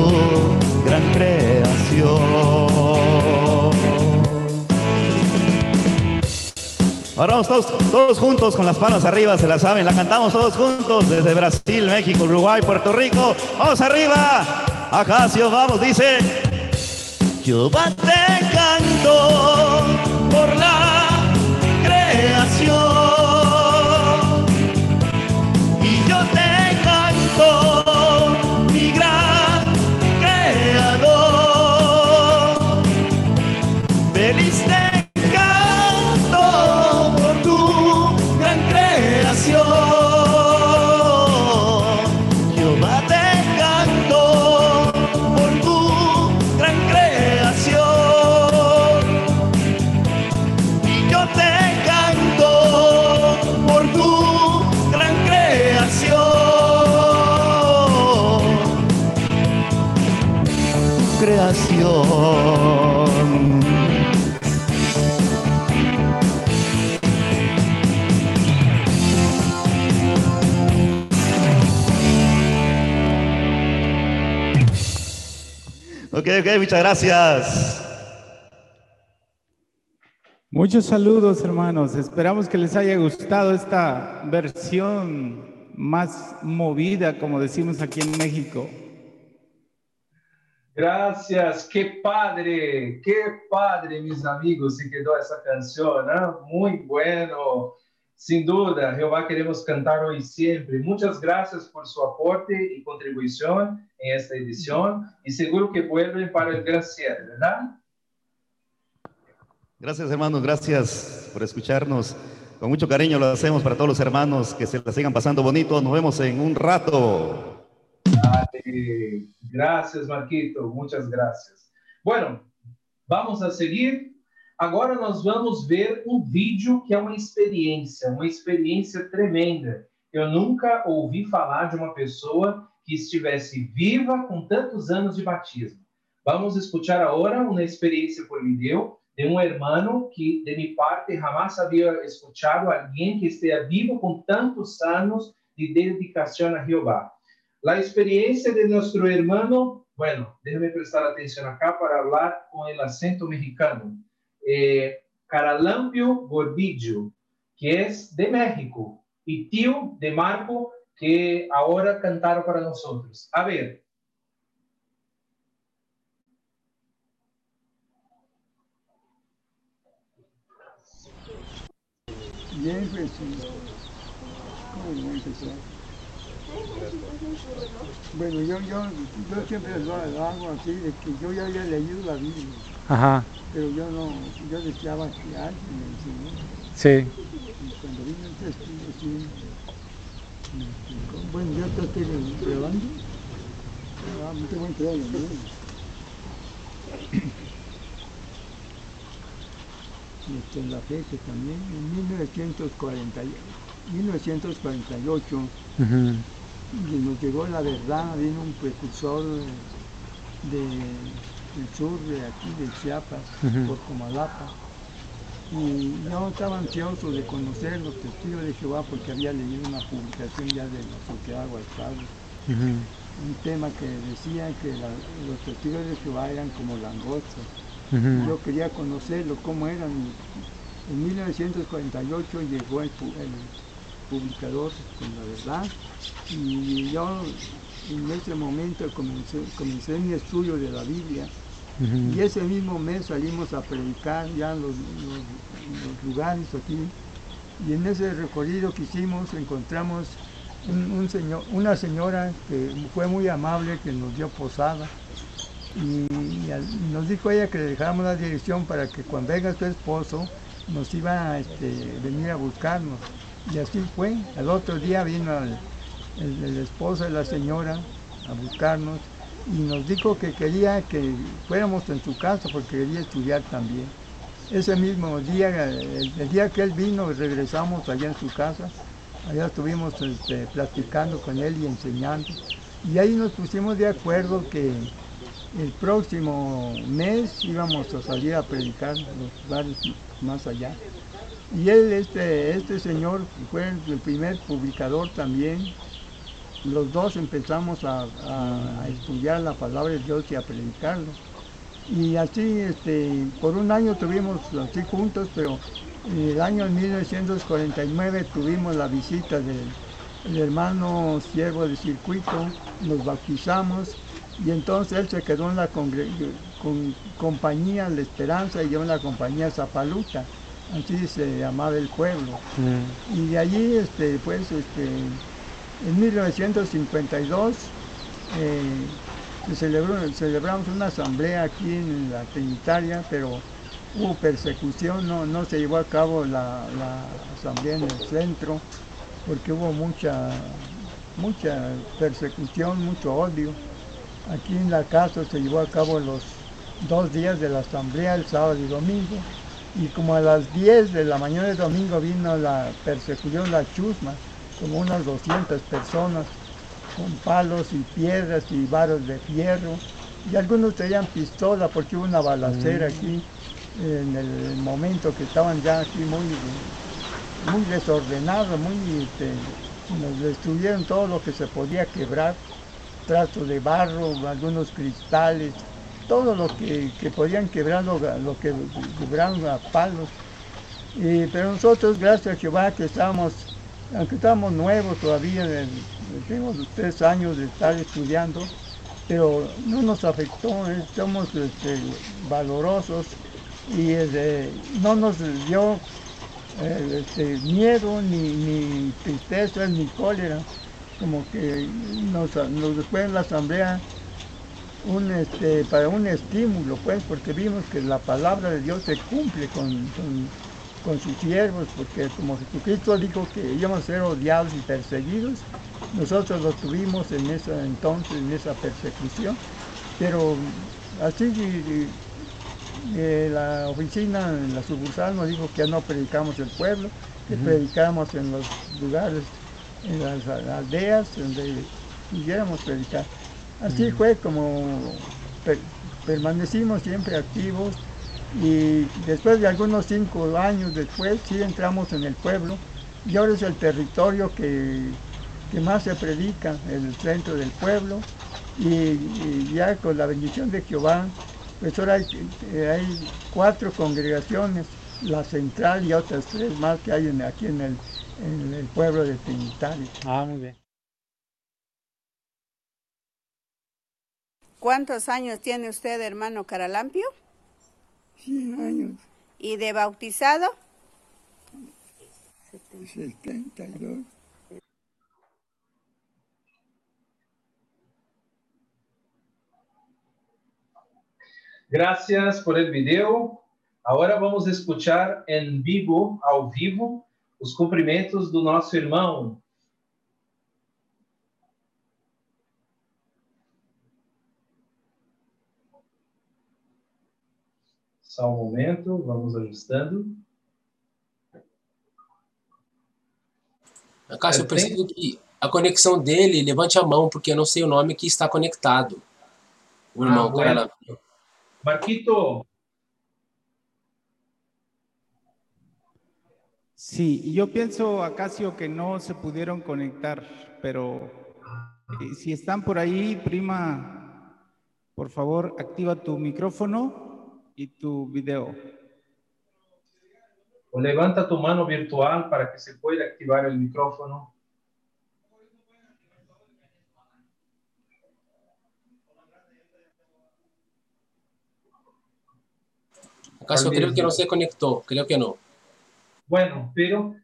gran creación. Ahora vamos todos, todos juntos con las manos arriba, se la saben, la cantamos todos juntos desde Brasil, México, Uruguay, Puerto Rico. Vamos arriba, Acacio, vamos, dice. Jehová te por la Ok, ok, muchas gracias. Muchos saludos, hermanos. Esperamos que les haya gustado esta versión más movida, como decimos aquí en México. Gracias, que padre, que padre, mis amigos, se quedó esa canción, ¿no? Muy bueno. Sin duda, Jehová queremos cantar hoy siempre. Muchas gracias por su aporte y contribución en esta edición y seguro que vuelven para el ¿verdad? Gracias, hermanos, gracias por escucharnos. Con mucho cariño lo hacemos para todos los hermanos que se la sigan pasando bonito. Nos vemos en un rato. Dale. Gracias, Marquito. Muchas gracias. Bueno, vamos a seguir. Agora nós vamos ver um vídeo que é uma experiência, uma experiência tremenda. Eu nunca ouvi falar de uma pessoa que estivesse viva com tantos anos de batismo. Vamos escuchar agora uma experiência por me deu de um hermano que, de mi parte, jamás havia escuchado alguém que esteja vivo com tantos anos de dedicação a Jeová. La experiencia de nuestro hermano, bueno, déjeme prestar atención acá para hablar con el acento mexicano. Eh, Caralampio Gordillo, que es de México, y tío de Marco, que ahora cantaron para nosotros. A ver. Bien, ¿cómo voy a empezar? Bueno, yo, yo, yo siempre lo, lo hago así, de que yo ya había leído la Biblia, Ajá. pero yo no, yo deseaba que alguien me enseñara. Sí. Y cuando vino el testigo, sí. Bueno, ya está grabando. Ah, no tengo entrado, ¿no? Y esta es la fecha también, en 1940, 1948 Ujú. y nos llegó la verdad, vino un precursor de, del sur de aquí, de Chiapas, Ujú. por Comalapa. Y yo estaba ansioso de conocer los testigos de Jehová porque había leído una publicación ya de la Sociedad Guadalajara, Ujú. un tema que decía que la- los testigos de Jehová eran como langostas, yo quería conocerlo, cómo eran. En 1948 llegó el, pu- el publicador con la verdad y yo en ese momento comencé, comencé mi estudio de la Biblia. Y ese mismo mes salimos a predicar ya los- los lugares aquí. Y en ese recorrido que hicimos encontramos un- señor, una señora que fue muy amable, que nos dio posada. Y, nos dijo ella que le dejáramos la dirección para que cuando venga su esposo nos iba a este, venir a buscarnos. Y así fue. Al otro día vino el, el- el esposo de la señora a buscarnos y nos dijo que quería que fuéramos en su casa porque quería estudiar también. Ese mismo día, el, día que él vino, regresamos allá en su casa. Allá estuvimos este, platicando con él y enseñando. Y ahí nos pusimos de acuerdo que el próximo mes íbamos a salir a predicar los lugares más allá. Y él, este, este señor, fue el primer publicador también. Los dos empezamos a- a estudiar la palabra de Dios y a predicarlo. Y así, este, por un año tuvimos así juntos, pero en el año 1949 tuvimos la visita del el hermano siervo de circuito, nos bautizamos y entonces él se quedó en la con, compañía La Esperanza y yo en la compañía Zapaluta, así se llamaba el pueblo. Y de allí, este, pues, este, en 1952 eh, se celebramos una asamblea aquí en la Trinitaria, pero hubo persecución, no, no se llevó a cabo la, la asamblea en el centro, porque hubo mucha, mucha persecución, mucho odio. Aquí en la casa se llevó a cabo los dos días de la asamblea, el sábado y domingo, y como a las 10 de la mañana del domingo vino la persecución, la chusma, como unas 200 personas con palos y piedras y varos de fierro, y algunos tenían pistola porque hubo una balacera Mm. aquí en el momento que estaban ya aquí muy, muy desordenados, muy, este, nos destruyeron todo lo que se podía quebrar, trastos de barro, algunos cristales, todo lo que, que podían quebrar, lo, lo que quebraron a palos. Y- pero nosotros, gracias a Jehová, que estábamos, aunque estábamos nuevos todavía, tenemos tres años de estar estudiando, pero no nos afectó, eh, somos este, valorosos y este, no nos dio eh, este, miedo, ni, tristeza, ni cólera, como que nos, nos después en la asamblea este, para un estímulo, pues, porque vimos que la palabra de Dios se cumple con, con sus siervos, porque como Jesucristo dijo que íbamos a ser odiados y perseguidos, nosotros lo tuvimos en ese entonces, en esa persecución, pero así eh, la oficina, en la sucursal nos dijo que ya no predicamos el pueblo, que predicamos en los lugares, en las aldeas donde pudiéramos predicar. Así fue como per- permanecimos siempre activos y después de algunos cinco años después sí entramos en el pueblo y ahora es el territorio que, que más se predica, el centro del pueblo y, y ya con la bendición de Jehová, pues ahora hay, eh, hay cuatro congregaciones, la central y otras tres más que hay en- aquí en el, en el pueblo de Trinitario. Ah, muy bien. ¿Cuántos años tiene usted, hermano Caralampio? 100 años, ¿Y de bautizado? 72. Gracias por el video. Agora vamos escuchar em vivo, ao vivo, os cumprimentos do nosso irmão. Só um momento, vamos ajustando. Cássio, eu preciso que a conexão dele, levante a mão, porque eu não sei o nome que está conectado. O irmão Ah, bueno. Caralampio. Marquito, Sí, yo pienso, Acacio, que no se pudieron conectar, pero eh, si están por ahí, prima, por favor, activa tu micrófono y tu video. O levanta tu mano virtual para que se pueda activar el micrófono. Acaso creo que no se conectó, creo que no. Bueno, pero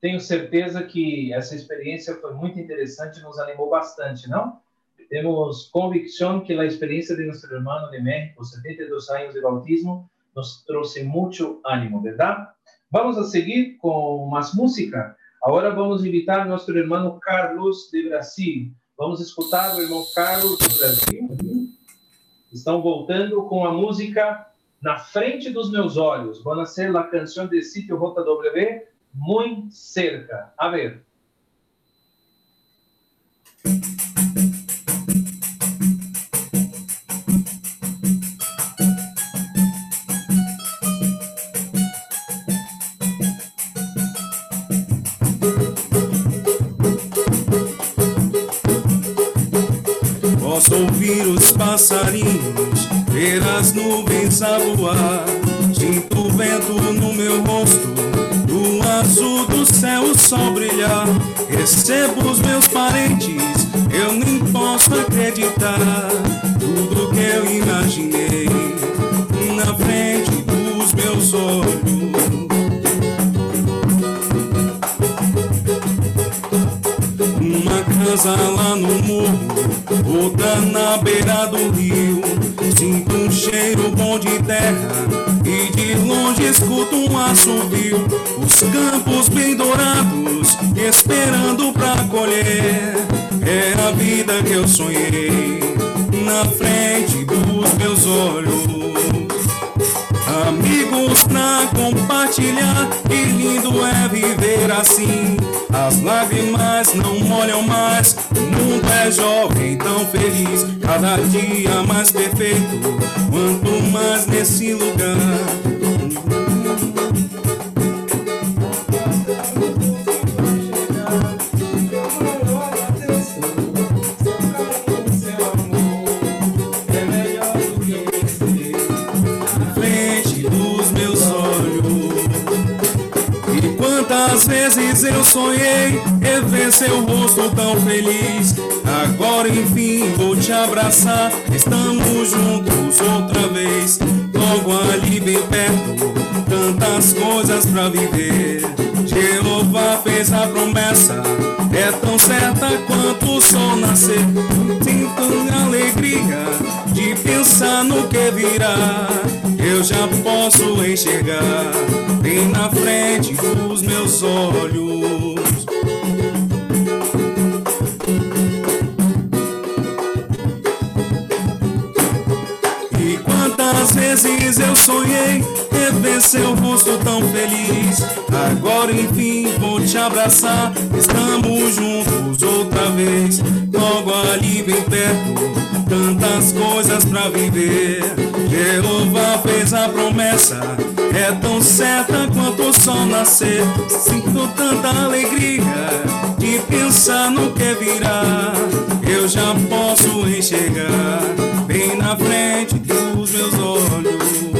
tenho certeza que essa experiência foi muito interessante, nos animou bastante, não? Temos convicção que a experiência de nosso irmão de México, 72 anos de bautismo, nos trouxe muito ânimo, verdade? Vamos a seguir com mais música. Agora vamos invitar nosso irmão Carlos de Brasil. Vamos escutar o irmão Carlos de Brasil. Estão voltando com a música Na Frente dos Meus Olhos. Van a ser a canção de sítio JW, Muito Cerca. A ver. Posso ouvir os passarinhos, ver as nuvens a voar. Sinto o vento no meu rosto, o azul do céu, o sol brilhar. Recebo os meus parentes, eu nem posso acreditar. Tudo que eu imaginei na frente dos meus olhos. Uma casa lá no morro, outra na beira do rio. Cheiro bom de terra e de longe escuto um assovio. Os campos bem dourados, esperando pra colher. É a vida que eu sonhei na frente dos meus olhos. Amigos pra compartilhar, que lindo é viver assim. As lágrimas não molham mais, o mundo é jovem, tão feliz. Cada dia mais perfeito, quanto mais nesse lugar. Eu sonhei em ver seu rosto tão feliz. Agora enfim vou te abraçar, estamos juntos outra vez. Logo ali bem perto, tantas coisas pra viver. Jeová fez a promessa, é tão certa quanto o sol nascer. Sinto alegria de pensar no que virá. Eu já posso enxergar bem na frente dos meus olhos. E quantas vezes eu sonhei em ver seu rosto tão feliz. Agora enfim vou te abraçar, estamos juntos outra vez. Logo ali bem perto, tantas coisas pra viver. Jeová fez a promessa, é tão certa quanto o sol nascer. Sinto tanta alegria de pensar no que virá. Eu já posso enxergar bem na frente dos meus olhos.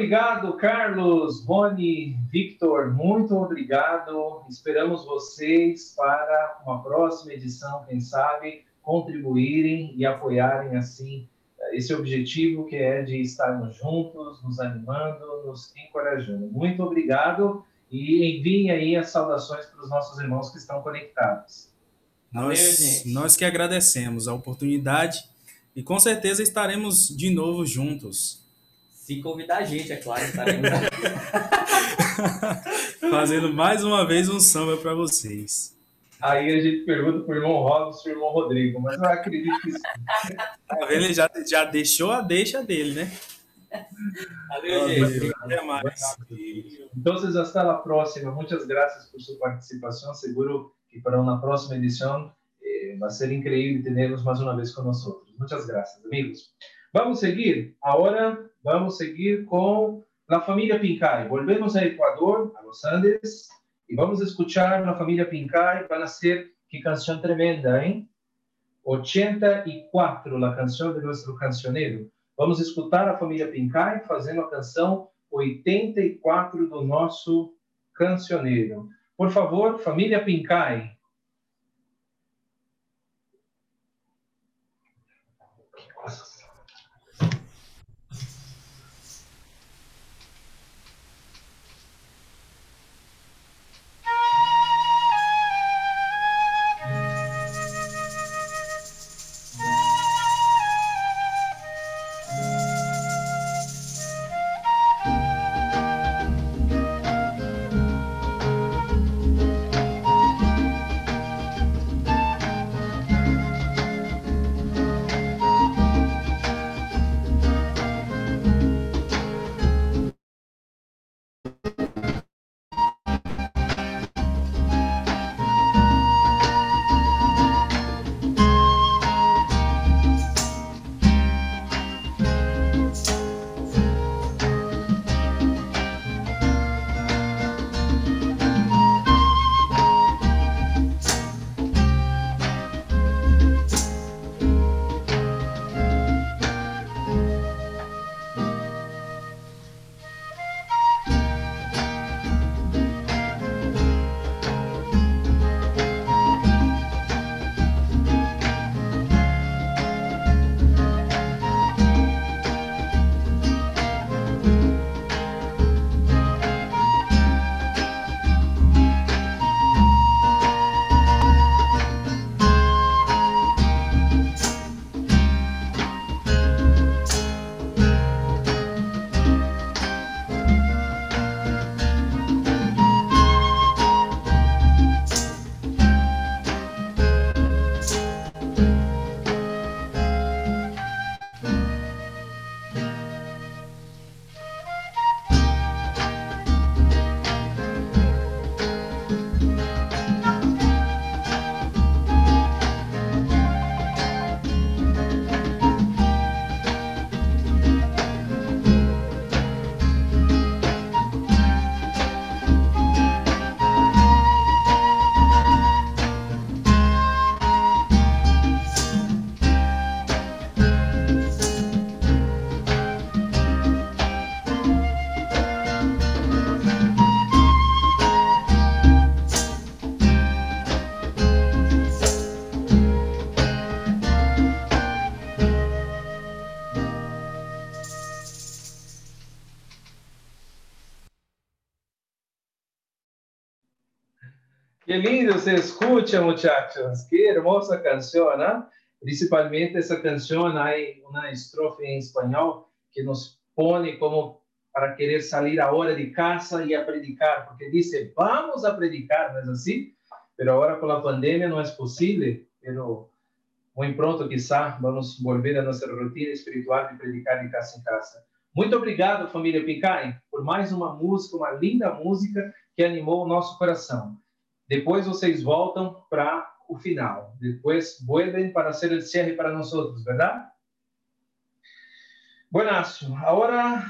Obrigado, Carlos, Rony, Victor, muito obrigado. Esperamos vocês para uma próxima edição, quem sabe, contribuírem e apoiarem assim esse objetivo que é de estarmos juntos, nos animando, nos encorajando. Muito obrigado e enviem aí as saudações para os nossos irmãos que estão conectados. Nós, nós que agradecemos a oportunidade e com certeza estaremos de novo juntos. Se convidar a gente, é claro, estaremos. Fazendo mais uma vez um samba para vocês. Aí a gente pergunta para o irmão Robson e o irmão Rodrigo, mas eu acredito que sim. Tá vendo? Ele já, já deixou a deixa dele, né? Valeu, gente. Até mais. Entonces, hasta la próxima. Muchas gracias por su participación. Seguro que para una próxima edición eh, va a ser increíble tenerlos más una vez con nosotros. Muchas gracias, amigos. Vamos a seguir. Ahora vamos seguir con la familia Pincay. Volvemos a Ecuador, a los Andes, Y vamos escuchar la familia Pincay, van a ser, qué canción tremenda, ¿eh? 84, la canción de nuestro cancionero. Vamos escutar a família Pincay fazendo a canção 84 do nosso cancioneiro. Por favor, família Pincay. Qué lindo se escucha, muchachos. Qué hermosa canción, ¿no? Principalmente esa canción, hay una estrofe en español que nos pone como para querer salir ahora de casa y a predicar, porque dice, vamos a predicar, ¿no es así? Pero ahora con la pandemia no es posible, pero muy pronto quizá vamos volver a nossa rotina espiritual de predicar de casa em casa. Muito obrigado, família Picai, por mais uma música, uma linda música que animou o nosso coração. Depois vocês voltam para o final. Depois vuelven para hacer el cierre para nosotros, ¿verdad? Buenazo. Ahora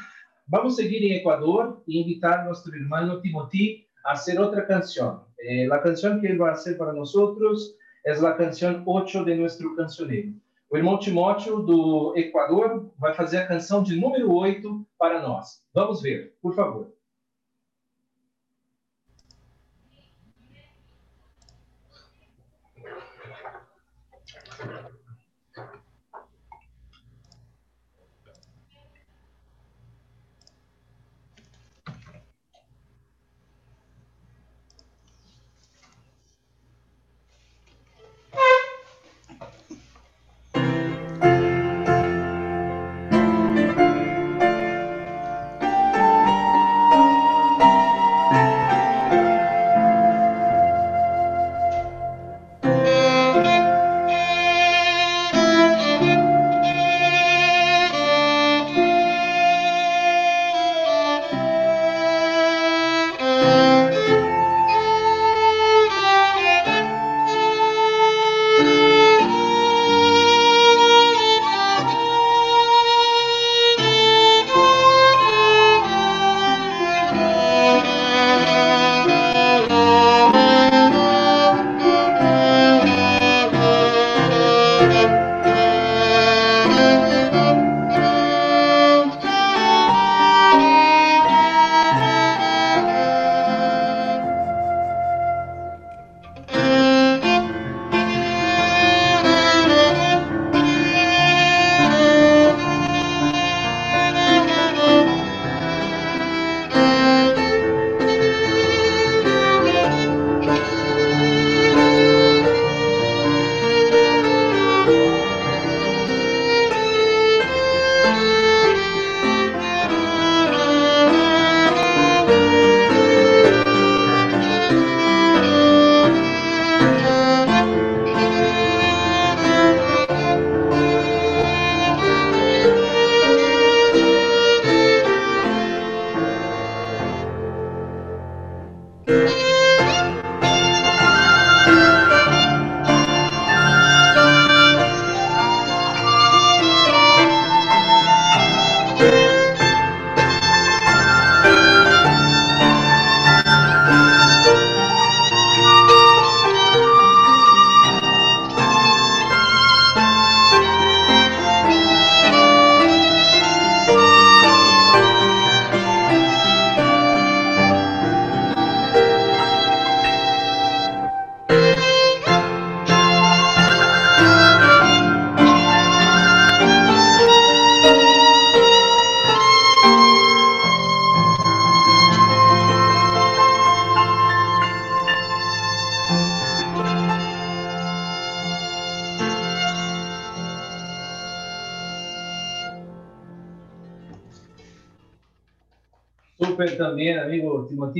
vamos a seguir en Ecuador y invitar a nuestro hermano Timothy a hacer otra canción. Eh, canción que él va a hacer para nosotros es la canción 8 de nuestro cancionero. O irmão Timóteo, do Equador, vai fazer a canção de número 8 para nós. Vamos ver, por favor.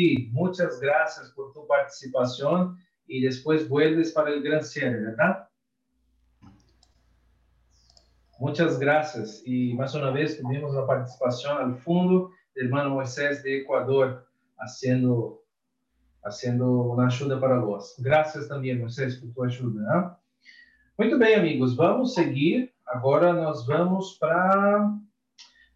Timothy. Muchas gracias por tu participación y después vuelves para el gran cierre, ¿verdad? Muchas gracias. Y más una vez tuvimos la participación al fondo del hermano Moisés de Ecuador haciendo, haciendo una ayuda para vos. Gracias también, Moisés, por tu ayuda. ¿ah? Muito bem, amigos. Vamos seguir. Agora nós vamos para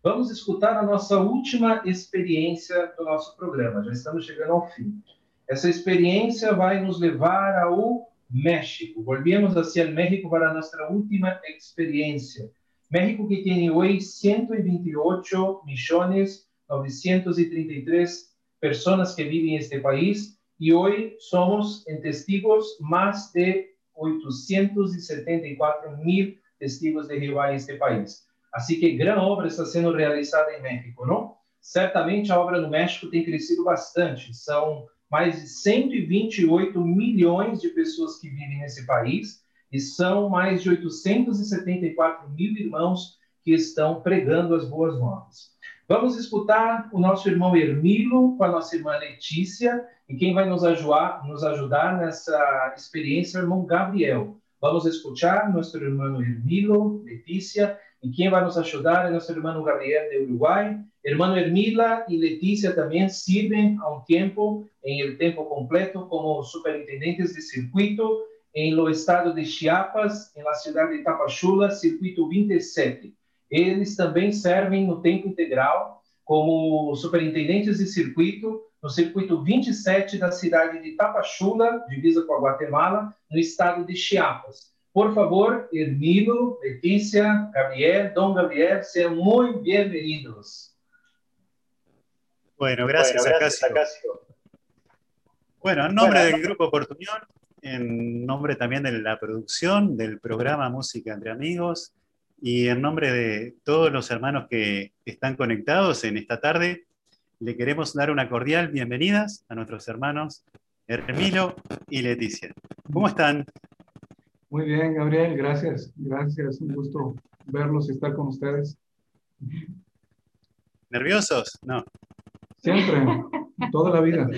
Vamos escutar a nossa última experiência do nosso programa. Já estamos chegando ao fim. Essa experiência vai nos levar ao México. Volvemos hacia el México para nossa última experiência. México que tem hoje 128 milhões 933 pessoas que vivem neste país e hoje somos em testigos mais de 874 mil testigos de Jeová em este país. Assim que grande obra está sendo realizada em México, não? Certamente a obra no México tem crescido bastante. São mais de 128 milhões de pessoas que vivem nesse país e são mais de 874 mil irmãos que estão pregando as boas novas. Vamos escutar o nosso irmão Hermilo com a nossa irmã Letícia e quem vai nos ajudar, nos ajudar nessa experiência é o irmão Gabriel. Vamos escutar nosso irmão Hermilo, Letícia e quem vai nos ajudar é nosso irmão Gabriel de Uruguai. Irmão Hermila e Letícia também servem há um tempo, em tempo completo, como superintendentes de circuito em lo estado de Chiapas, em la cidade de Tapachula, circuito 27. Eles também servem no tempo integral como superintendentes de circuito no circuito 27 da cidade de Tapachula, divisa com a Guatemala, no estado de Chiapas. Por favor, Hermilo, Letícia, Gabriel, Don Gabriel, sean muy bienvenidos. Bueno, gracias, Bueno, a gracias, Casio. Bueno, en nombre del Grupo Portuñón, en nombre también de la producción del programa Música entre Amigos y en nombre de todos los hermanos que están conectados en esta tarde, le queremos dar una cordial bienvenida a nuestros hermanos Hermilo y Leticia. ¿Cómo están? Muy bien, Gabriel, gracias. Gracias, un gusto verlos y estar con ustedes. ¿Nerviosos? No. Siempre, toda la vida.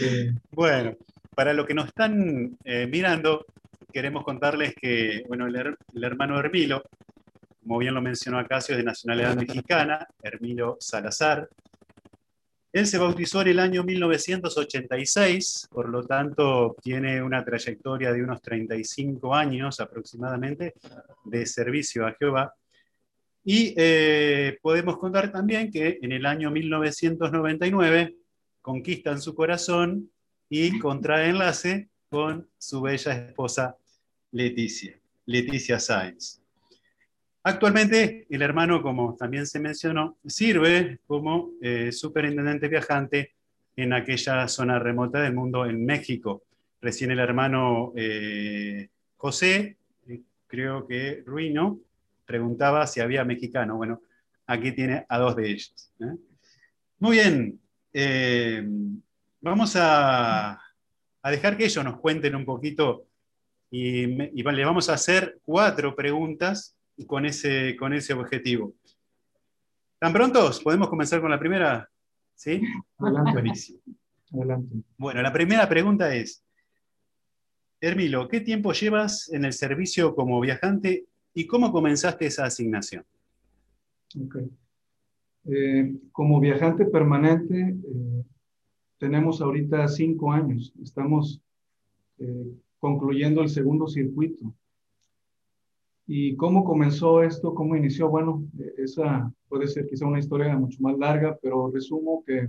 Eh, Bueno, para los que nos están eh, mirando, queremos contarles que, bueno, el, her- el hermano Hermilo, como bien lo mencionó Acacio, es de nacionalidad mexicana, Hermilo Salazar. Él se bautizó en el año 1986, por lo tanto tiene una trayectoria de unos 35 años aproximadamente de servicio a Jehová. Y eh, podemos contar también que en el año 1999 conquistan su corazón y contrae enlace con su bella esposa Leticia, Leticia Sáenz. Actualmente, el hermano, como también se mencionó, sirve como eh, superintendente viajante en aquella zona remota del mundo en México. Recién el hermano eh, José, eh, creo que Ruino, preguntaba si había mexicano. Bueno, aquí tiene a dos de ellos. Muy bien, vamos a, dejar que ellos nos cuenten un poquito y, y le vamos a hacer cuatro preguntas con ese, con ese objetivo. ¿Están prontos? ¿Podemos comenzar con la primera? ¿Sí? Adelante. Buenísimo. Adelante. Bueno, la primera pregunta es, Hermilo, ¿qué tiempo llevas en el servicio como viajante y cómo comenzaste esa asignación? Eh, como viajante permanente, eh, tenemos ahorita cinco años. Estamos eh, concluyendo el segundo circuito. ¿Y cómo comenzó esto? ¿Cómo inició? Bueno, eh, esa puede ser quizá una historia mucho más larga, pero resumo que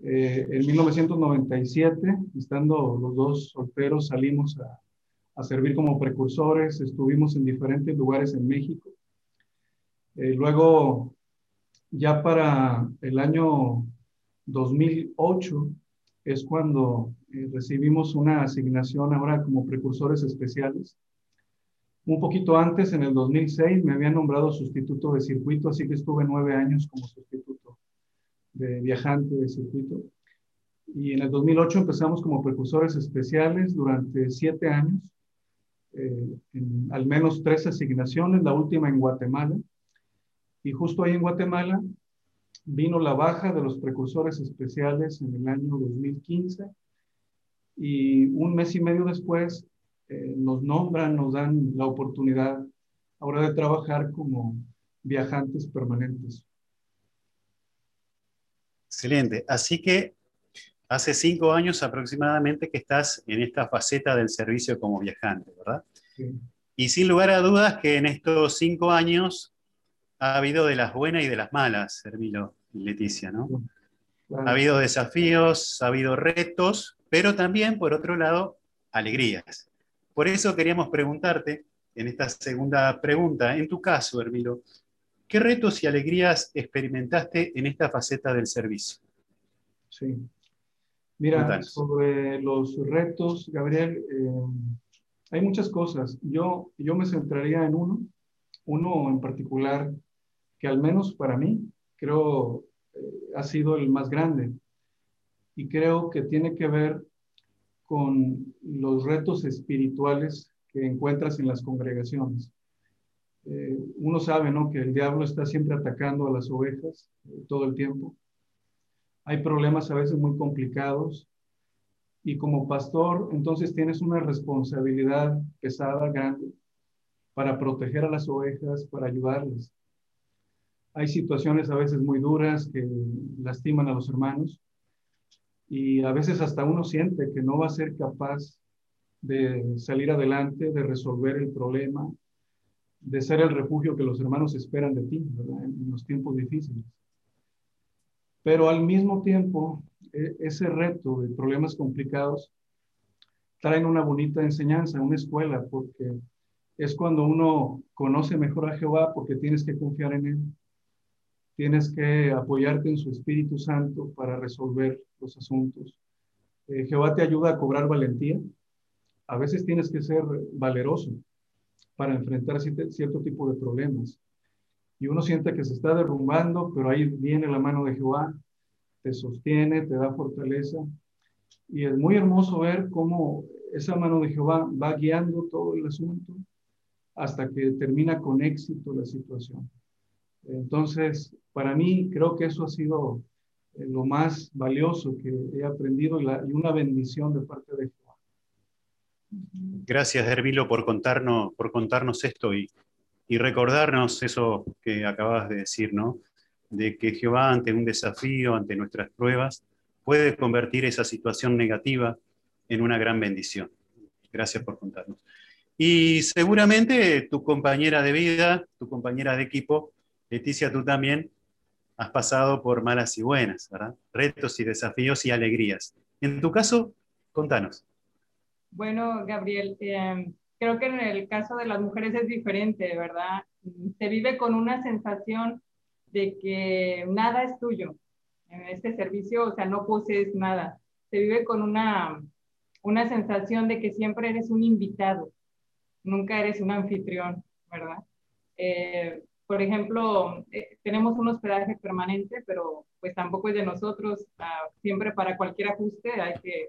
eh, en 1997, estando los dos solteros, salimos a, servir como precursores, estuvimos en diferentes lugares en México. Eh, luego, ya para el año 2008, es cuando eh, recibimos una asignación ahora como precursores especiales. Un poquito antes, en el 2006, me habían nombrado sustituto de circuito, así que estuve nueve años como sustituto de viajante de circuito. Y en el 2008 empezamos como precursores especiales durante siete años, eh, en al menos tres asignaciones, la última en Guatemala. Y justo ahí en Guatemala vino la baja de los precursores especiales en el año 2015 y un mes y medio después eh, nos nombran, nos dan la oportunidad ahora de trabajar como viajantes permanentes. Excelente. Así que hace cinco años aproximadamente que estás en esta faceta del servicio como viajante, ¿verdad? Sí. Y sin lugar a dudas que en estos cinco años ha habido de las buenas y de las malas, Hermilo y Leticia, ¿no? Claro. Ha habido desafíos, ha habido retos, pero también, por otro lado, alegrías. Por eso queríamos preguntarte, en esta segunda pregunta, en tu caso, Hermilo, ¿qué retos y alegrías experimentaste en esta faceta del servicio? Sí. Mira, sobre los retos, Gabriel, eh, hay muchas cosas. Yo, yo me centraría en uno, uno en particular, que al menos para mí, creo, eh, ha sido el más grande. Y creo que tiene que ver con los retos espirituales que encuentras en las congregaciones. Eh, uno sabe, ¿no? Que el diablo está siempre atacando a las ovejas eh, todo el tiempo. Hay problemas a veces muy complicados y como pastor, entonces tienes una responsabilidad pesada, grande, para proteger a las ovejas, para ayudarles. Hay situaciones a veces muy duras que lastiman a los hermanos y a veces hasta uno siente que no va a ser capaz de salir adelante, de resolver el problema, de ser el refugio que los hermanos esperan de ti, ¿verdad? En los tiempos difíciles. Pero al mismo tiempo, e- ese reto de problemas complicados traen una bonita enseñanza, una escuela, porque es cuando uno conoce mejor a Jehová porque tienes que confiar en Él. Tienes que apoyarte en su Espíritu Santo para resolver los asuntos. Eh, Jehová te ayuda a cobrar valentía. A veces tienes que ser valeroso para enfrentar cier- cierto tipo de problemas. Y uno siente que se está derrumbando, pero ahí viene la mano de Jehová, te sostiene, te da fortaleza. Y es muy hermoso ver cómo esa mano de Jehová va guiando todo el asunto hasta que termina con éxito la situación. Entonces, para mí, creo que eso ha sido eh, lo más valioso que he aprendido y, la- y una bendición de parte de Jehová. Gracias, Hermilo, por contarnos, por contarnos esto y, y recordarnos eso que acabas de decir, ¿no? De que Jehová ante un desafío, ante nuestras pruebas, puede convertir esa situación negativa en una gran bendición. Gracias por contarnos. Y seguramente tu compañera de vida, tu compañera de equipo, Leticia, tú también has pasado por malas y buenas, ¿verdad? Retos y desafíos y alegrías. En tu caso, contanos. Bueno, Gabriel, eh, creo que en el caso de las mujeres es diferente, ¿verdad? Se vive con una sensación de que nada es tuyo. En este servicio, o sea, no posees nada. Se vive con una, una sensación de que siempre eres un invitado, nunca eres un anfitrión, ¿verdad? Eh, por ejemplo, eh, tenemos un hospedaje permanente, pero pues tampoco es de nosotros. ah, siempre para cualquier ajuste hay que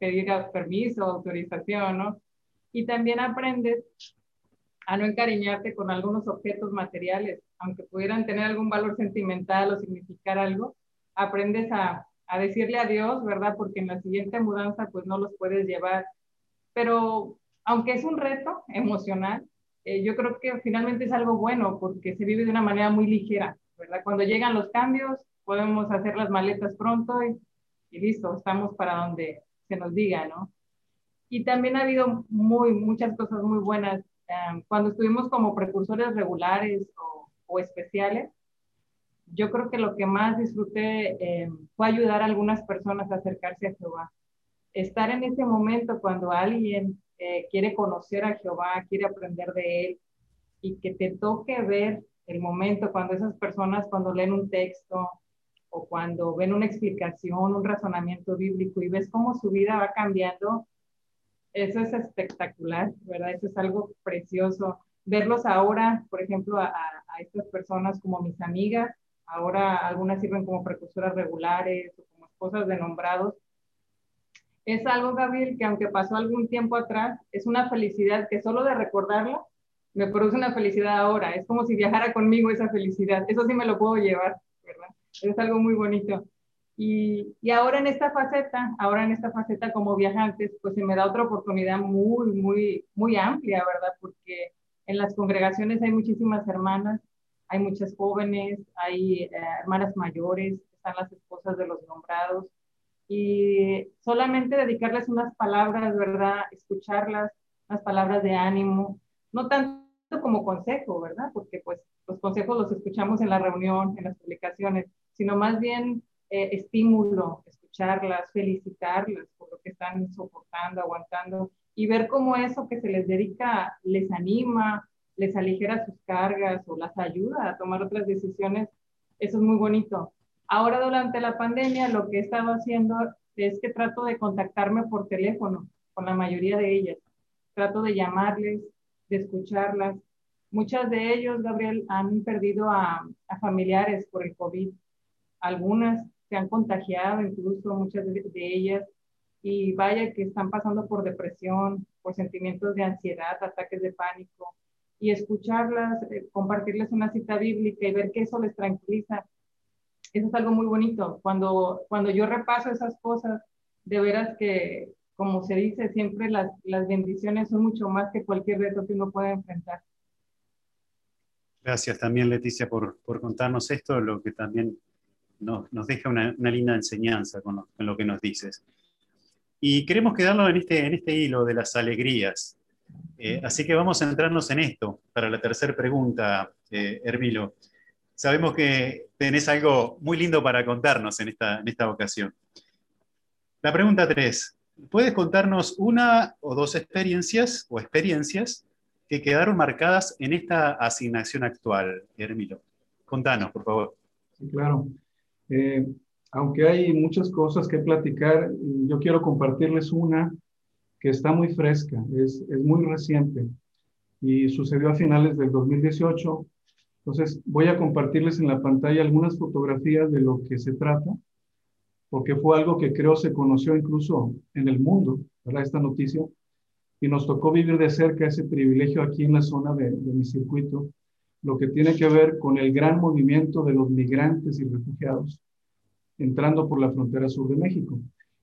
pedir permiso, autorización, ¿no? Y también aprendes a no encariñarte con algunos objetos materiales, aunque pudieran tener algún valor sentimental o significar algo, aprendes a, a decirle adiós, ¿verdad? Porque en la siguiente mudanza pues no los puedes llevar. Pero aunque es un reto emocional, eh, yo creo que finalmente es algo bueno porque se vive de una manera muy ligera, ¿verdad? Cuando llegan los cambios, podemos hacer las maletas pronto y, y listo, estamos para donde se nos diga, ¿no? Y también ha habido muy, muchas cosas muy buenas. Um, cuando estuvimos como precursores regulares o, o, especiales, yo creo que lo que más disfruté eh, fue ayudar a algunas personas a acercarse a Jehová. Estar en ese momento cuando alguien eh, quiere conocer a Jehová, quiere aprender de Él, y que te toque ver el momento cuando esas personas, cuando leen un texto o cuando ven una explicación, un razonamiento bíblico y ves cómo su vida va cambiando, eso es espectacular, ¿verdad? Eso es algo precioso. Verlos ahora, por ejemplo, a, a estas personas como mis amigas, ahora algunas sirven como precursoras regulares o como esposas de nombrados. Es algo, Gabriel, que aunque pasó algún tiempo atrás, es una felicidad que solo de recordarla me produce una felicidad ahora. Es como si viajara conmigo esa felicidad. Eso sí me lo puedo llevar, ¿verdad? Es algo muy bonito. Y, y, ahora en esta faceta, ahora en esta faceta como viajantes, pues se me da otra oportunidad muy, muy, muy amplia, ¿verdad? Porque en las congregaciones hay muchísimas hermanas, hay muchas jóvenes, hay eh, hermanas mayores, están las esposas de los nombrados. Y solamente dedicarles unas palabras, ¿verdad? Escucharlas, unas palabras de ánimo, no tanto como consejo, ¿verdad? Porque pues los consejos los escuchamos en la reunión, en las publicaciones, sino más bien eh, estímulo, escucharlas, felicitarlas por lo que están soportando, aguantando y ver cómo eso que se les dedica les anima, les aligera sus cargas o las ayuda a tomar otras decisiones, eso es muy bonito. Ahora durante la pandemia lo que he estado haciendo es que trato de contactarme por teléfono con la mayoría de ellas. Trato de llamarles, de escucharlas. Muchas de ellos, Gabriel, han perdido a, a familiares por el COVID. Algunas se han contagiado, incluso muchas de, de ellas, y vaya que están pasando por depresión, por sentimientos de ansiedad, ataques de pánico, y escucharlas, eh, compartirles una cita bíblica y ver que eso les tranquiliza. Eso es algo muy bonito. Cuando, cuando yo repaso esas cosas, de veras que como se dice siempre, las, las bendiciones son mucho más que cualquier reto que uno pueda enfrentar. Gracias también, Leticia, por, por contarnos esto, lo que también nos, nos deja una, una, linda enseñanza con lo, que nos dices. Y queremos quedarnos en este, en este hilo de las alegrías. Eh, así que vamos a centrarnos en esto para la tercera pregunta, eh. Sabemos que tenés algo muy lindo para contarnos en esta, en esta ocasión. La pregunta tres, ¿Puedes contarnos una o dos experiencias o experiencias que quedaron marcadas en esta asignación actual, Hermilo? Contanos, por favor. Sí, claro. Eh, aunque hay muchas cosas que platicar, yo quiero compartirles una que está muy fresca, es, es muy reciente y sucedió a finales del 2018. Entonces, voy a compartirles en la pantalla algunas fotografías de lo que se trata porque fue algo que creo se conoció incluso en el mundo, ¿verdad? Esta noticia, y nos tocó vivir de cerca ese privilegio aquí en la zona de, de mi circuito, lo que tiene que ver con el gran movimiento de los migrantes y refugiados entrando por la frontera sur de México.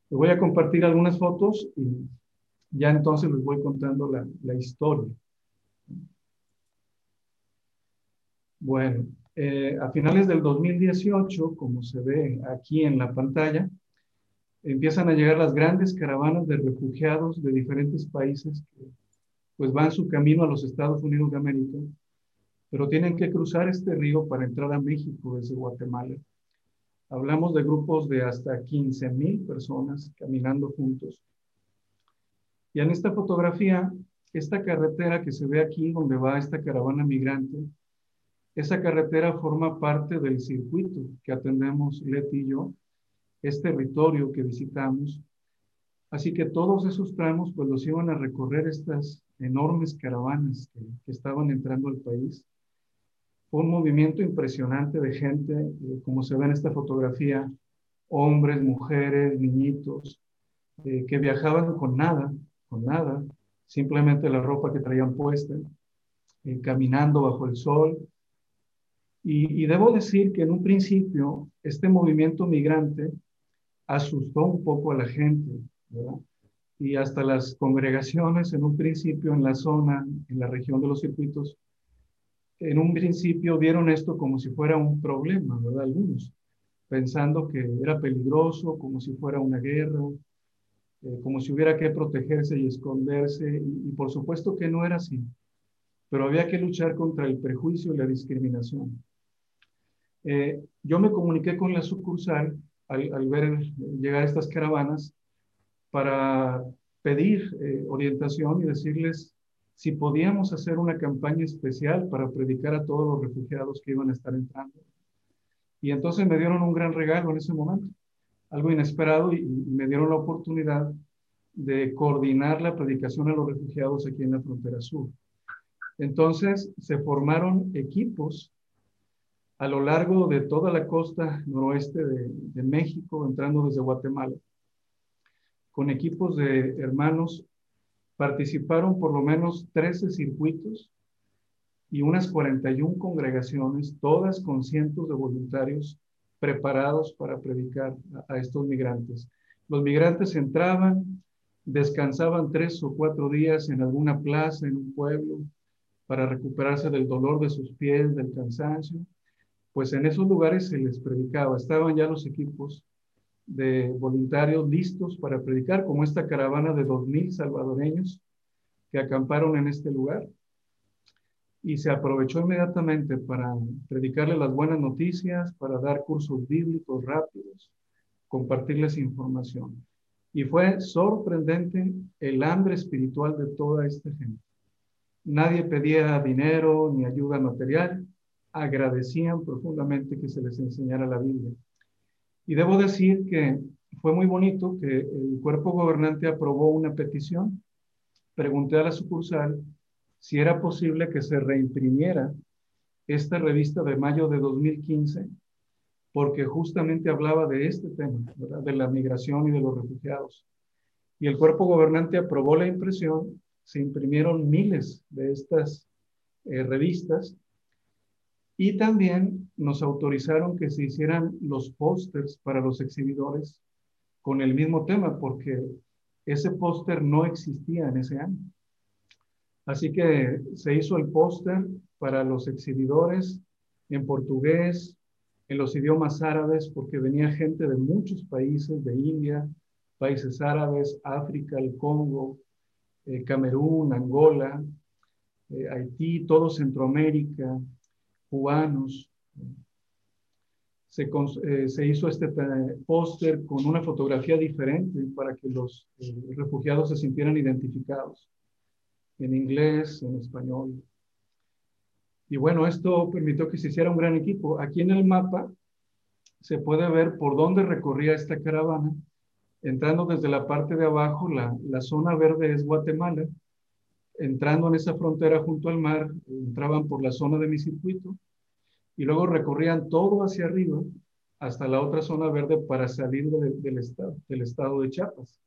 Les voy a compartir algunas fotos y ya entonces les voy contando la, la historia. Bueno, eh, a finales del 2018, como se ve aquí en la pantalla, empiezan a llegar las grandes caravanas de refugiados de diferentes países que pues van su camino a los Estados Unidos de América, pero tienen que cruzar este río para entrar a México desde Guatemala. Hablamos de grupos de hasta 15 mil personas caminando juntos. Y en esta fotografía, esta carretera que se ve aquí donde va esta caravana migrante, esa carretera forma parte del circuito que atendemos Leti y yo, es territorio que visitamos. Así que todos esos tramos pues los iban a recorrer estas enormes caravanas que, que estaban entrando al país. Fue un movimiento impresionante de gente, eh, como se ve en esta fotografía, hombres, mujeres, niñitos, eh, que viajaban con nada, con nada, simplemente la ropa que traían puesta, eh, caminando bajo el sol, y, debo decir que en un principio este movimiento migrante asustó un poco a la gente, ¿verdad? Y hasta las congregaciones en un principio en la zona, en la región de los circuitos, en un principio vieron esto como si fuera un problema, ¿verdad? Algunos. pensando que era peligroso, como si fuera una guerra, eh, como si hubiera que protegerse y esconderse, y por supuesto que no era así, pero había que luchar contra el prejuicio y la discriminación. Eh, yo me comuniqué con la sucursal al, ver llegar estas caravanas para pedir eh, orientación y decirles si podíamos hacer una campaña especial para predicar a todos los refugiados que iban a estar entrando. Y entonces me dieron un gran regalo en ese momento, algo inesperado, y me dieron la oportunidad de coordinar la predicación a los refugiados aquí en la frontera sur. Entonces se formaron equipos a lo largo de toda la costa noroeste de, México, entrando desde Guatemala, con equipos de hermanos, participaron por lo menos 13 circuitos y unas 41 congregaciones, todas con cientos de voluntarios preparados para predicar a estos migrantes. Los migrantes entraban, descansaban tres o cuatro días en alguna plaza, en un pueblo, para recuperarse del dolor de sus pies, del cansancio, pues en esos lugares se les predicaba. Estaban ya los equipos de voluntarios listos para predicar, como esta caravana de dos mil salvadoreños que acamparon en este lugar. Y se aprovechó inmediatamente para predicarles las buenas noticias, para dar cursos bíblicos rápidos, compartirles información. Y fue sorprendente el hambre espiritual de toda esta gente. Nadie pedía dinero ni ayuda material, agradecían profundamente que se les enseñara la Biblia. Y debo decir que fue muy bonito que el cuerpo gobernante aprobó una petición. Pregunté a la sucursal si era posible que se reimprimiera esta revista de mayo de 2015, porque justamente hablaba de este tema, de la migración y de los refugiados. Y el cuerpo gobernante aprobó la impresión se imprimieron miles de estas eh, revistas y también nos autorizaron que se hicieran los pósters para los exhibidores con el mismo tema, porque ese póster no existía en ese año. Así que se hizo el póster para los exhibidores en portugués, en los idiomas árabes, porque venía gente de muchos países, de India, países árabes, África, el Congo, eh, Camerún, Angola, eh, Haití, todo Centroamérica, cubanos. Se, eh, se hizo este póster con una fotografía diferente para que los refugiados se sintieran identificados en inglés, en español. Y bueno, esto permitió que se hiciera un gran equipo. Aquí en el mapa se puede ver por dónde recorría esta caravana entrando desde la parte de abajo, la, la, zona verde es Guatemala, entrando en esa frontera junto al mar, entraban por la zona de mi circuito y luego recorrían todo hacia arriba hasta la otra zona verde para salir de, del, estado, del estado de Chiapas.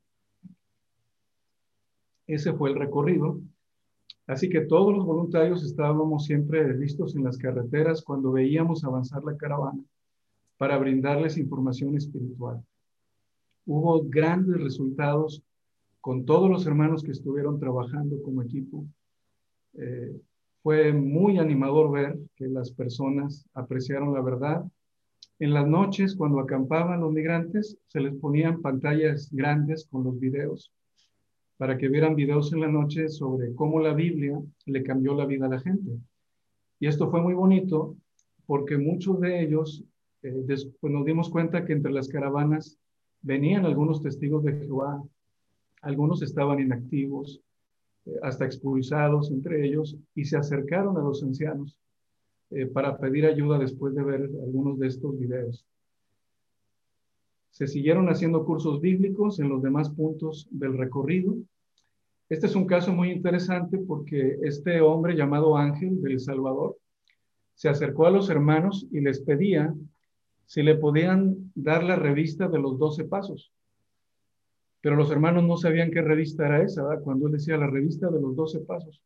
Ese fue el recorrido. Así que todos los voluntarios estábamos siempre listos en las carreteras cuando veíamos avanzar la caravana para brindarles información espiritual hubo grandes resultados con todos los hermanos que estuvieron trabajando como equipo. Eh, fue muy animador ver que las personas apreciaron la verdad. En las noches, cuando acampaban los migrantes, se les ponían pantallas grandes con los videos para que vieran videos en la noche sobre cómo la Biblia le cambió la vida a la gente. Y esto fue muy bonito porque muchos de ellos, eh, después nos dimos cuenta que entre las caravanas Venían algunos testigos de Jehová, algunos estaban inactivos, eh, hasta expulsados entre ellos, y se acercaron a los ancianos eh, para pedir ayuda después de ver algunos de estos videos. Se siguieron haciendo cursos bíblicos en los demás puntos del recorrido. Este es un caso muy interesante porque este hombre llamado Ángel del Salvador se acercó a los hermanos y les pedía si le podían dar la revista de los doce pasos. Pero los hermanos no sabían qué revista era esa, ¿verdad? cuando él decía la revista de los doce pasos.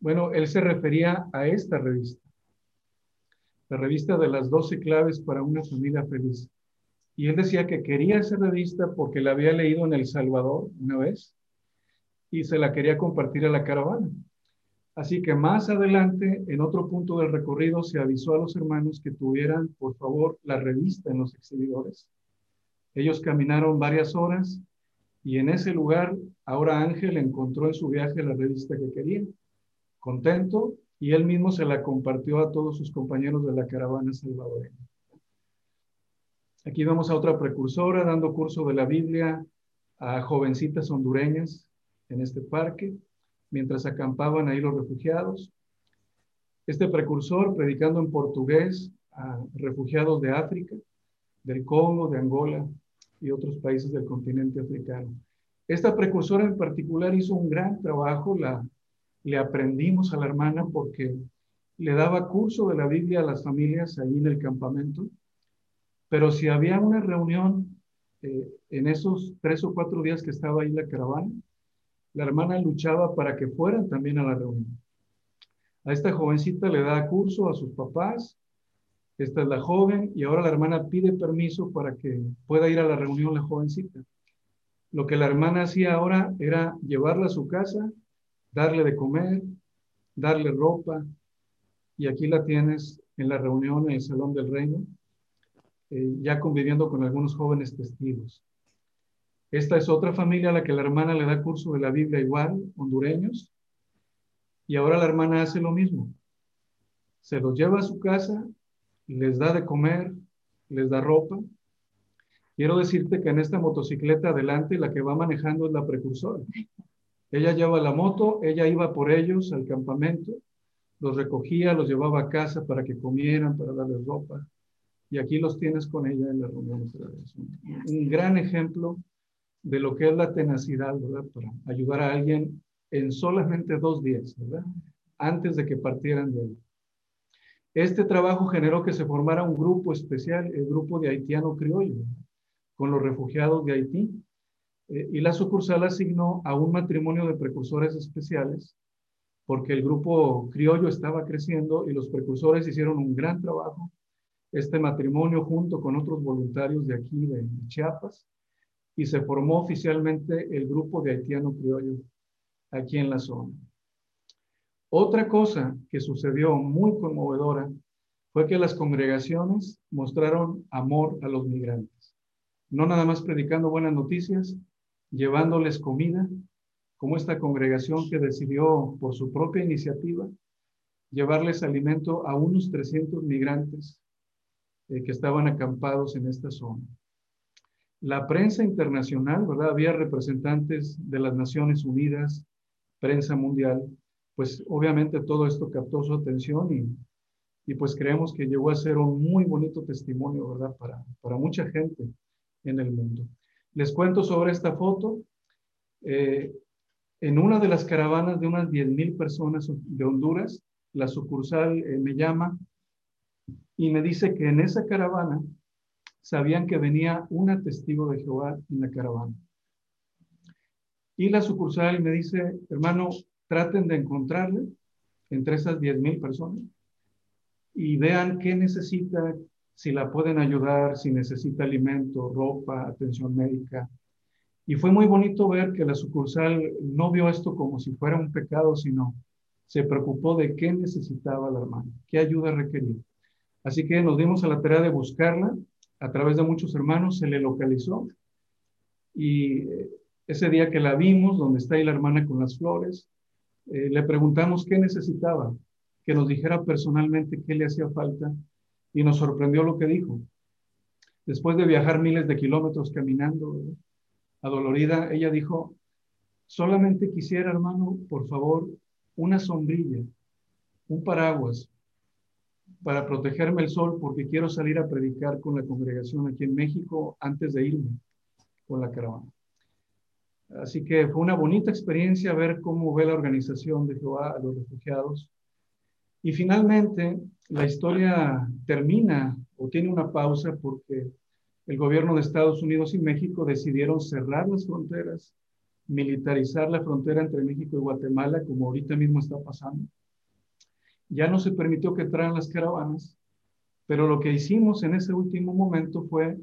Bueno, él se refería a esta revista, la revista de las doce claves para una familia feliz. Y él decía que quería esa revista porque la había leído en El Salvador una vez y se la quería compartir a la caravana. Así que más adelante, en otro punto del recorrido, se avisó a los hermanos que tuvieran, por favor, la revista en los exhibidores. Ellos caminaron varias horas y en ese lugar, ahora Ángel encontró en su viaje la revista que quería. Contento, y él mismo se la compartió a todos sus compañeros de la caravana salvadoreña. Aquí vemos a otra precursora dando curso de la Biblia a jovencitas hondureñas en este parque, mientras acampaban ahí los refugiados. Este precursor predicando en portugués a refugiados de África, del Congo, de Angola y otros países del continente africano. Esta precursora en particular hizo un gran trabajo, la, le aprendimos a la hermana porque le daba curso de la Biblia a las familias ahí en el campamento, pero si había una reunión eh, en esos tres o cuatro días que estaba ahí la caravana, la hermana luchaba para que fueran también a la reunión. A esta jovencita le da curso a sus papás, esta es la joven, y ahora la hermana pide permiso para que pueda ir a la reunión la jovencita. Lo que la hermana hacía ahora era llevarla a su casa, darle de comer, darle ropa, y aquí la tienes en la reunión en el Salón del Reino, eh, ya conviviendo con algunos jóvenes testigos. Esta es otra familia a la que la hermana le da curso de la Biblia igual, hondureños, y ahora la hermana hace lo mismo. Se los lleva a su casa, les da de comer, les da ropa. Quiero decirte que en esta motocicleta adelante la que va manejando es la precursora. Ella lleva la moto, ella iba por ellos al campamento, los recogía, los llevaba a casa para que comieran, para darles ropa. Y aquí los tienes con ella en la reunión otra vez. Un gran ejemplo de lo que es la tenacidad, ¿verdad? Para ayudar a alguien en solamente dos días, ¿verdad? Antes de que partieran de él. Este trabajo generó que se formara un grupo especial, el grupo de haitiano criollo, con los refugiados de Haití, eh, y la sucursal asignó a un matrimonio de precursores especiales, porque el grupo criollo estaba creciendo y los precursores hicieron un gran trabajo. Este matrimonio, junto con otros voluntarios de aquí, de Chiapas, y se formó oficialmente el grupo de haitiano criollo aquí en la zona. Otra cosa que sucedió muy conmovedora fue que las congregaciones mostraron amor a los migrantes, no nada más predicando buenas noticias, llevándoles comida, como esta congregación que decidió por su propia iniciativa llevarles alimento a unos 300 migrantes eh, que estaban acampados en esta zona la prensa internacional, ¿verdad? Había representantes de las Naciones Unidas, prensa mundial, pues obviamente todo esto captó su atención y, y pues creemos que llegó a ser un muy bonito testimonio, ¿verdad? Para, para mucha gente en el mundo. Les cuento sobre esta foto. Eh, en una de las caravanas de unas 10.000 personas de Honduras, la sucursal eh, me llama y me dice que en esa caravana sabían que venía una testigo de Jehová en la caravana. Y la sucursal me dice, hermano, traten de encontrarle entre esas 10 mil personas y vean qué necesita, si la pueden ayudar, si necesita alimento, ropa, atención médica. Y fue muy bonito ver que la sucursal no vio esto como si fuera un pecado, sino se preocupó de qué necesitaba la hermana, qué ayuda requería. Así que nos dimos a la tarea de buscarla a través de muchos hermanos se le localizó y eh, ese día que la vimos, donde está ahí la hermana con las flores, eh, le preguntamos qué necesitaba, que nos dijera personalmente qué le hacía falta y nos sorprendió lo que dijo. Después de viajar miles de kilómetros caminando adolorida, ella dijo, solamente quisiera, hermano, por favor, una sombrilla, un paraguas, para protegerme el sol porque quiero salir a predicar con la congregación aquí en México antes de irme con la caravana. Así que fue una bonita experiencia ver cómo ve la organización de Jehová a los refugiados. Y finalmente, la historia termina o tiene una pausa porque el gobierno de Estados Unidos y México decidieron cerrar las fronteras, militarizar la frontera entre México y Guatemala, como ahorita mismo está pasando ya no se permitió que entraran las caravanas, pero lo que hicimos en ese último momento fue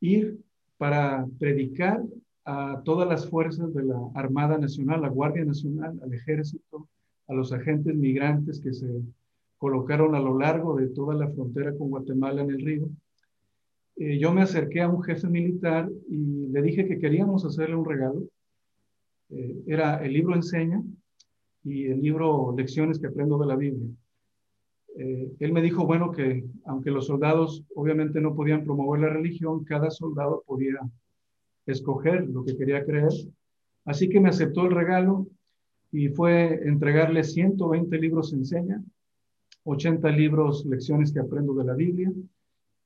ir para predicar a todas las fuerzas de la Armada Nacional, la Guardia Nacional, al Ejército, a los agentes migrantes que se colocaron a lo largo de toda la frontera con Guatemala en el río. Eh, yo me acerqué a un jefe militar y le dije que queríamos hacerle un regalo. Eh, era el libro Enseña y el libro Lecciones que aprendo de la Biblia. Eh, él me dijo, bueno, que aunque los soldados obviamente no podían promover la religión, cada soldado podía escoger lo que quería creer. Así que me aceptó el regalo y fue entregarle 120 libros enseña, 80 libros, lecciones que aprendo de la Biblia,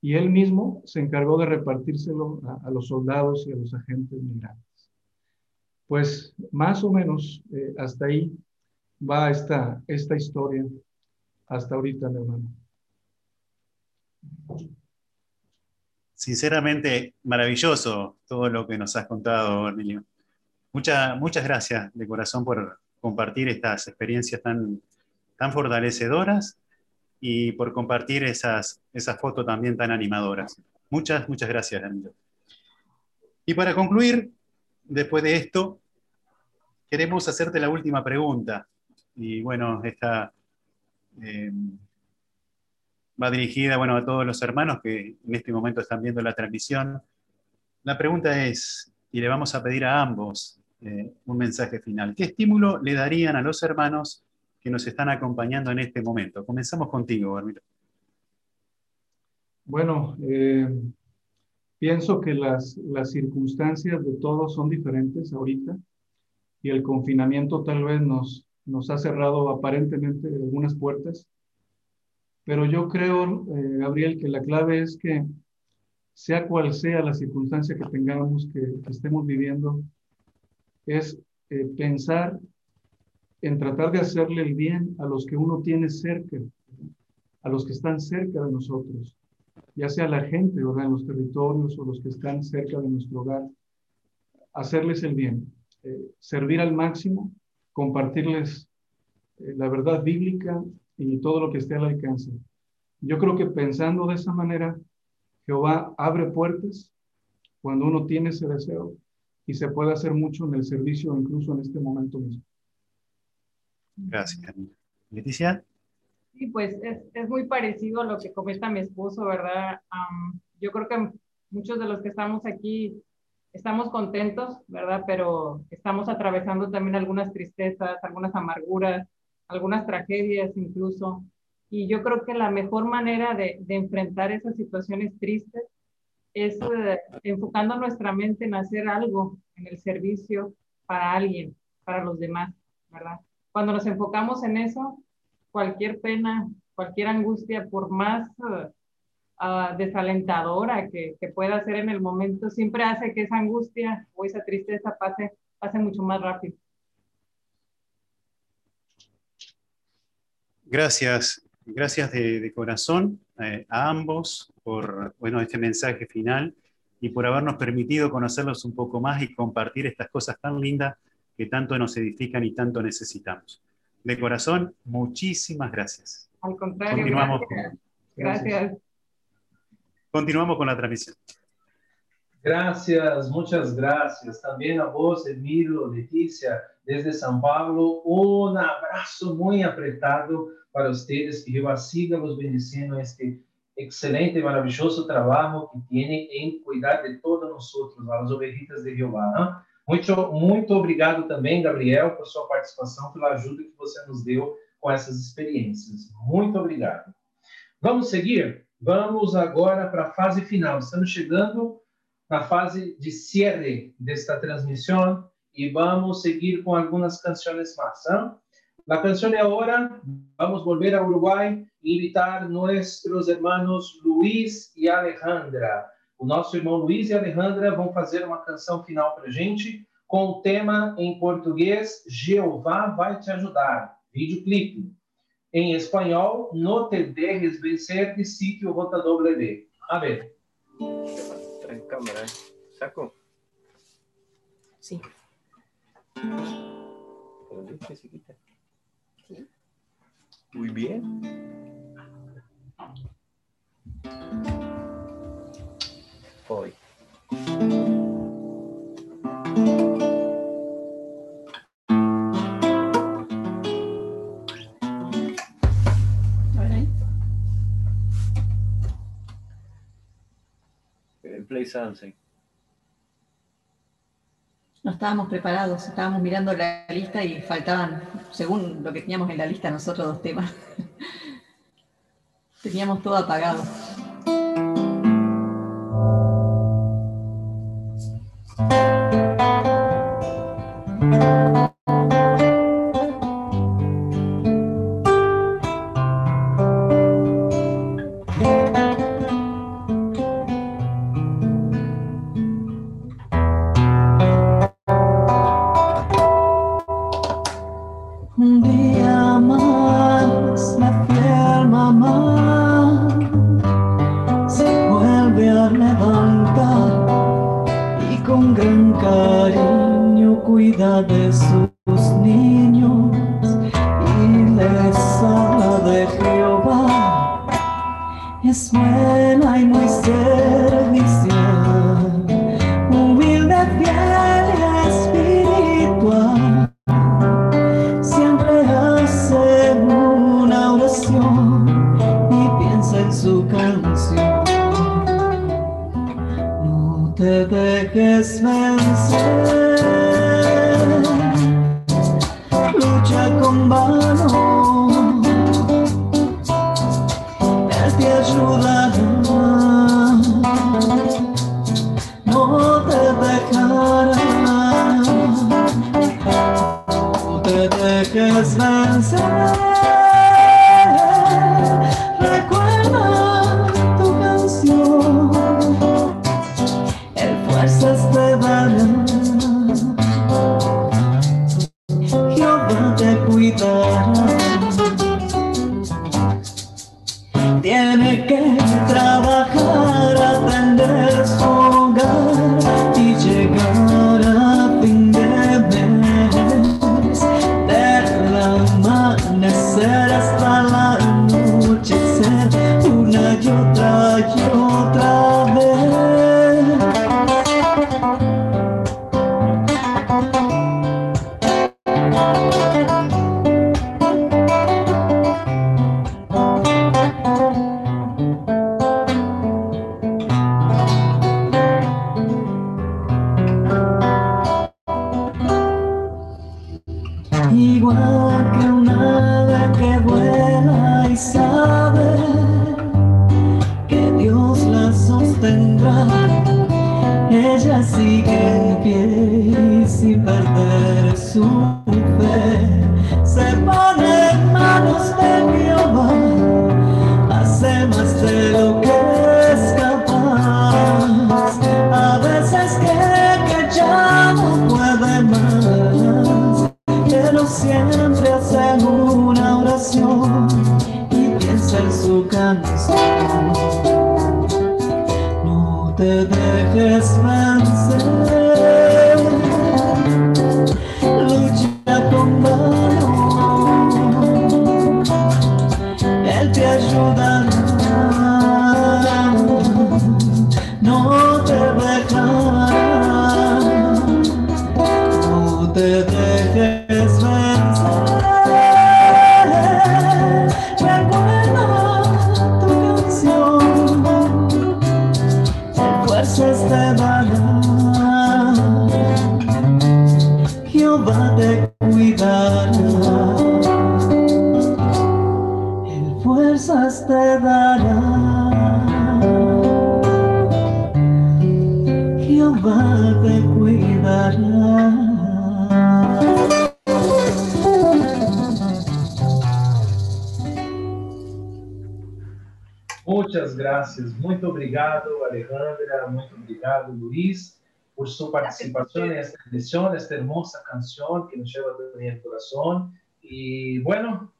y él mismo se encargó de repartírselo a, los soldados y a los agentes migrantes. Pues más o menos eh, hasta ahí va esta, esta historia, hasta ahorita, mi hermano. Sinceramente, maravilloso todo lo que nos has contado. Mucha, muchas gracias de corazón por compartir estas experiencias tan, tan fortalecedoras y por compartir esas, esas fotos también tan animadoras. Muchas, muchas gracias, Emilio. Y para concluir, después de esto, queremos hacerte la última pregunta. Y bueno, esta eh, va dirigida bueno, a todos los hermanos que en este momento están viendo la transmisión. La pregunta es, y le vamos a pedir a ambos eh, un mensaje final, ¿qué estímulo le darían a los hermanos que nos están acompañando en este momento? Comenzamos contigo, Barbiro. Bueno, eh, pienso que las, las circunstancias de todos son diferentes ahorita y el confinamiento tal vez nos, nos ha cerrado aparentemente algunas puertas pero yo creo, eh, Gabriel, que la clave es que sea cual sea la circunstancia que tengamos, que, estemos viviendo, es eh, pensar en tratar de hacerle el bien a los que uno tiene cerca, a los que están cerca de nosotros, ya sea la gente, ¿verdad? En los territorios o los que están cerca de nuestro hogar, hacerles el bien, eh, servir al máximo, compartirles la verdad bíblica y todo lo que esté al alcance. Yo creo que pensando de esa manera, Jehová abre puertas cuando uno tiene ese deseo y se puede hacer mucho en el servicio, incluso en este momento mismo. Gracias. Leticia. Sí, pues es, es, muy parecido a lo que comenta mi esposo, ¿verdad? Um, yo creo que muchos de los que estamos aquí estamos contentos, ¿verdad? Pero estamos atravesando también algunas tristezas, algunas amarguras, algunas tragedias incluso. Y yo creo que la mejor manera de, de enfrentar esas situaciones tristes es eh, enfocando nuestra mente en hacer algo en el servicio para alguien, para los demás, ¿verdad? Cuando nos enfocamos en eso, cualquier pena, cualquier angustia, por más uh, desalentadora que, que, pueda ser en el momento, siempre hace que esa angustia o esa tristeza pase, pase mucho más rápido. Gracias, gracias de, de corazón eh, a ambos por bueno, este mensaje final y por habernos permitido conocerlos un poco más y compartir estas cosas tan lindas que tanto nos edifican y tanto necesitamos. De corazón, muchísimas gracias. Al contrario, Continuamos gracias. Con, gracias. Continuamos con la transmisión. Gracias, muchas gracias. También a vos, Emilio, Leticia, desde São Paulo. Un abrazo muy apretado para ustedes. Que Jehová siga los bendiciendo este excelente y maravilloso trabajo que tiene en cuidar de todos nosotros, las ovejitas de Jehová. ¿no? Muito, muito obrigado também, Gabriel, por sua participação, pela ajuda que você nos deu com essas experiências. Muito obrigado. Vamos seguir? Vamos agora para a fase final. Estamos chegando na fase de cierre desta transmissão e vamos seguir com algumas canções más. ¿eh? La canción de vamos a volver a Uruguay e invitar nuestros hermanos Luiz e Alejandra. O nosso irmão Luiz e Alejandra vão fazer uma canção final para gente com o tema em português Jeová vai te ajudar, videoclipe. Em espanhol, No te dejes vencer de sítio Rotador Bebê. A ver. Cámara, saco. Sí. se quita. Muy bien. Hoy. No estábamos preparados, estábamos mirando la lista y faltaban, según lo que teníamos en la lista, nosotros dos temas. teníamos todo apagado. participación en esta edición, esta hermosa canción que nos lleva también el corazón. Y bueno,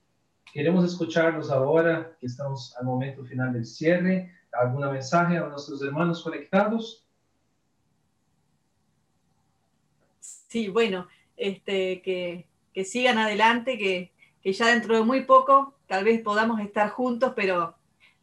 queremos escucharlos ahora, que estamos al momento final del cierre. ¿Algún mensaje a nuestros hermanos conectados? Sí, bueno, este, que, que sigan adelante, que, que, ya dentro de muy poco tal vez podamos estar juntos, pero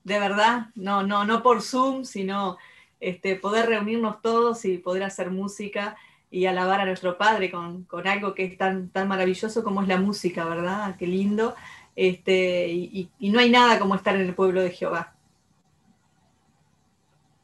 de verdad, no, no, no por Zoom, sino este, poder reunirnos todos y poder hacer música y alabar a nuestro Padre con, algo que es tan, tan maravilloso como es la música, ¿verdad? Ah, qué lindo. Este, y, no hay nada como estar en el pueblo de Jehová.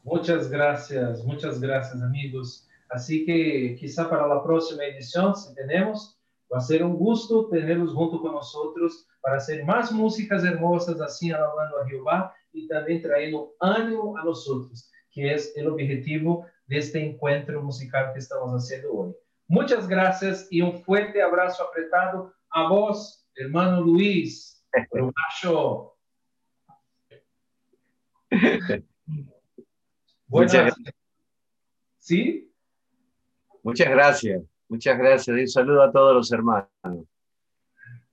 Muchas gracias, muchas gracias amigos. Así que quizá para la próxima edición, si tenemos, va a ser un gusto tenerlos junto con nosotros para hacer más músicas hermosas así alabando a Jehová y también trayendo ánimo a nosotros que es el objetivo de este encuentro musical que estamos haciendo hoy. Muchas gracias y un fuerte abrazo apretado a vos, hermano Luis. Muchas gracias. ¿Sí? Muchas gracias. Muchas gracias. Y un saludo a todos los hermanos.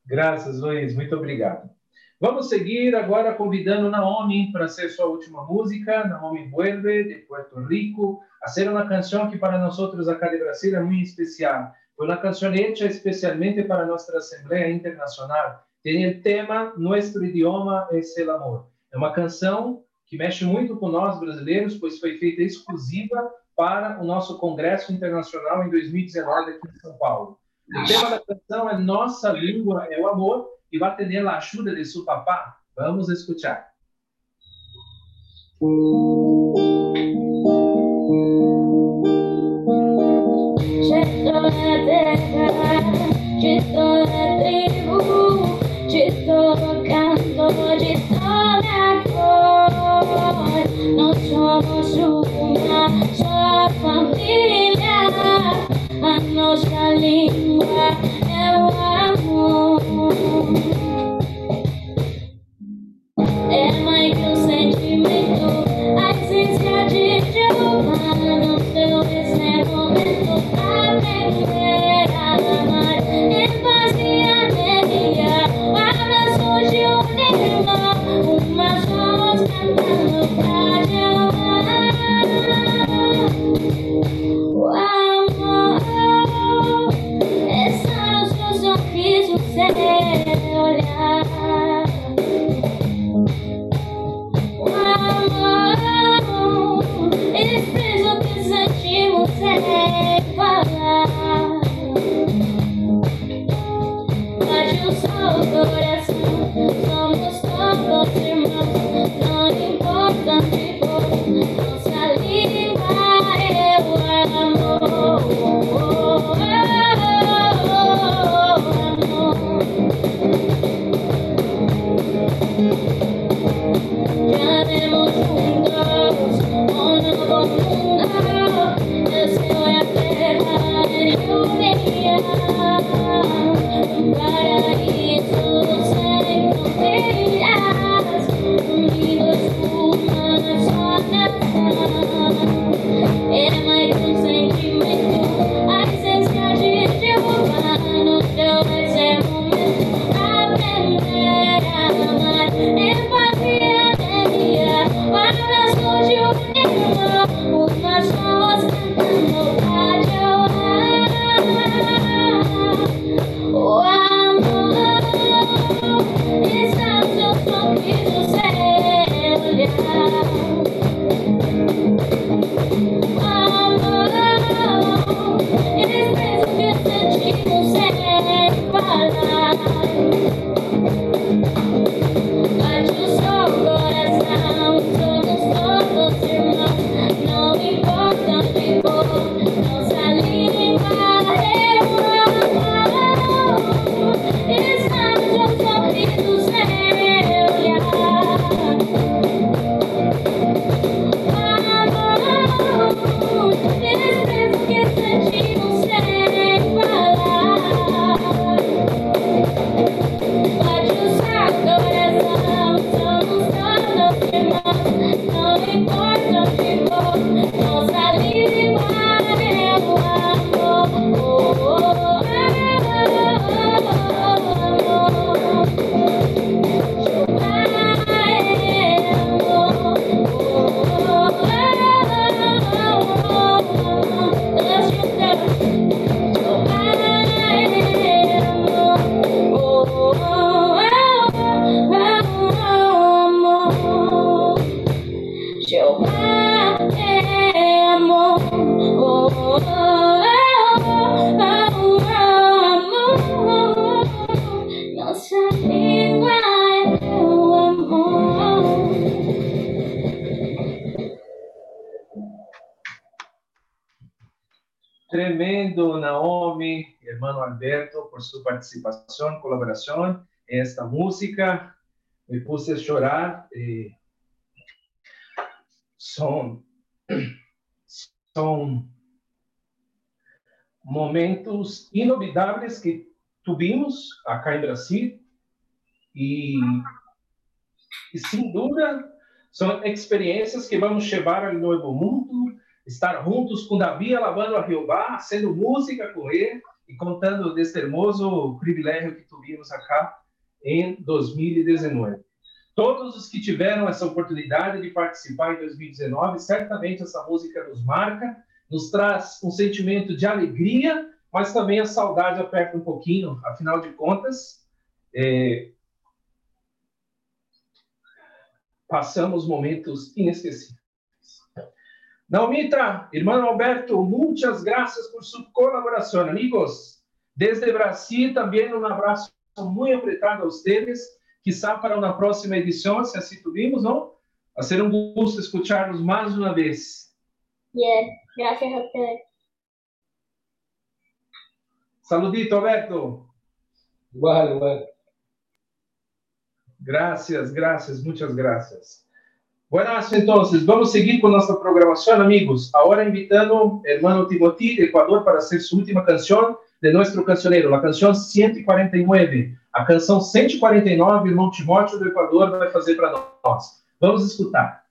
Graças, Luiz. Muito obrigado. Vamos seguir agora convidando Naomi para ser sua última música. Naomi vuelve de Puerto Rico a ser uma canção que para nós acá de Brasil é muito especial. Foi uma canção hecha especialmente para nossa Assembleia Internacional. Tem o tema Nuestro idioma es el amor. É uma canção que mexe muito com nós brasileiros, pois foi feita exclusiva para o nosso Congresso Internacional em 2019 aqui em São Paulo. O tema da canção é Nossa Língua é o Amor e vai ter a ajuda de seu papá. Vamos escutar. Nós somos só família, a nossa língua colaboración en esta música. Me puse a chorar. son, son momentos inolvidables que tuvimos acá en Brasil y sin duda são experiências que vamos levar ao novo mundo, estar juntos com Davi alabando a Jeová, sendo música com ele e contando desse hermoso privilégio que tivemos acá em 2019. Todos os que tiveram essa oportunidade de participar em 2019, certamente essa música nos marca, nos traz um sentimento de alegria, mas também a saudade aperta um pouquinho, afinal de contas, é, passamos momentos inesquecíveis. Naumita, hermano Alberto, muchas gracias por su colaboración, amigos. Desde Brasil, también un abrazo muy apretado a ustedes. Quizá para una próxima edición, si así tuvimos, ¿no? Va a ser un gusto escucharlos más una vez. Bien, gracias a ustedes. Saludito, Alberto. Igual, igual. Gracias, gracias, muchas gracias. Buenas, entonces, vamos a seguir con nuestra programación, amigos. Ahora invitando al hermano Timothy de Ecuador para hacer su última canción de nuestro cancionero, la canción 149. A canção 149, o irmão Timóteo do Equador vai fazer para nós. Vamos escutar.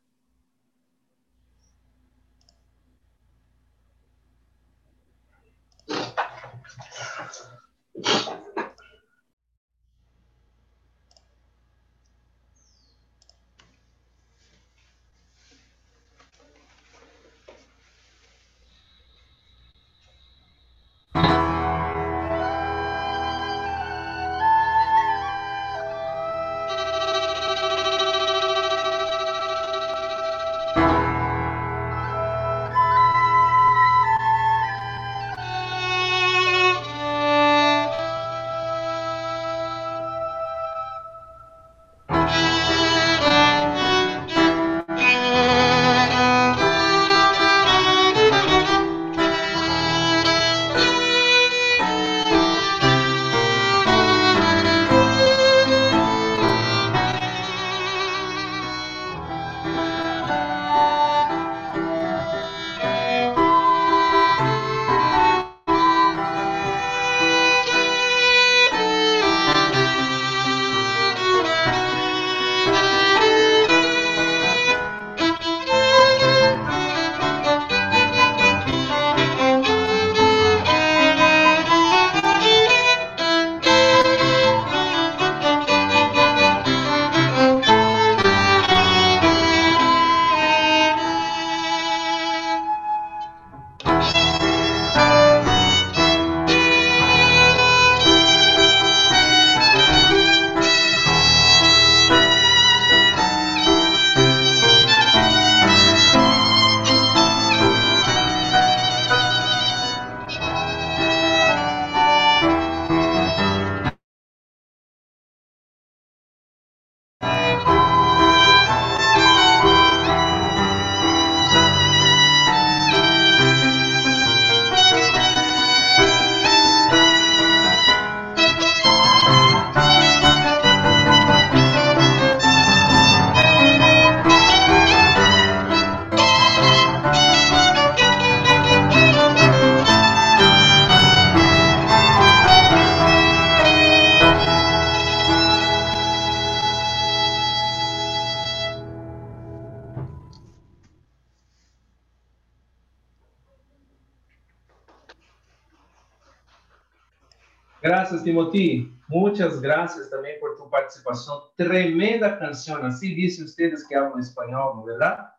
Gracias también por tu participación. Tremenda canción. Así dicen ustedes que hablan español, ¿no verdad?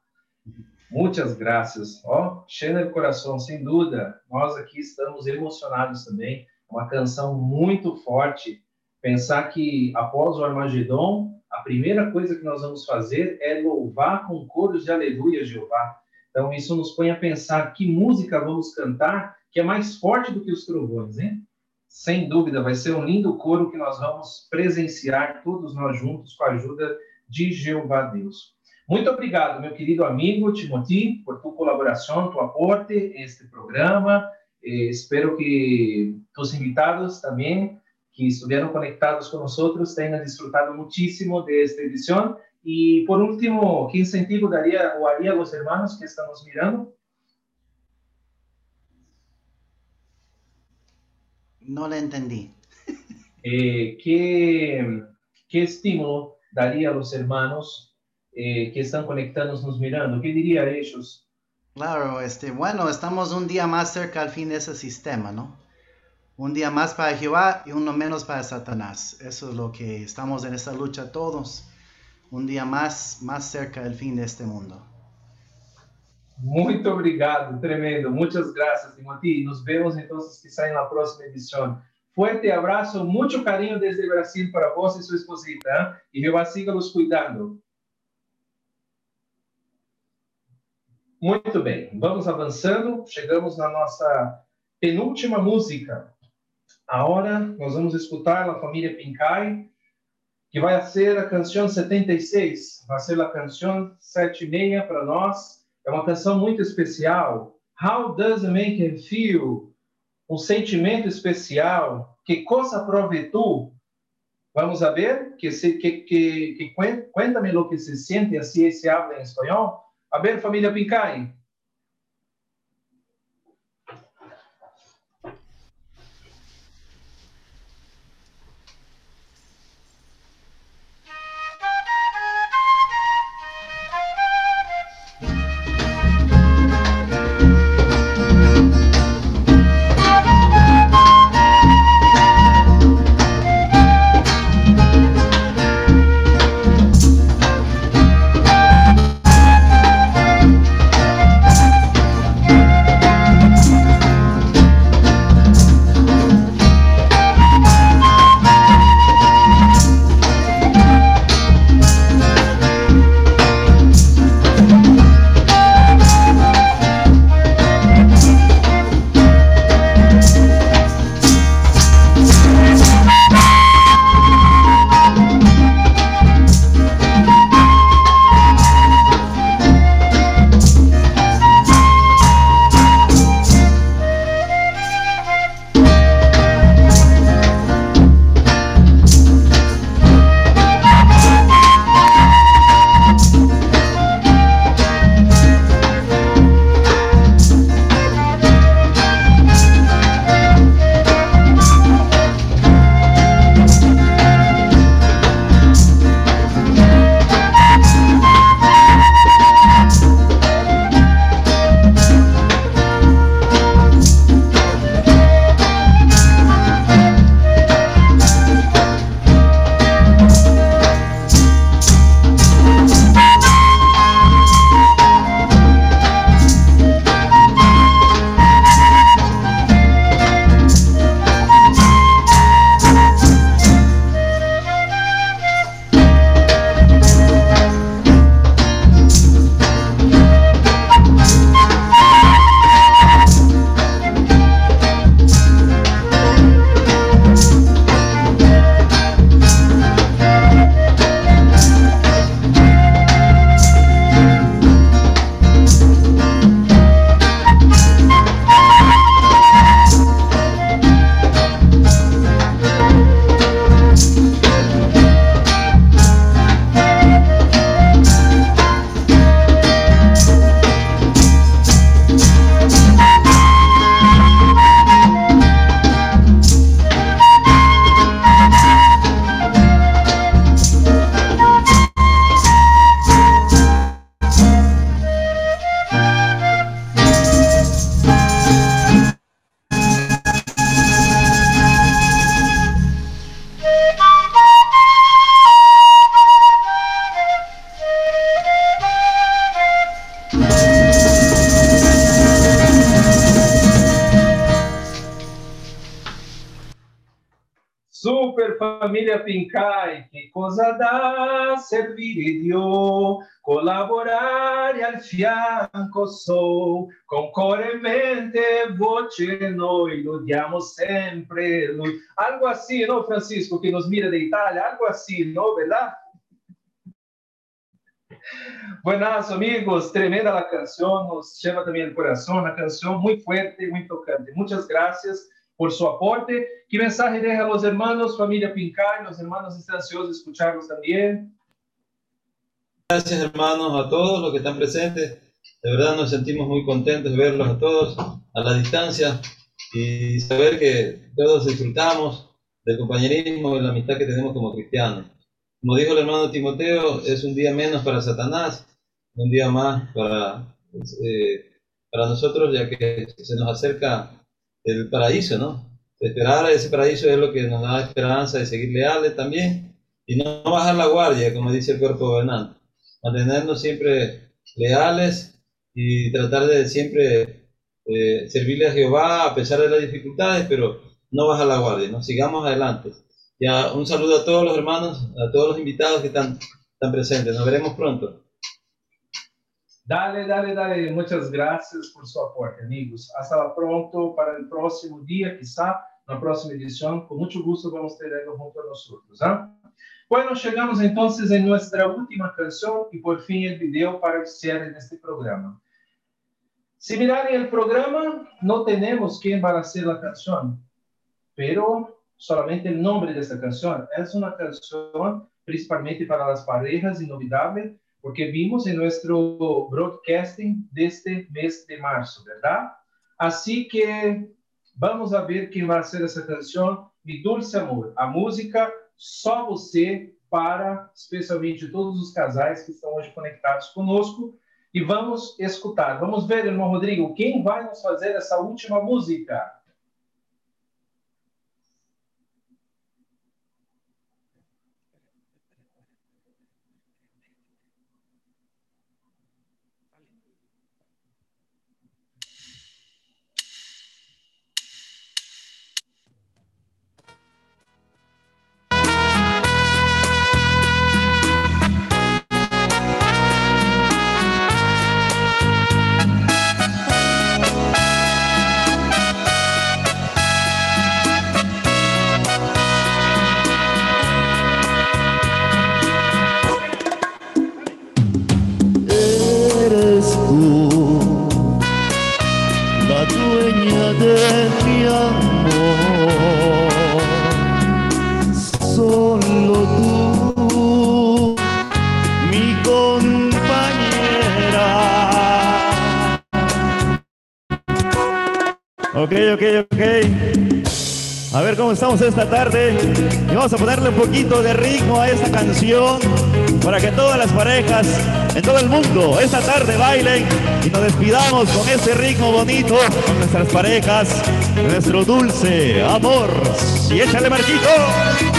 Muchas gracias. Ó, cheia no coração, sem dúvida. Nós aqui estamos emocionados também. Uma canção muito forte. Pensar que após o Armagedon, a primeira coisa que nós vamos fazer é louvar com coros de aleluia, Jeová. Então, isso nos põe a pensar que música vamos cantar que é mais forte do que os trovões, hein? Sem dúvida, vai ser um lindo coro que nós vamos presenciar todos nós juntos com a ajuda de Jeová Deus. Muito obrigado, meu querido amigo Timothy, por tua colaboração, tu aporte a este programa. Espero que tus invitados también que estuvieron conectados con nosotros tengan disfrutado muchísimo de esta edición. Y por último, ¿qué incentivo daría o haría a los hermanos que estamos mirando? No le entendí. Eh, ¿qué, ¿Qué estímulo daría a los hermanos eh, que están conectados nos mirando? ¿Qué diría a ellos? Claro, este, bueno, estamos un día más cerca al fin de ese sistema, ¿no? Un día más para Jehová y uno menos para Satanás. Eso es lo que estamos en esta lucha todos. Un día más, más cerca del fin de este mundo. Muito obrigado, tremendo. Muchas gracias, Timothy. Nos vemos entonces quizá en la próxima edición. Fuerte abrazo, mucho cariño desde Brasil para vos y su esposita. ¿eh? Y Jehová siga los cuidando. Muito bem, vamos avançando. Chegamos na nossa penúltima música. Agora nós vamos escutar a família Pincay, que vai ser a canção 76. Vai ser a canção 76 para nós. É uma canção muito especial. How does a man can feel? Um sentimento especial. Que coisa prove tu? Vamos ver? Que, se, que, que, que cuéntame lo que se siente assim se habla em espanhol. A ver, família Pincay. Família Pincay, que cosa dá servir Dio, colaborar e al fianco sou, con core e mente, voce noi lodiamo sempre. Algo assim, não, Francisco, que nos mira de Itália? Algo assim, não, verdade? Buenas amigos, tremenda la canción, nos lleva también el corazón, una canción muy fuerte, muy tocante. Muchas gracias por su aporte. ¿Qué mensaje deja a los hermanos, familia Pincay? Los hermanos están ansiosos de escucharlos también. Gracias hermanos a todos los que están presentes. De verdad nos sentimos muy contentos de verlos a todos a la distancia y saber que todos disfrutamos del compañerismo y la amistad que tenemos como cristianos. Como dijo el hermano Timoteo, es un día menos para Satanás, un día más para, eh, para nosotros, ya que se nos acerca el paraíso, ¿no? Esperar ese paraíso es lo que nos da esperanza de seguir leales también y no bajar la guardia, como dice el cuerpo gobernante. Mantenernos siempre leales y tratar de siempre eh, servirle a Jehová a pesar de las dificultades, pero no bajar la guardia, ¿no? Sigamos adelante. Ya, un saludo a todos los hermanos, a todos los invitados que están, están presentes. Nos veremos pronto. Dale, dale, dale. Muchas gracias por su aporte, amigos. Hasta pronto para el próximo día, quizá, la próxima edición. Con mucho gusto vamos a tenerlo junto a nosotros. ¿ah? Bueno, llegamos entonces a nuestra última canción y por fin el video para el cierre de este programa. Si miran el programa, no tenemos quién va a hacer la canción, pero solamente el nombre de esta canción. Es una canción principalmente para las parejas, inolvidable, porque vimos en nuestro broadcasting de este mes de marzo, ¿verdad? Así que vamos a ver quién va a hacer essa canção, Mi Dulce Amor. A música Só Você, para especialmente todos os casais que estão hoje conectados conosco. E vamos escutar. Vamos ver, irmão Rodrigo, quem vai nos fazer essa última música? Estamos esta tarde. Y vamos a ponerle un poquito de ritmo a esta canción para que todas las parejas en todo el mundo esta tarde bailen y nos despidamos con ese ritmo bonito con nuestras parejas, nuestro dulce amor. Y échale Marquito.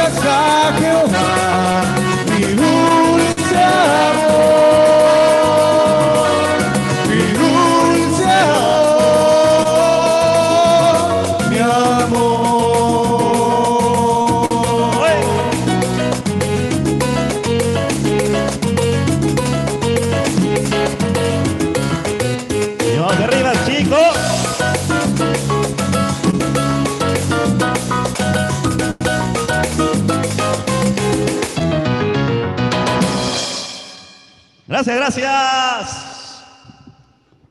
Gracias a Jehová, mi Gracias, gracias.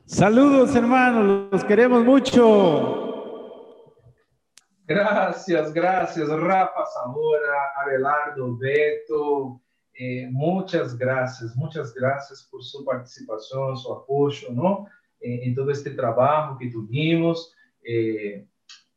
Saludos, hermanos, los queremos mucho. Gracias, gracias, Rafa Zamora, Abelardo, Beto. eh, muchas gracias, muchas gracias por su participación, su apoyo, ¿no? Eh, en todo este trabajo que tuvimos, eh,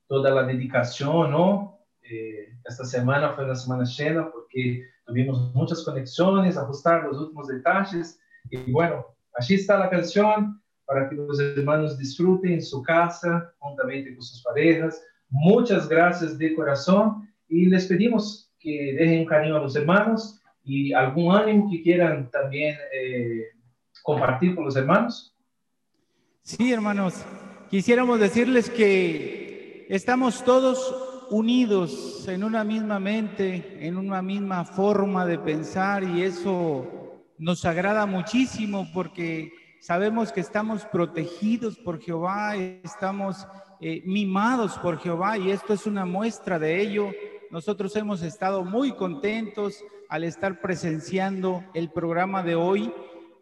toda la dedicación, ¿no? Eh, esta semana fue una semana llena porque tuvimos muchas conexiones, ajustar los últimos detalles y bueno, allí está la canción para que los hermanos disfruten en su casa, juntamente con sus parejas. Muchas gracias de corazón y les pedimos que dejen un cariño a los hermanos y algún ánimo que quieran también eh, compartir con los hermanos. Sí, hermanos, quisiéramos decirles que estamos todos unidos en una misma mente, en una misma forma de pensar y eso nos agrada muchísimo porque sabemos que estamos protegidos por Jehová, estamos eh, mimados por Jehová y esto es una muestra de ello. Nosotros hemos estado muy contentos al estar presenciando el programa de hoy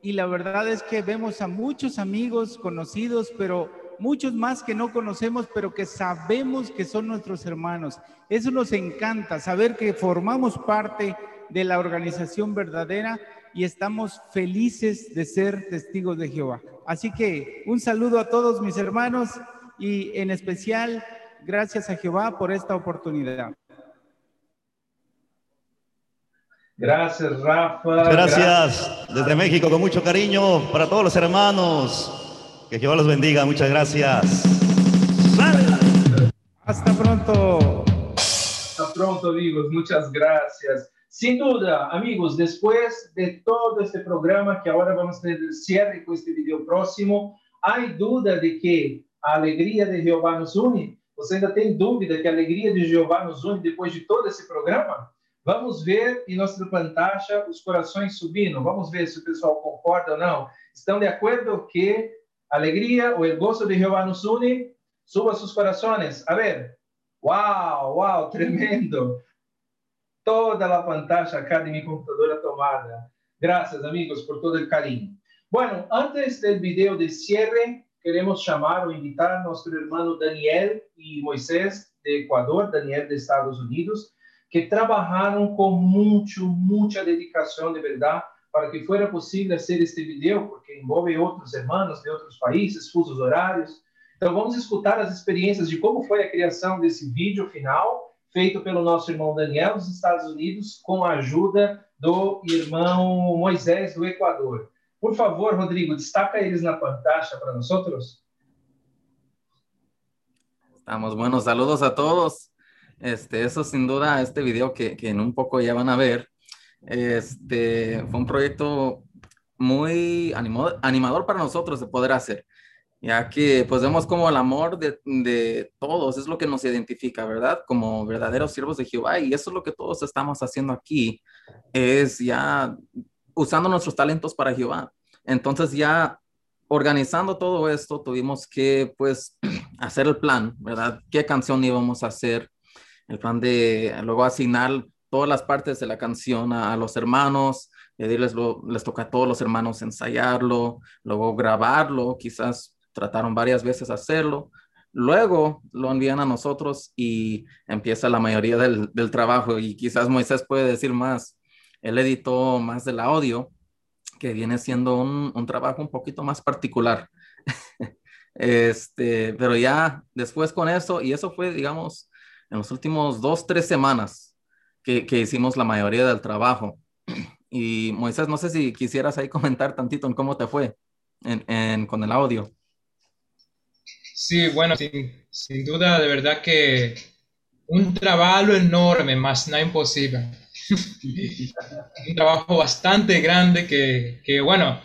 y la verdad es que vemos a muchos amigos conocidos, pero muchos más que no conocemos, pero que sabemos que son nuestros hermanos. Eso nos encanta, saber que formamos parte de la organización verdadera y estamos felices de ser testigos de Jehová. Así que un saludo a todos mis hermanos y en especial gracias a Jehová por esta oportunidad. Gracias, Rafa. Gracias desde México con mucho cariño para todos los hermanos. Que Jehová los bendiga. Muchas gracias. Hasta pronto. Hasta pronto, amigos. Muchas gracias. Sin duda, amigos, después de todo este programa que ahora vamos a tener el cierre con este video próximo, ¿hay duda de que a alegría de Jehová nos une? Você ainda tem dúvida que a alegria de Jeová nos une depois de todo esse programa? Vamos ver em nossa pantalla os corações subindo. Vamos ver se o pessoal concorda ou não. Estão de acordo que a alegria ou o gozo de Jeová nos une? Suba seus corações. A ver. Uau, uau, tremendo. Toda a pantalla acá de mi computadora tomada. Gracias, amigos, por todo el cariño. Bueno, antes del video de cierre, queremos chamar ou invitar a irmão Daniel e Moisés de Equador, Daniel de Estados Unidos, que trabalharam com muito, muita dedicação de verdade para que fuera possível fazer este video, porque envolve outros irmãos de outros países, fusos horários. Então, vamos escutar as experiências de como foi a criação desse vídeo final, feito pelo nosso irmão Daniel dos Estados Unidos, com a ajuda do irmão Moisés do Equador. Por favor, Rodrigo, destaca eles na pantalla para nós. Estamos buenos, saludos a todos. Este, eso sin duda, este video que, que en un poco ya van a ver, este, fue un proyecto muy animo- animador para nosotros de poder hacer, ya que pues vemos como el amor de, de todos es lo que nos identifica, ¿verdad? Como verdaderos siervos de Jehová y eso es lo que todos estamos haciendo aquí, es ya usando nuestros talentos para Jehová. Entonces ya organizando todo esto, tuvimos que pues hacer el plan, ¿verdad? ¿Qué canción íbamos a hacer? El plan de luego asignar todas las partes de la canción a, a los hermanos, pedirles, lo- les toca a todos los hermanos ensayarlo, luego grabarlo, quizás trataron varias veces hacerlo, luego lo envían a nosotros y empieza la mayoría del, trabajo y quizás Moisés puede decir más, él editó más del audio, que viene siendo un, trabajo un poquito más particular. Este, pero ya después con eso, y eso fue, digamos, en los últimos dos, tres semanas que, hicimos la mayoría del trabajo. Y Moisés, no sé si quisieras ahí comentar tantito en cómo te fue en- con el audio. Sí, bueno, sin, sin duda, de verdad que un trabajo enorme, más no imposible. un trabajo bastante grande que, que, bueno,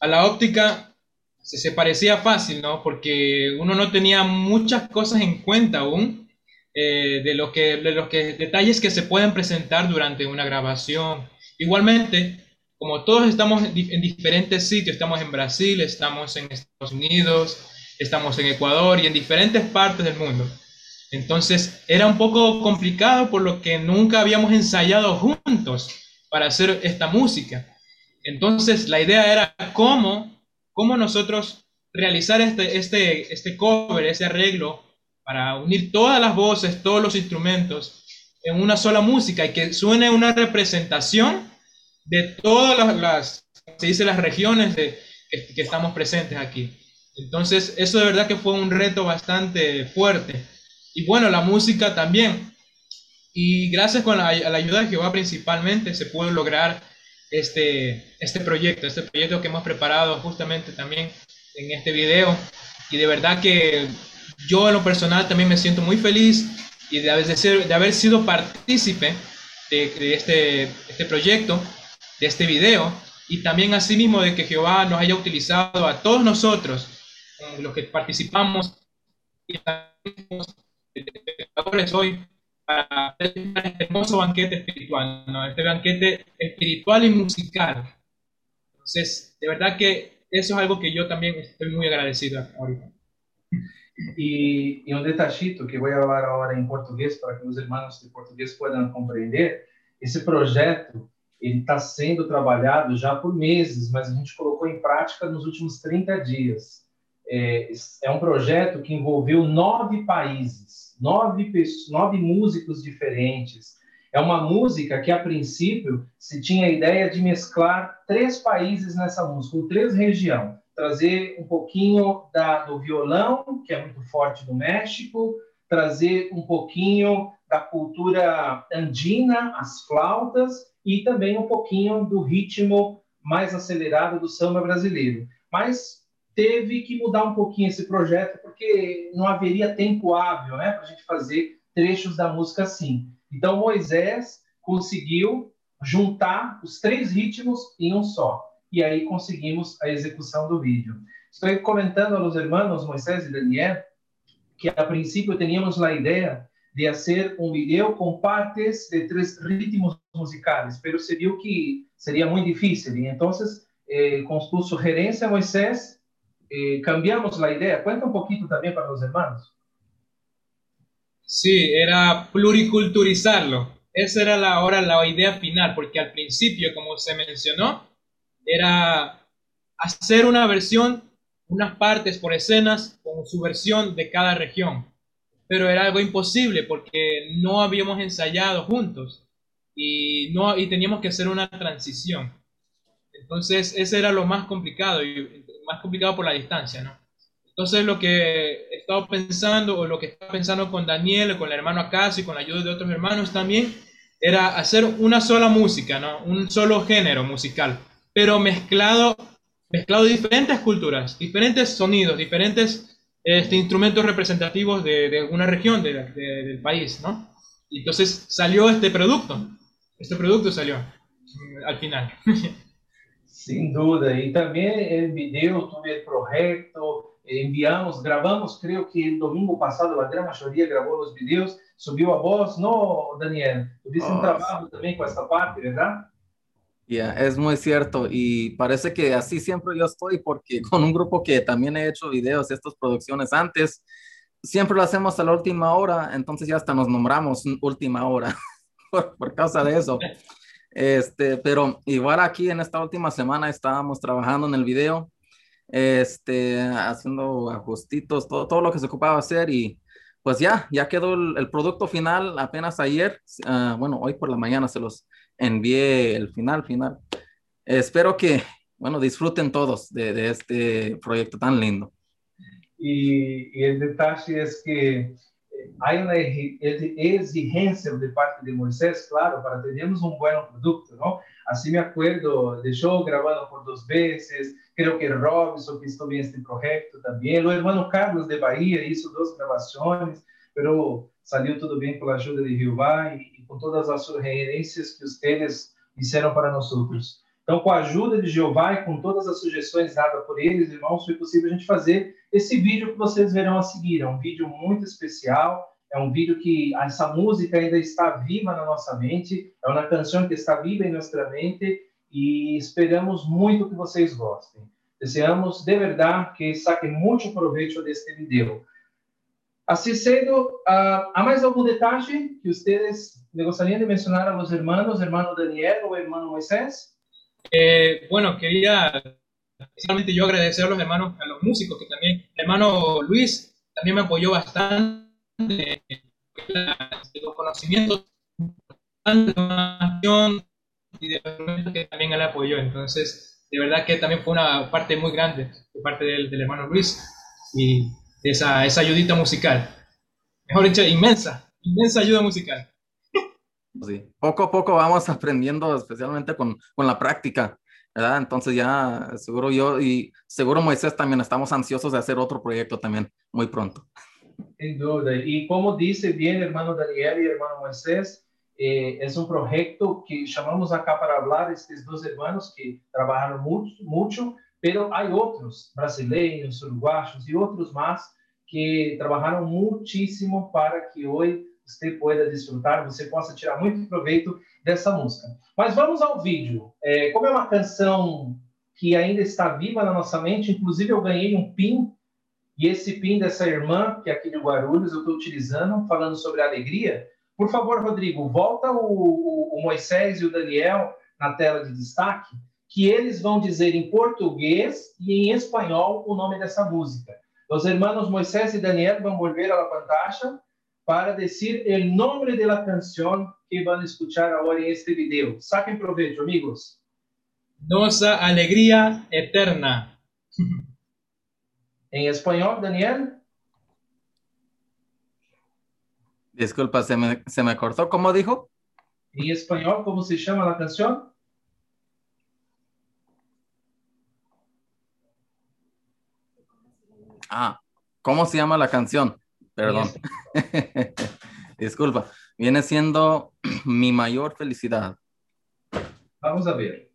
a la óptica se, se parecía fácil, ¿no? Porque uno no tenía muchas cosas en cuenta aún eh, de lo que, de los que, detalles que se pueden presentar durante una grabación. Igualmente, como todos estamos en di- en diferentes sitios, estamos en Brasil, estamos en Estados Unidos, estamos en Ecuador y en diferentes partes del mundo. Entonces era un poco complicado por lo que nunca habíamos ensayado juntos para hacer esta música. Entonces la idea era cómo, cómo nosotros realizar este, este, este cover, ese arreglo, para unir todas las voces, todos los instrumentos en una sola música y que suene una representación de todas las, las se dice, las regiones de, que, que estamos presentes aquí. Entonces, eso de verdad que fue un reto bastante fuerte. Y bueno, la música también. Y gracias con la, a la ayuda de Jehová principalmente se pudo lograr este, este proyecto, este proyecto que hemos preparado justamente también en este video. Y de verdad que yo en lo personal también me siento muy feliz y de haber, de haber sido partícipe de, de este, este proyecto, de este video, y también asimismo de que Jehová nos haya utilizado a todos nosotros, eh, los que participamos y espectadores hoy, para este hermoso banquete espiritual, ¿no? este banquete espiritual y musical. Entonces, de verdad que eso es algo que yo también estoy muy agradecido ahorita. E, e um detachito que vou falar agora em português para que os irmãos de português possam compreender. Esse projeto ele está sendo trabalhado já por meses, mas a gente colocou em prática nos últimos 30 dias. É, é um projeto que envolveu nove países, nove, nove músicos diferentes. É uma música que, a princípio, se tinha a ideia de mesclar três países nessa música, ou três regiões trazer um pouquinho da, do violão, que é muito forte no México, trazer um pouquinho da cultura andina, as flautas, e também um pouquinho do ritmo mais acelerado do samba brasileiro. Mas teve que mudar um pouquinho esse projeto, porque não haveria tempo hábil né, para a gente fazer trechos da música assim. Então, Moisés conseguiu juntar os três ritmos em um só e aí conseguimos a execução do vídeo. Estou comentando aos irmãos Moisés e Daniel que a princípio teníamos a ideia de fazer um vídeo com partes de três ritmos musicais, mas se viu que seria muito difícil. Então, eh, com tu sugerência, Moisés, eh, cambiamos a ideia. Conta um pouquinho também para os irmãos. Sí, era pluriculturizarlo. Esa era la, ahora la idea final, porque al principio, como se mencionó, era hacer una versión, unas partes por escenas con su versión de cada región. Pero era algo imposible porque no habíamos ensayado juntos y, no, y teníamos que hacer una transición. Entonces, ese era lo más complicado, más complicado por la distancia, ¿no? Entonces, lo que he estado pensando, o lo que estaba pensando con Daniel, con el hermano Acaso y con la ayuda de otros hermanos también, era hacer una sola música, ¿no? Un solo género musical pero mezclado, mezclado diferentes culturas, diferentes sonidos, diferentes este, instrumentos representativos de, de una región de, de, del país, ¿no? Entonces salió este producto, este producto salió mm, al final. Sin duda. Y también el video, tuve el proyecto, enviamos, grabamos, creo que el domingo pasado la gran mayoría grabó los videos, subió a voz, ¿no, Daniel? Tuviste un Oh, trabajo también con esta parte, ¿verdad? Ya, es muy cierto y parece que así siempre yo estoy porque con un grupo que también he hecho videos estas producciones antes, siempre lo hacemos a la última hora, entonces ya hasta nos nombramos última hora por, por causa de eso. Este, pero igual aquí en esta última semana estábamos trabajando en el video, este, haciendo ajustitos, todo, todo lo que se ocupaba hacer y pues ya, ya quedó el, producto final apenas ayer, ah, bueno, hoy por la mañana se los envié el final, final. Espero que, bueno, disfruten todos de, este proyecto tan lindo. Y, y el detalle es que hay una exi- exi- exigencia de parte de Moisés, claro, para tenermos un buen producto, ¿no? Así me acuerdo de yo por dos veces, creo que Robinson que en este proyecto también, o hermano Carlos de Bahía hizo dos grabaciones, pero salió todo bien con la ayuda de Jehová y con todas las sugerencias que ustedes hicieron para nosotros. Então, com a ajuda de Jeová e com todas as sugestões dadas por eles, irmãos, foi possível a gente fazer esse vídeo que vocês verão a seguir. É um vídeo muito especial, é um vídeo que essa música ainda está viva na nossa mente, é uma canção que está viva em nossa mente e esperamos muito que vocês gostem. Desejamos de verdade que saquem muito proveito deste vídeo. Assim sendo, há mais algum detalhe que vocês gostariam de mencionar a los hermanos, hermano Daniel ou hermano Moisés? Eh, bueno, quería principalmente yo agradecer a los hermanos, a los músicos que también, el hermano Luis también me apoyó bastante los conocimientos y de que también él apoyó. Entonces, de verdad que también fue una parte muy grande de parte del, del hermano Luis y de esa, esa ayudita musical. Mejor dicho, inmensa, inmensa ayuda musical. Sí. Poco a poco vamos aprendiendo, especialmente con, con la práctica, ¿verdad? Entonces ya seguro yo y seguro Moisés también estamos ansiosos de hacer otro proyecto también muy pronto. Sin duda. Y como dice bien hermano Daniel y hermano Moisés, eh, es un proyecto que llamamos acá para hablar estos dos hermanos que trabajaron mucho, mucho, pero hay otros brasileños, uruguayos y otros más que trabajaron muchísimo para que hoy você pueda desfrutar, você possa tirar muito proveito dessa música. Mas vamos ao vídeo. Eh, como é uma canção que ainda está viva na nossa mente, inclusive eu ganhei um pin e esse pin dessa irmã, que é aqui de Guarulhos, eu estou utilizando, falando sobre alegria. Por favor, Rodrigo, volta o, o, o Moisés e o Daniel na tela de destaque, que eles vão dizer em português e em espanhol o nome dessa música. Os hermanos Moisés e Daniel vão volver à pantalla para decir el nombre de la canción que van a escuchar ahora en este video. Saquen provecho, amigos. Nuestra alegría eterna. en español, Daniel. Disculpa, se me, se me cortó. ¿Cómo dijo? En español, ¿cómo se llama la canción? Ah, ¿cómo se llama la canción? Perdón. Disculpa. Viene siendo mi mayor felicidad. Vamos a ver.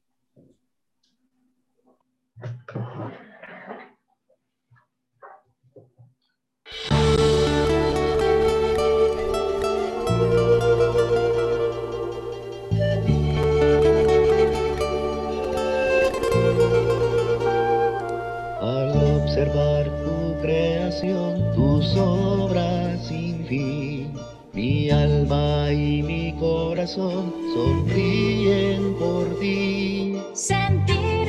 Y mi corazón sonríen por ti. Sentir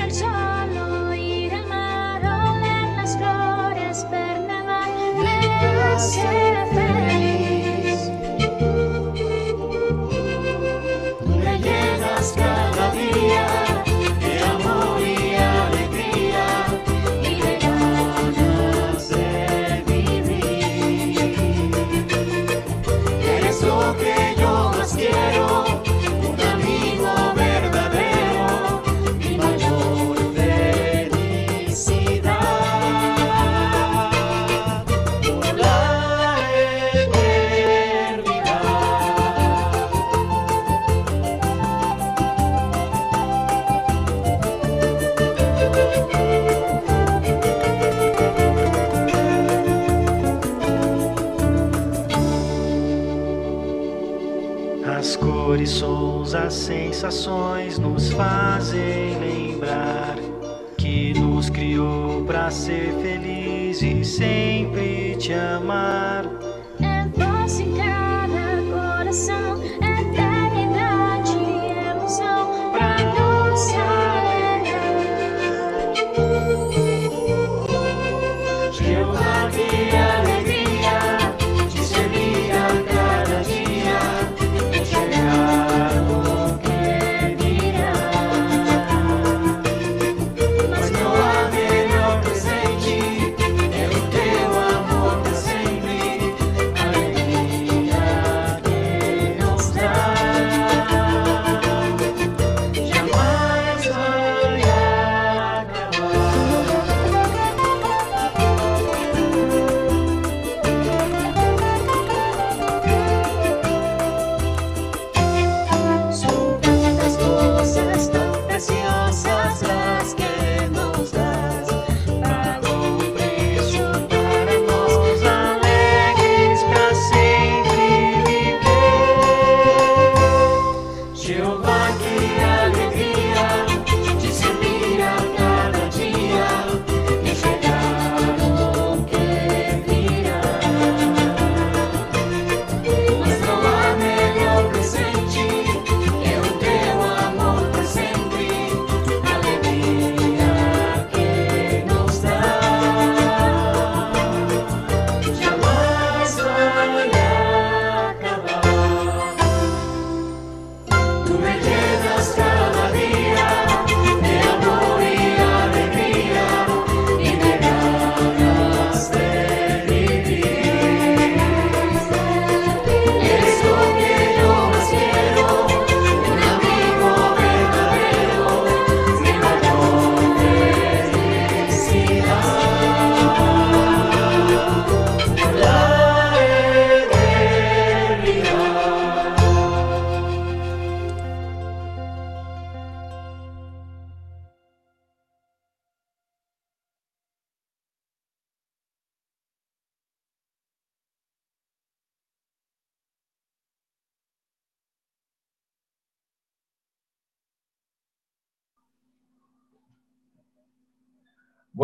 ser feliz e sempre te amar.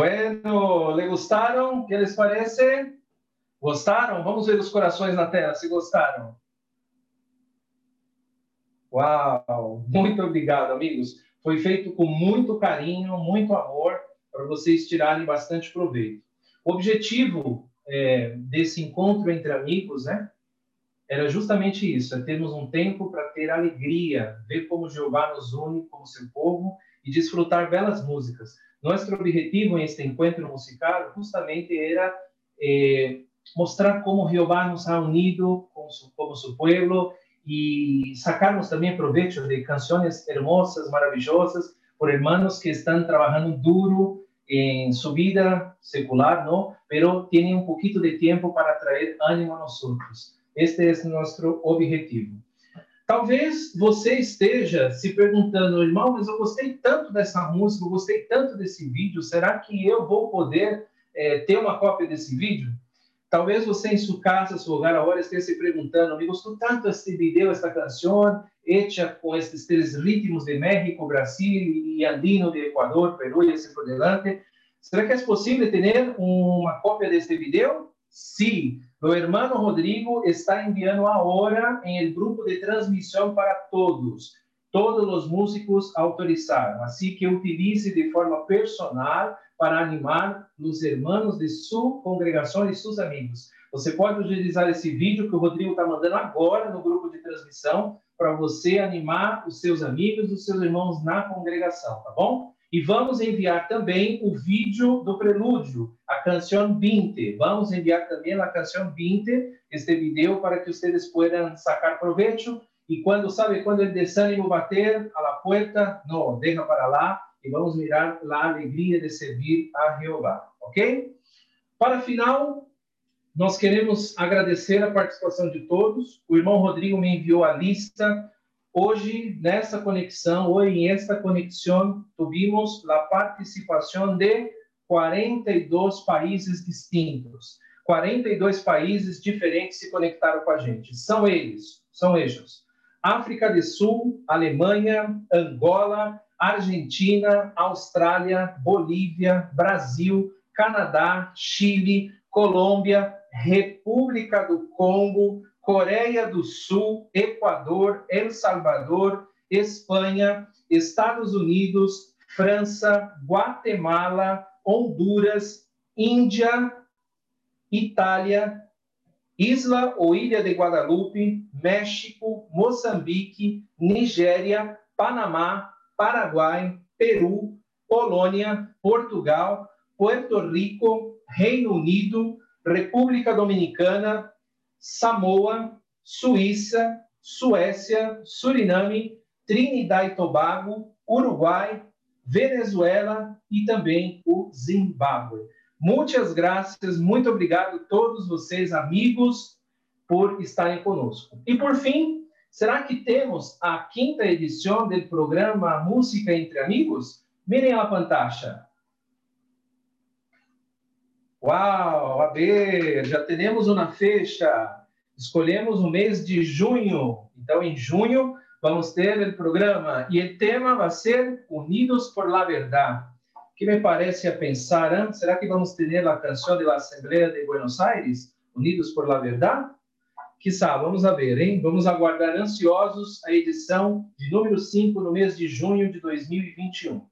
Bueno, ¿le gustaron? ¿Qué les parece? ¿Gostaram? Vamos ver os corações na tela, se gostaram. Uau! Muito obrigado, amigos. Foi feito com muito carinho, muito amor, para vocês tirarem bastante proveito. O objetivo é, desse encontro entre amigos, né? Era justamente isso, é termos um tempo para ter alegria, ver como Jeová nos une como seu povo e desfrutar belas músicas. Nosso objetivo em este encontro musical justamente era eh, mostrar como Jeová nos ha unido su, como su pueblo y sacarnos también provecho de canciones hermosas, maravillosas, por hermanos que están trabajando duro en su vida secular, ¿no? Pero tienen un poquito de tiempo para traer ánimo a nosotros. Este é nosso objetivo. Talvez você esteja se perguntando, irmão, mas eu gostei tanto dessa música, eu gostei tanto desse vídeo, será que eu vou poder eh, ter uma cópia desse vídeo? Talvez você em sua casa, seu lugar agora, esteja se perguntando, me gostou tanto este vídeo, esta canção, hecha com estes três ritmos de México, Brasil e andino de Equador, Peru e assim por diante. Será que é possível ter uma cópia deste vídeo? Sim. Meu irmão Rodrigo está enviando agora em el grupo de transmissão para todos. Todos os músicos autorizaram, assim que utilize de forma personal para animar os irmãos de sua congregação e seus amigos. Você pode utilizar esse vídeo que o Rodrigo está mandando agora no grupo de transmissão para você animar os seus amigos, os seus irmãos na congregação, tá bom? E vamos enviar também o vídeo do prelúdio, a canção 20. Vamos enviar também a canção 20, este vídeo, para que vocês possam sacar proveito. E quando, sabe, quando o desânimo bater a la puerta, não, deixa para lá e vamos mirar a alegria de servir a Jeová, ok? Para final, nós queremos agradecer a participação de todos. O irmão Rodrigo me enviou a lista. Hoje, nessa conexão, hoje em esta conexão, tivemos a participação de 42 países distintos. 42 países diferentes se conectaram com a gente. São eles, são eles. África do Sul, Alemanha, Angola, Argentina, Austrália, Bolívia, Brasil, Canadá, Chile, Colômbia, República do Congo, Coreia do Sul, Equador, El Salvador, Espanha, Estados Unidos, França, Guatemala, Honduras, Índia, Itália, Isla ou Ilha de Guadalupe, México, Moçambique, Nigéria, Panamá, Paraguai, Peru, Polônia, Portugal, Puerto Rico, Reino Unido, República Dominicana, Samoa, Suíça, Suécia, Suriname, Trinidad e Tobago, Uruguai, Venezuela e também o Zimbábue. Muitas graças, muito obrigado a todos vocês, amigos, por estarem conosco. E por fim, será que temos a quinta edição do programa Música entre Amigos? Mirem a pantalla. Uau, a ver, já temos uma fecha. Escolhemos o mês de junho. Então, em junho, vamos ter o programa. E o tema vai ser Unidos por la Verdade. que me parece a pensar, hein? será que vamos ter a canção da Assembleia de Buenos Aires, Unidos por la Verdade? Quizá, vamos a ver, hein? Vamos aguardar ansiosos a edição de número 5 no mês de junho de 2021.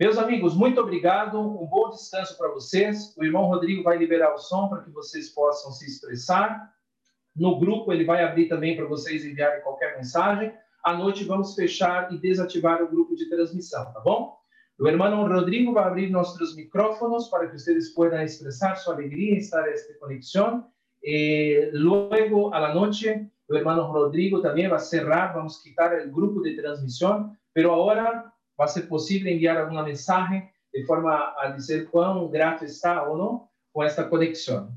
Meus amigos, muito obrigado, um bom descanso para vocês. O irmão Rodrigo vai liberar o som para que vocês possam se expressar. No grupo, ele vai abrir também para vocês enviarem qualquer mensagem. À noite, vamos fechar e desativar o grupo de transmissão, tá bom? O irmão Rodrigo vai abrir nossos micrófonos para que vocês possam expressar sua alegria em estar esta conexão. E a la noche, o irmão Rodrigo também vai cerrar, vamos quitar o grupo de transmissão, pero agora vai ser possível enviar alguma mensagem de forma a dizer quão grato está ou não com esta conexão.